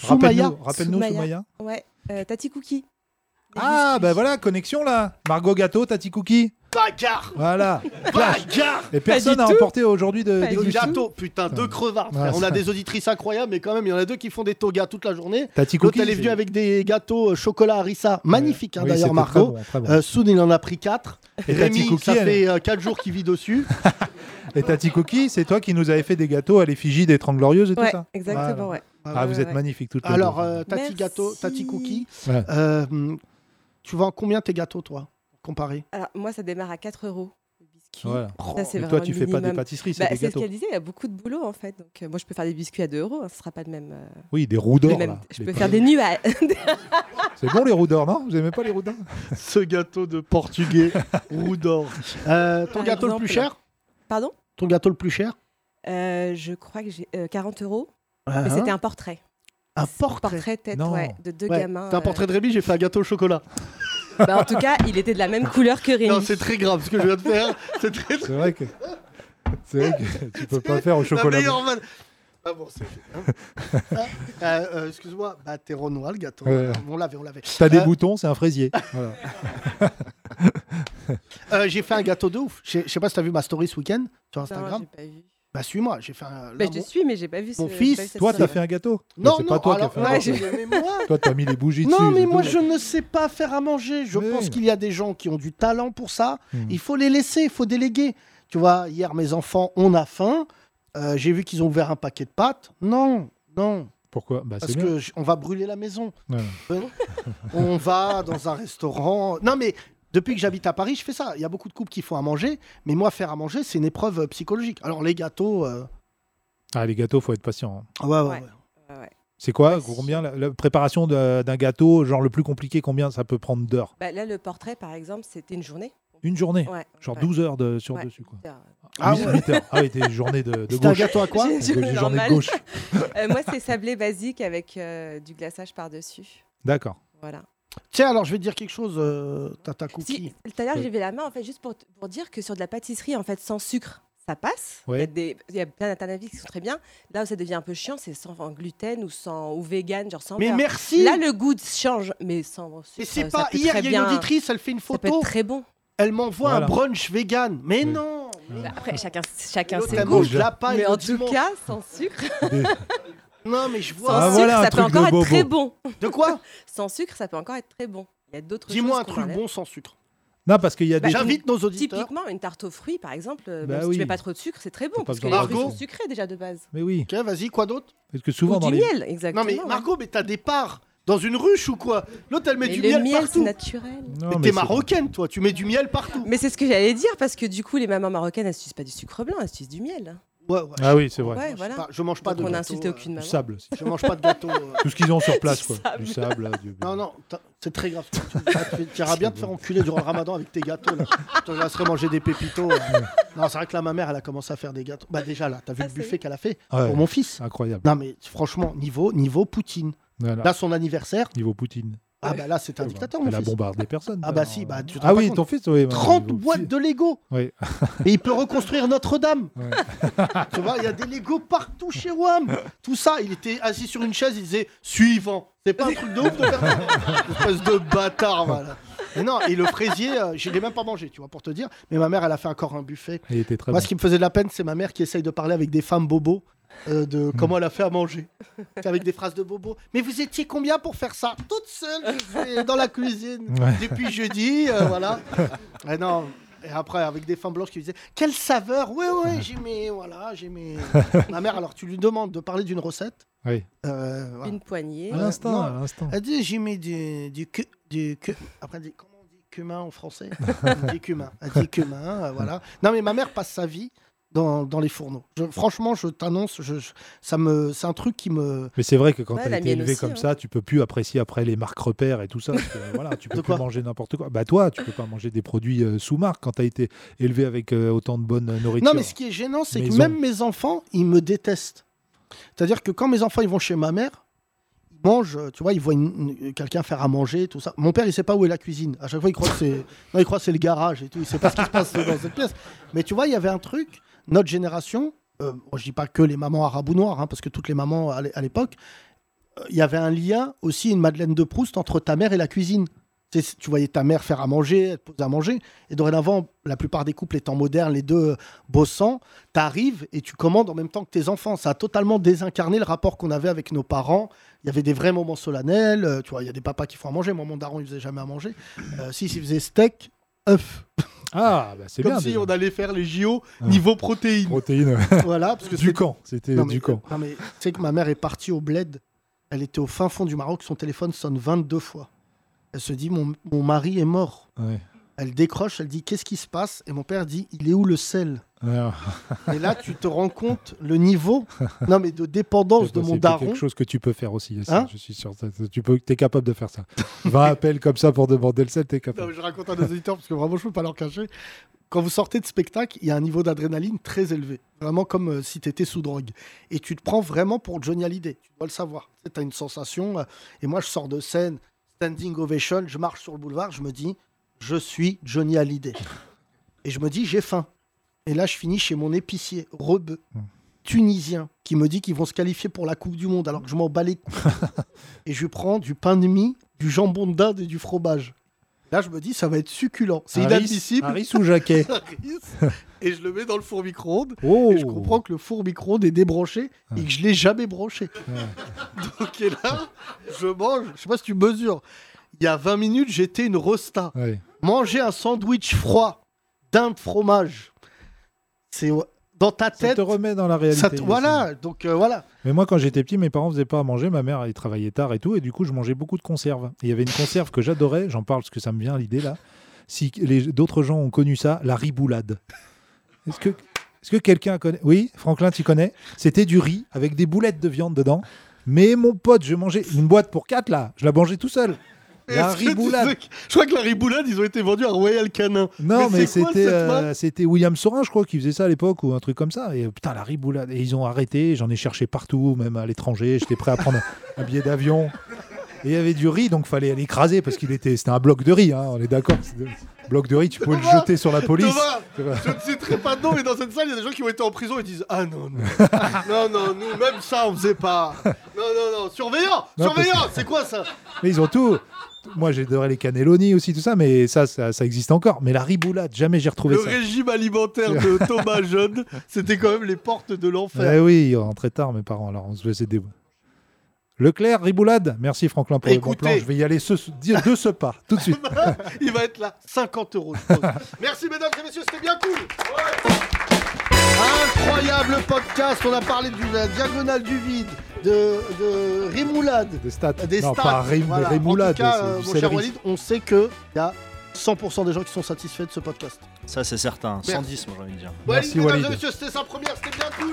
Soumaya. Rappelle-nous, rappelle-nous, Soumaya. Soumaya. Ouais. Euh, Tati Cookie. Ah, bah voilà, connexion là. Margot Gâteau, Tati Cookie. Bagarre Voilà. Clash. Bagarre Et personne n'a emporté aujourd'hui de, Pas des du Le tout. gâteau, putain, deux crevards. frère. Ouais, on a ça. des auditrices incroyables, mais quand même, il y en a deux qui font des togas toute la journée. Tati L'autre, Cookie. elle est venue c'est- avec des gâteaux euh, chocolat harissa. Magnifique, hein, Oui, d'ailleurs, c'était Margot. très bon, très bon. Euh, Soud, il en a pris 4. Et Tati Rémi, Cookie, ça elle- fait 4 jours qu'il vit dessus. Et Tati Cookie, c'est toi qui nous avais fait des gâteaux à l'effigie des 30 Glorieuses et tout Ouais, ça exactement, Voilà. ouais. Ah, vous ouais, êtes ouais. magnifiques toutes les Alors, deux. euh, Tati Merci. Gâteau, Tati Cookie, Ouais. euh, tu vends combien tes gâteaux, toi? Comparé Alors, moi, ça démarre à 4 euros. Le biscuit. Voilà. Ça, c'est Et vraiment toi, tu le fais pas des minimum. pâtisseries, c'est Bah, des c'est ce gâteaux. qu'elle disait, il y a beaucoup de boulot en fait. Donc, euh, moi, je peux faire des biscuits à 2 euros, hein, ce sera pas de même. euh, Oui, des roux d'or. mêmes- là. Je Les peux faire des nuages. C'est bon les roux d'or, non? Vous aimez pas les roux d'or? Ce gâteau de portugais, roux d'or. Euh, ton Par gâteau le plus exemple. cher? Pardon? Ton gâteau le plus cher? Euh, Je crois que j'ai euh, 40 euros. Ah, Mais hein c'était un portrait. Un portrait? Portrait tête, Non. ouais, de deux Ouais, gamins. C'est un euh, portrait de Rémi, j'ai fait un gâteau au chocolat. Bah, en tout cas, il était de la même couleur que Rémi. Non, c'est très grave ce que je viens de faire. C'est très C'est vrai que. C'est vrai que tu peux pas faire au La chocolat. meilleure vanne. Ah bon, c'est hein. Ah, euh, euh, Excuse-moi, bah t'es Renoir le gâteau. Ouais. On l'avait, on l'avait. T'as des Euh, boutons, c'est un fraisier. Voilà. euh, j'ai fait un gâteau de ouf. Je sais pas si t'as vu ma story ce week-end sur Non, Instagram. j'ai pas vu. Bah suis-moi, j'ai fait un. Bah, là, je te mon- suis, mais j'ai pas vu ce Mon j'ai fils, pas vu cette Toi, t'as fait un gâteau Non, C'est non, pas toi alors, qui as fait un gâteau. mais moi, Toi, t'as mis les bougies dessus. Non, mais c'est moi, tout. je ne sais pas faire à manger. Je Oui. pense qu'il y a des gens qui ont du talent pour ça. Hmm. Il faut les laisser, il faut déléguer. Tu vois, hier, mes enfants, on a faim. Euh, J'ai vu qu'ils ont ouvert un paquet de pâtes. Non, non, Pourquoi? Bah, parce c'est bien. que j- on va brûler la maison. Ouais. Euh, on va dans un restaurant. Non, mais depuis que j'habite à Paris, je fais ça. Il y a beaucoup de couples qui font à manger, mais moi, faire à manger, c'est une épreuve euh, psychologique. Alors, les gâteaux. euh, Ah, les gâteaux, faut être patient. hein. ouais, ouais, Ouais. ouais. Ouais, ouais. C'est quoi Ouais, si. Combien la, la préparation de- d'un gâteau, genre le plus compliqué, combien ça peut prendre d'heures? Bah, là, le portrait, par exemple, c'était une journée. Une journée? Ouais. Genre ouais. 12 heures de, sur Ouais. dessus, quoi. Ah Huit- ouais. huit heures. Ah oui, t'es une journée de, de C'était un gauche. gâteau à quoi? J'ai une Une journée journée de gauche. Euh, moi, c'est sablé basique avec euh, du glaçage par-dessus. D'accord. Voilà. Tiens, alors, je vais te dire quelque chose, euh, Tata Cookie. Si, tout à l'heure, j'ai levé la main, en fait, juste pour, pour dire que sur de la pâtisserie, en fait, sans sucre, ça passe. Ouais. Il, y a des, il y a plein d'alternatives qui sont très bien. Là où ça devient un peu chiant, c'est sans gluten ou sans ou vegan, genre sans Mais beurre. merci Là, le goût change, mais sans sucre. Et c'est pas. Hier, il y a bien- une auditrice, elle fait une Ça peut être photo. très bon. Elle m'envoie Voilà. un brunch vegan. Mais Oui. non Bah, après, chacun, chacun ses elle goûts. Mais en tout cas, sans sucre, Non, mais je sans vois. Ah, sucre, voilà un ça peut encore être très bon. De quoi Sans sucre, ça peut encore être très bon. Il y a d'autres Dis-moi un truc enlève. bon sans sucre. Non, parce qu'il y a Bah, des. J'invite nos auditeurs. Typiquement, une tarte aux fruits, par exemple, euh, Bah même si oui. tu mets pas trop de sucre, c'est très bon. Parce que les fruits sont sucre. sucrés déjà de base. Mais oui. Ok, vas-y, quoi d'autre? Parce que souvent Ou dans du les. miel, exactement. Non, mais ouais. Margot, mais t'as des parts dans une ruche ou quoi? L'autre, elle met Mais du le miel, miel, c'est partout. naturel. Non, mais mais t'es marocaine, toi, tu mets du miel partout. Mais c'est ce que j'allais dire, parce que du coup, les mamans marocaines, elles n'utilisent pas du sucre blanc, elles utilisent du miel. Ouais, ouais. Ah oui, c'est vrai. Ouais, Je, voilà. sais pas, je mange pas Donc de on gâteau. euh, aucune Du maman. sable. aussi. Je mange pas de gâteau. euh. Tout ce qu'ils ont sur place, Du quoi. Du sable. là, du- Non, non, c'est très grave. Tu, tu- tu iras bien te faire enculer durant le ramadan avec tes gâteaux. Là. Je te laisserai manger des pépitos. euh. Non, c'est vrai que là, ma mère, elle a commencé à faire des gâteaux. Bah, déjà, là, t'as vu Ah, le buffet qu'elle a fait Ouais, pour mon fils Incroyable. Non, mais franchement, niveau, niveau Poutine. Voilà. Là, son anniversaire. Niveau Poutine. Ah, bah là, c'est un dictateur, mon Elle a fils. bombardé personne. Ah, bah si, bah tu te Ah rends pas oui, compte. ton fils, oui. bah, 30 niveau- boîtes de Lego Oui. Et il peut reconstruire Notre-Dame. Tu vois, il y a des Lego partout chez WAM Tout ça, il était assis sur une chaise, il disait « Suivant !» C'est pas un truc de ouf de faire ça Espèce de bâtard, voilà. Et non, et le fraisier, euh, je l'ai même pas mangé, tu vois, pour te dire. Mais ma mère, elle a fait encore un buffet. Il était très Moi, ce qui me faisait de la peine, c'est ma mère qui essaye de parler avec des femmes bobos. Euh, de Hmm. comment elle a fait à manger. Avec des phrases de bobo. Mais vous étiez combien pour faire ça? Toute seule, dans la cuisine. Ouais. Depuis jeudi, euh, voilà. Et non. Et après, avec des femmes blanches qui disaient Quelle saveur? Ouais, ouais, j'ai mes. Voilà, j'ai mes. Ma mère, alors tu lui demandes de parler d'une recette. Oui. Euh, voilà. Une poignée. À l'instant, à l'instant. Elle dit J'ai mis du. du, cu- du cu- Après, elle dit Comment on dit cumin en français? Elle dit cumin. Elle dit cumin, euh, voilà. Non, mais ma mère passe sa vie dans, dans les fourneaux. Je- franchement, je t'annonce, je, je- ça me, c'est un truc qui me. Mais c'est vrai que quand Ouais, tu as été élevé aussi, comme hein. ça, tu peux plus apprécier après les marques repères et tout ça. parce que, voilà, tu peux quoi manger n'importe quoi. Bah toi, tu peux pas manger des produits euh, sous marque quand tu as été élevé avec euh, autant de bonne euh, nourriture. Non, mais ce qui est gênant, c'est que même mes enfants, ils me détestent. C'est-à-dire que quand mes enfants ils vont chez ma mère, ils mangent, euh, tu vois, ils voient une- une- quelqu'un faire à manger, tout ça. Mon père, il sait pas où est la cuisine. À chaque fois, il croit que c'est, non, il croit c'est le garage et tout. Il sait pas ce qui se passe dans cette pièce. Mais tu vois, il y avait un truc. Notre génération, euh, je dis pas que les mamans arabes ou noires, hein, parce que toutes les mamans à l'é- à l'époque, euh, il y avait un lien aussi, une Madeleine de Proust entre ta mère et la cuisine. Tu tu voyais ta mère faire à manger, elle te posait à manger. Et dorénavant, la plupart des couples étant modernes, les deux euh, bossant, t'arrives et tu commandes en même temps que tes enfants. Ça a totalement désincarné le rapport qu'on avait avec nos parents. Il y avait des vrais moments solennels. euh, tu vois, il y a des papas qui font à manger. Moi, mon daron, il faisait jamais à manger. Euh, si, il faisait steak, œuf. Ah, bah c'est Comme bien. si déjà. on allait faire les JO Ah. niveau protéines. Protéines. voilà, parce que du camp. C'était mais, du camp. non, mais tu sais que ma mère est partie au bled. Elle était au fin fond du Maroc. Son téléphone sonne 22 fois. Elle se dit Mon, mon mari est mort. Ouais. Elle décroche, elle dit Qu'est-ce qui se passe? Et mon père dit Il est où le sel? Alors, Et là, tu te rends compte le niveau non, mais de dépendance de c'est mon c'est daron. quelque chose que tu peux faire aussi. Hein je suis sûr. Tu peux, es capable de faire ça. 20 appels comme ça pour demander le sel, t'es Non, capable. mais je raconte à nos auditeurs parce que vraiment, je ne peux pas leur cacher. Quand vous sortez de spectacle, il y a un niveau d'adrénaline très élevé. Vraiment comme euh, si tu étais sous drogue. Et tu te prends vraiment pour Johnny Hallyday. Tu dois le savoir. Tu as une sensation. euh, et moi, je sors de scène, standing ovation, je marche sur le boulevard, je me dis, je suis Johnny Hallyday. Et je me dis, j'ai faim. Et là, je finis chez mon épicier, rebeu, tunisien, qui me dit qu'ils vont se qualifier pour la Coupe du Monde, alors que je m'en bats les couilles. et je lui prends du pain de mie, du jambon d'Inde et du fromage. Là, je me dis, ça va être succulent. C'est inadmissible. Ou Jacquet Harris. Et je le mets dans le four micro-ondes. Oh. Et je comprends que le four micro-ondes est débranché et que je l'ai jamais branché. Donc, et là, je mange. Je sais pas si tu mesures. Il y a 20 minutes, j'étais une rosta. Ouais. Manger un sandwich froid d'Inde fromage. C'est dans ta Ça tête. te remet dans la réalité. ça te- voilà. Donc, euh, voilà. Mais moi, quand j'étais petit, mes parents faisaient pas à manger. Ma mère, elle travaillait tard et tout. Et du coup, je mangeais beaucoup de conserves. Il y avait une conserve que j'adorais. J'en parle parce que ça me vient à l'idée là. Si les- d'autres gens ont connu ça, la riboulade. Est-ce que, est-ce que quelqu'un connaît Oui, Franklin, tu connais? C'était du riz avec des boulettes de viande dedans. Mais mon pote, je mangeais une boîte pour quatre là. Je la mangeais tout seul. La riboulade. que- Je crois que la riboulade, ils ont été vendus à Royal Canin. Non, mais, c'était euh, c'était William Sorin, je crois, qui faisait ça à l'époque ou un truc comme ça. Et euh, putain, la riboulade. Et ils ont arrêté. J'en ai cherché partout, même à l'étranger. J'étais prêt à prendre un billet d'avion. Et il y avait du riz, donc fallait l'écraser parce qu'il était, c'était un bloc de riz. hein, on est d'accord. Bloc de riz, tu pouvais le jeter sur la police. Thomas, je ne citerai pas de nom, mais dans cette salle, il y a des gens qui ont été en prison et disent Ah non, non, non, non, nous, même ça, on faisait pas. Non, non, non, surveillant, Non, surveillant, c'est quoi ça? Mais ils ont tout. Moi, j'adorais les cannelloni aussi, tout ça, mais ça, ça, ça existe encore. Mais la riboulade, jamais j'ai retrouvé Le ça. régime alimentaire de Thomas Jeune, c'était quand même les portes de l'enfer. Eh oui, ils rentraient tard, mes parents. Alors, on se faisait des. Leclerc, riboulade. Merci Franklin pour le bon plan. Je vais y aller ce, de ce pas, tout de suite. Il va être là, 50 euros. je pense. Merci mesdames et messieurs, c'était bien cool. Incroyable podcast, on a parlé de la diagonale du vide, de, de Rémoulade. Des stats. Des non, stats. pas rim, Voilà. rémoulade. En tout cas, euh, du mon cher céleri. Walid, on sait qu'il y a 100% des gens qui sont satisfaits de ce podcast. Ça, c'est certain. Merci. 110, moi, j'ai envie de dire. Ouais, Merci, mesdames Walid. et messieurs, c'était sa première, c'était bien cool.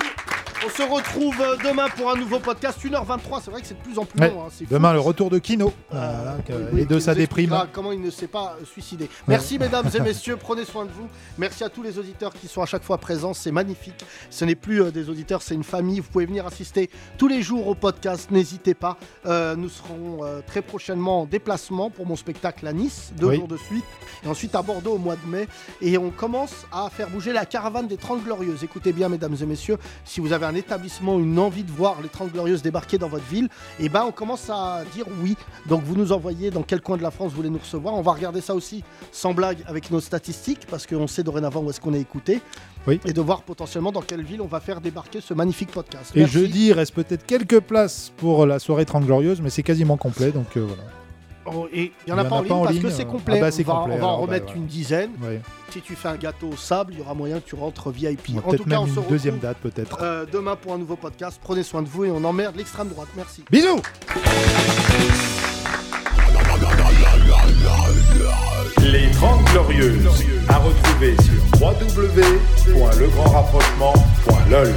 On se retrouve euh, demain pour un nouveau podcast, 1h23. C'est vrai que c'est de plus en plus Ouais. long. hein, fou. Demain, le retour de Kino. Euh, que- oui, et de sa déprime. Comment il ne s'est pas euh, suicidé. Merci mesdames et messieurs, prenez soin de vous. Merci à tous les auditeurs qui sont à chaque fois présents, c'est magnifique. Ce n'est plus euh, des auditeurs, c'est une famille. Vous pouvez venir assister tous les jours au podcast, n'hésitez pas. Euh, nous serons euh, très prochainement en déplacement pour mon spectacle à Nice, deux Oui. jours de suite, et ensuite à Bordeaux au mois de mai. Et on commence à faire bouger la caravane des 30 Glorieuses. Écoutez bien mesdames et messieurs, si vous avez un établissement, une envie de voir les 30 Glorieuses débarquer dans votre ville, et ben on commence à dire oui. Donc vous nous envoyez dans quel coin de la France vous voulez nous recevoir. On va regarder ça aussi sans blague avec nos statistiques parce qu'on sait dorénavant où est-ce qu'on est écouté. Oui. Et de voir potentiellement dans quelle ville on va faire débarquer ce magnifique podcast. Et Merci. jeudi, il reste peut-être quelques places pour la soirée 30 Glorieuses, mais c'est quasiment complet. Donc euh, voilà. Oh, et il n'y en a pas en ligne parce que c'est complet. Ah bah, c'est on va, complet, on va en alors, bah, remettre une dizaine. Ouais. Si tu fais un gâteau au sable, il y aura moyen que tu rentres VIP. On va En peut-être tout cas, même on se retrouve deuxième date, peut-être. euh, demain pour un nouveau podcast. Prenez soin de vous et on emmerde l'extrême droite. Merci. Bisous Les 30 Glorieuses, à retrouver sur www.legrandrapprochement.lol.